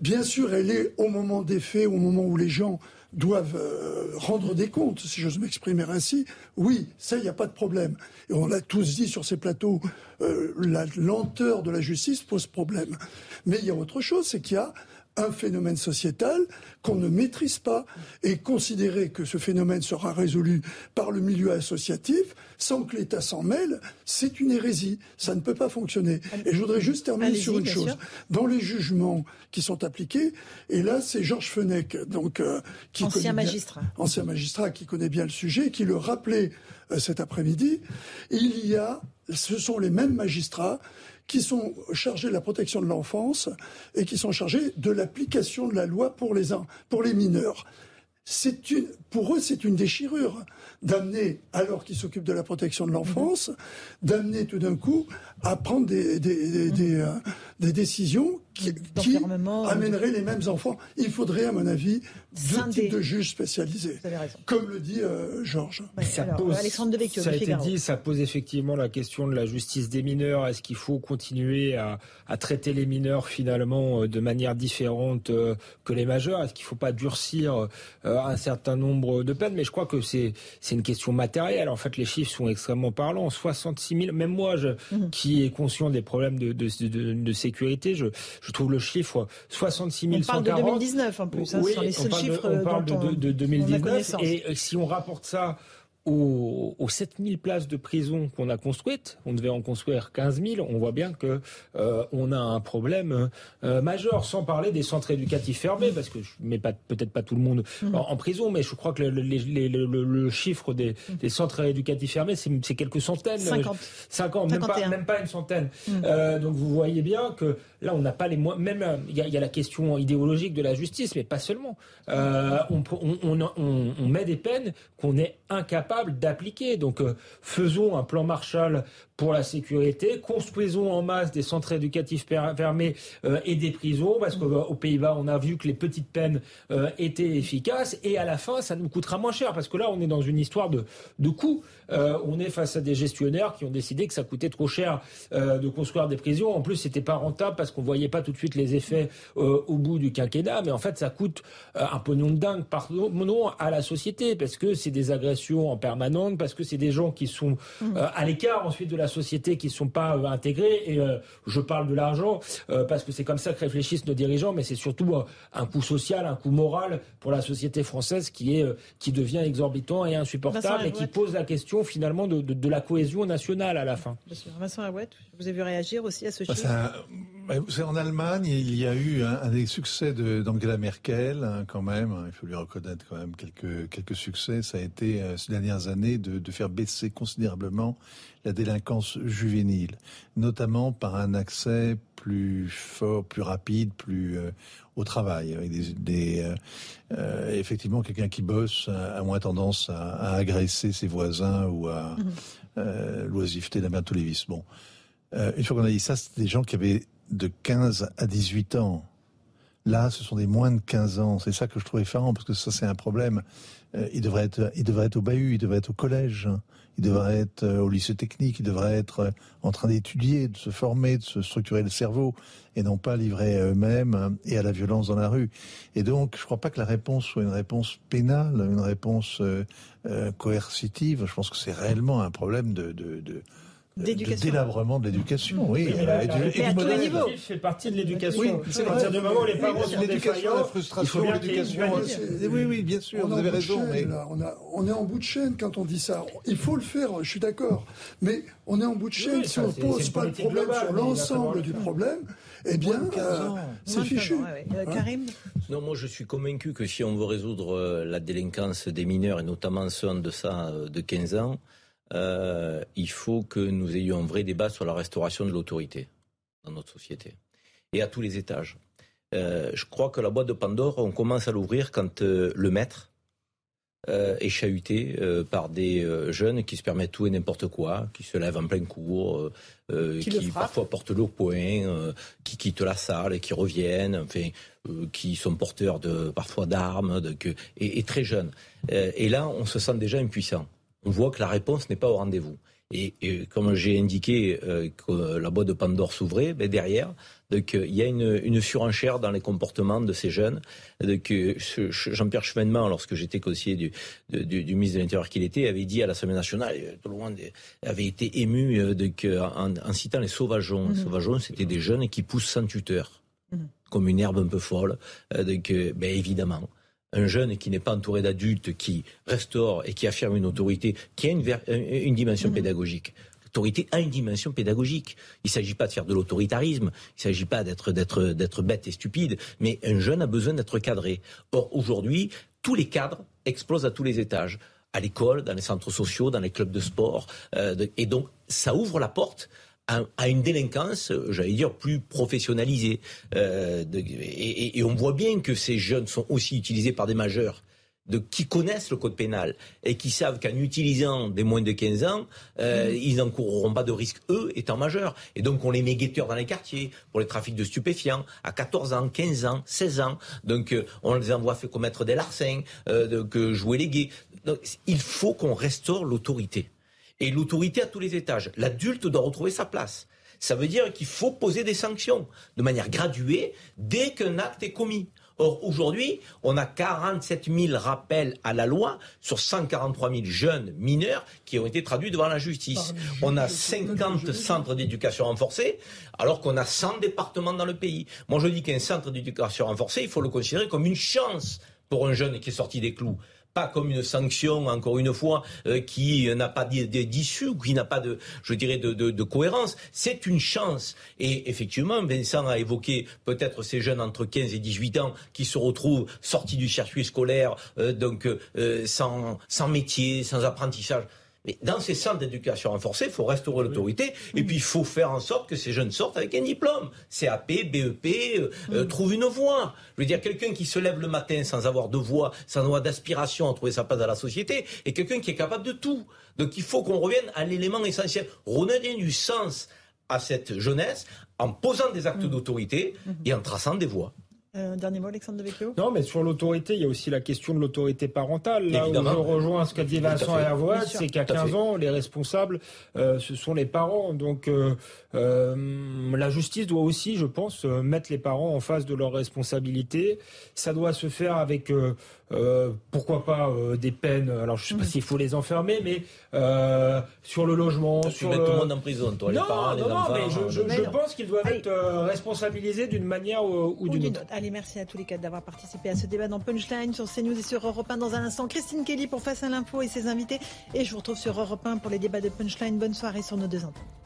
Bien sûr, elle est au moment des faits, au moment où les gens doivent euh, rendre des comptes, si j'ose m'exprimer ainsi, oui, ça, il n'y a pas de problème. Et on l'a tous dit sur ces plateaux, euh, la lenteur de la justice pose problème. Mais il y a autre chose, c'est qu'il y a un phénomène sociétal qu'on ne maîtrise pas et considérer que ce phénomène sera résolu par le milieu associatif sans que l'État s'en mêle, c'est une hérésie. Ça ne peut pas fonctionner. Et je voudrais juste terminer sur une chose. Dans les jugements qui sont appliqués, et là c'est Georges Fenech, donc euh, qui ancien magistrat, ancien magistrat qui connaît bien le sujet, qui le rappelait euh, cet après-midi. Il y a, ce sont les mêmes magistrats qui sont chargés de la protection de l'enfance et qui sont chargés de l'application de la loi pour les, pour les mineurs. Pour eux, c'est une déchirure d'amener, alors qu'ils s'occupent de la protection de l'enfance, d'amener tout d'un coup à prendre des, euh, décisions qui, qui, amèneraient les mêmes enfants. Il faudrait, à mon avis, deux types de juges spécialisés, comme le dit euh, Georges. ça, pose, ça a été dit, ça pose effectivement la question de la justice des mineurs. Est-ce qu'il faut continuer à, à, traiter les mineurs finalement euh, de manière différente que les majeurs? Est-ce qu'il ne faut pas durcir un certain nombre de peines? Mais je crois que c'est une question matérielle. En fait, les chiffres sont extrêmement parlants. 66 000, même moi, je, mhm. qui est conscient des problèmes de, de, de, de sécurité, je, je, trouve le chiffre 66 000 On parle de 2019 en plus, hein, oui, les on parle, on de, 2019. Et si on rapporte ça aux, aux 7000 places de prison qu'on a construites, on devait en construire 15 000, on voit bien que euh, on a un problème euh, majeur, sans parler des centres éducatifs fermés, parce que je mets pas peut-être pas tout le monde mmh. en, prison, mais je crois que le, le, chiffre des, mmh. des, centres éducatifs fermés, c'est quelques centaines. 50. 50, même pas, même pas, une centaine. Mmh. Euh, donc vous voyez bien que là, on n'a pas les moyens. Même il y, y, a la question idéologique de la justice, mais pas seulement. On, on, on, on met des peines qu'on est incapable d'appliquer. Donc euh, faisons un plan Marshall pour la sécurité, construisons en masse des centres éducatifs fermés euh, et des prisons, parce qu'aux euh, Pays-Bas, on a vu que les petites peines étaient efficaces, et à la fin, ça nous coûtera moins cher, parce que là, on est dans une histoire de, de coûts. on est face à des gestionnaires qui ont décidé que ça coûtait trop cher de construire des prisons. En plus, c'était pas rentable parce qu'on voyait pas tout de suite les effets au bout du quinquennat, mais en fait, ça coûte un pognon de dingue, pardon, à la société, parce que c'est des agressions en permanente, parce que c'est des gens qui sont mmh. euh, à l'écart ensuite de la société, qui ne sont pas euh, intégrés. Et euh, je parle de l'argent parce que c'est comme ça que réfléchissent nos dirigeants, mais c'est surtout un coût social, un coût moral pour la société française qui est qui devient exorbitant et insupportable et qui pose la question finalement de, de, la cohésion nationale à la fin. Vincent Arouette, vous avez vu réagir aussi à ce bah, chiffre. En Allemagne, il y a eu un, des succès d'Angela Merkel, hein, quand même. Hein, il faut lui reconnaître quand même quelques quelques succès. Ça a été euh, ces dernières années de, de, faire baisser considérablement la délinquance juvénile, notamment par un accès plus fort, plus rapide, plus euh, au travail, avec des, des euh, effectivement quelqu'un qui bosse a, moins tendance à, à, agresser ses voisins ou à mmh. l'oisiveté d'un tous les vices. Bon, une fois qu'on a dit ça, c'est des gens qui avaient de 15 à 18 ans. Là, ce sont des moins de 15 ans. C'est ça que je trouve effarant, parce que ça, c'est un problème. Euh, il, devrait être, il devrait être au bahut, il devrait être au collège, il devrait être euh, au lycée technique, il devrait être euh, en train d'étudier, de se former, de se structurer le cerveau, et non pas livré à eux-mêmes et à la violence dans la rue. Et donc, je ne crois pas que la réponse soit une réponse pénale, une réponse coercitive. Je pense que c'est réellement un problème de d'éducation. délabrement de l'éducation, oui. et, à tous les niveaux. fait partie de l'éducation. Oui, c'est à partir du moment où les parents sont défaillants, la frustration, l'éducation. Oui, oui, bien sûr, vous avez raison. mais... on, a, on, est en bout de chaîne quand on dit ça. Il faut le faire, je suis d'accord. Mais on est en bout de chaîne. si on ne pose pas le problème sur l'ensemble du problème, eh bien, euh, c'est fichu. Euh, Karim Non, moi je suis convaincu que si on veut résoudre euh, la délinquance des mineurs, et notamment ceux en deçà de 15 ans, euh, il faut que nous ayons un vrai débat sur la restauration de l'autorité dans notre société et à tous les étages. Euh, je crois que la boîte de Pandore, on commence à l'ouvrir quand euh, le maître est chahuté par des jeunes qui se permettent tout et n'importe quoi, qui se lèvent en plein cours, qui, parfois portent le poing, qui quittent la salle et qui reviennent, enfin, qui sont porteurs de parfois d'armes, et, et, très jeunes. et là, on se sent déjà impuissant on voit que la réponse n'est pas au rendez-vous. Et, comme j'ai indiqué euh, que la boîte de Pandore s'ouvrait, ben derrière, donc, il y a une, surenchère dans les comportements de ces jeunes. Jean-Pierre Chevènement, lorsque j'étais conseiller du, ministre de l'Intérieur qu'il était, avait dit à l'Assemblée nationale, tout le monde avait été ému euh, en, citant les sauvageons. Les mmh sauvageons, c'était des jeunes qui poussent sans tuteur, mmh comme une herbe un peu folle. Euh, donc, ben, évidemment, un jeune qui n'est pas entouré d'adultes, qui restaure et qui affirme une autorité, qui a une, dimension mhm. pédagogique. L'autorité a une dimension pédagogique. Il ne s'agit pas de faire de l'autoritarisme, il ne s'agit pas d'être, d'être, bête et stupide, mais un jeune a besoin d'être cadré. Or, aujourd'hui, tous les cadres explosent à tous les étages à l'école, dans les centres sociaux, dans les clubs de sport. Euh, et donc, ça ouvre la porte à, une délinquance, j'allais dire, plus professionnalisée. Euh, et, on voit bien que ces jeunes sont aussi utilisés par des majeurs de, qui connaissent le code pénal et qui savent qu'en utilisant des moins de 15 ans, euh, mmh. ils n'encourront pas de risque, eux, étant majeurs. Et donc, on les met guetteurs dans les quartiers pour les trafics de stupéfiants à 14 ans, 15 ans, 16 ans. Donc, euh, on les envoie faire commettre des larcins, euh, donc, jouer les gays. Donc, il faut qu'on restaure l'autorité et l'autorité à tous les étages. L'adulte doit retrouver sa place. Ça veut dire qu'il faut poser des sanctions de manière graduée dès qu'un acte est commis. Or, aujourd'hui, on a 47 000 rappels à la loi sur 143 000 jeunes mineurs qui ont été traduits devant la justice. On a 50 centres d'éducation renforcés, alors qu'on a 100 départements dans le pays. Moi, je dis qu'un centre d'éducation renforcée, il faut le considérer comme une chance pour un jeune qui est sorti des clous pas comme une sanction, encore une fois, euh, qui n'a pas d'issue, qui n'a pas de, je dirais, de, cohérence. C'est une chance. Et effectivement, Vincent a évoqué peut-être ces jeunes entre 15 et 18 ans qui se retrouvent sortis du circuit scolaire, euh, donc euh, sans, sans métier, sans apprentissage. Mais dans ces centres d'éducation renforcée, il faut restaurer l'autorité et puis il faut faire en sorte que ces jeunes sortent avec un diplôme. CAP, BEP, euh, euh, trouve une voie. Je veux dire, quelqu'un qui se lève le matin sans avoir de voix, sans avoir d'aspiration à trouver sa place dans la société, et quelqu'un qui est capable de tout. Donc il faut qu'on revienne à l'élément essentiel. Redonner du sens à cette jeunesse en posant des actes d'autorité et en traçant des voies. Euh, dernier mot, Alexandre Devecchio Non, mais sur l'autorité, il y a aussi la question de l'autorité parentale. Là où je rejoins ce qu'a dit Vincent Hervois, c'est qu'à 15 ans, les responsables, euh, ce sont les parents. Donc euh, la justice doit aussi, je pense, mettre les parents en face de leurs responsabilités. Ça doit se faire avec euh, pourquoi pas euh, des peines Alors je sais pas mm. s'il faut les enfermer, mais euh, sur le logement, sur le... tout le monde en prison, toi, les parents, les enfants. mais je, je, pense qu'ils doivent être responsabilisés d'une manière ou, d'une autre. Allez, merci à tous les quatre d'avoir participé à ce débat dans Punchline sur CNews et sur Europe 1 dans un instant. Christine Kelly pour Face à l'info et ses invités, et je vous retrouve sur Europe 1 pour les débats de Punchline. Bonne soirée sur nos deux antennes.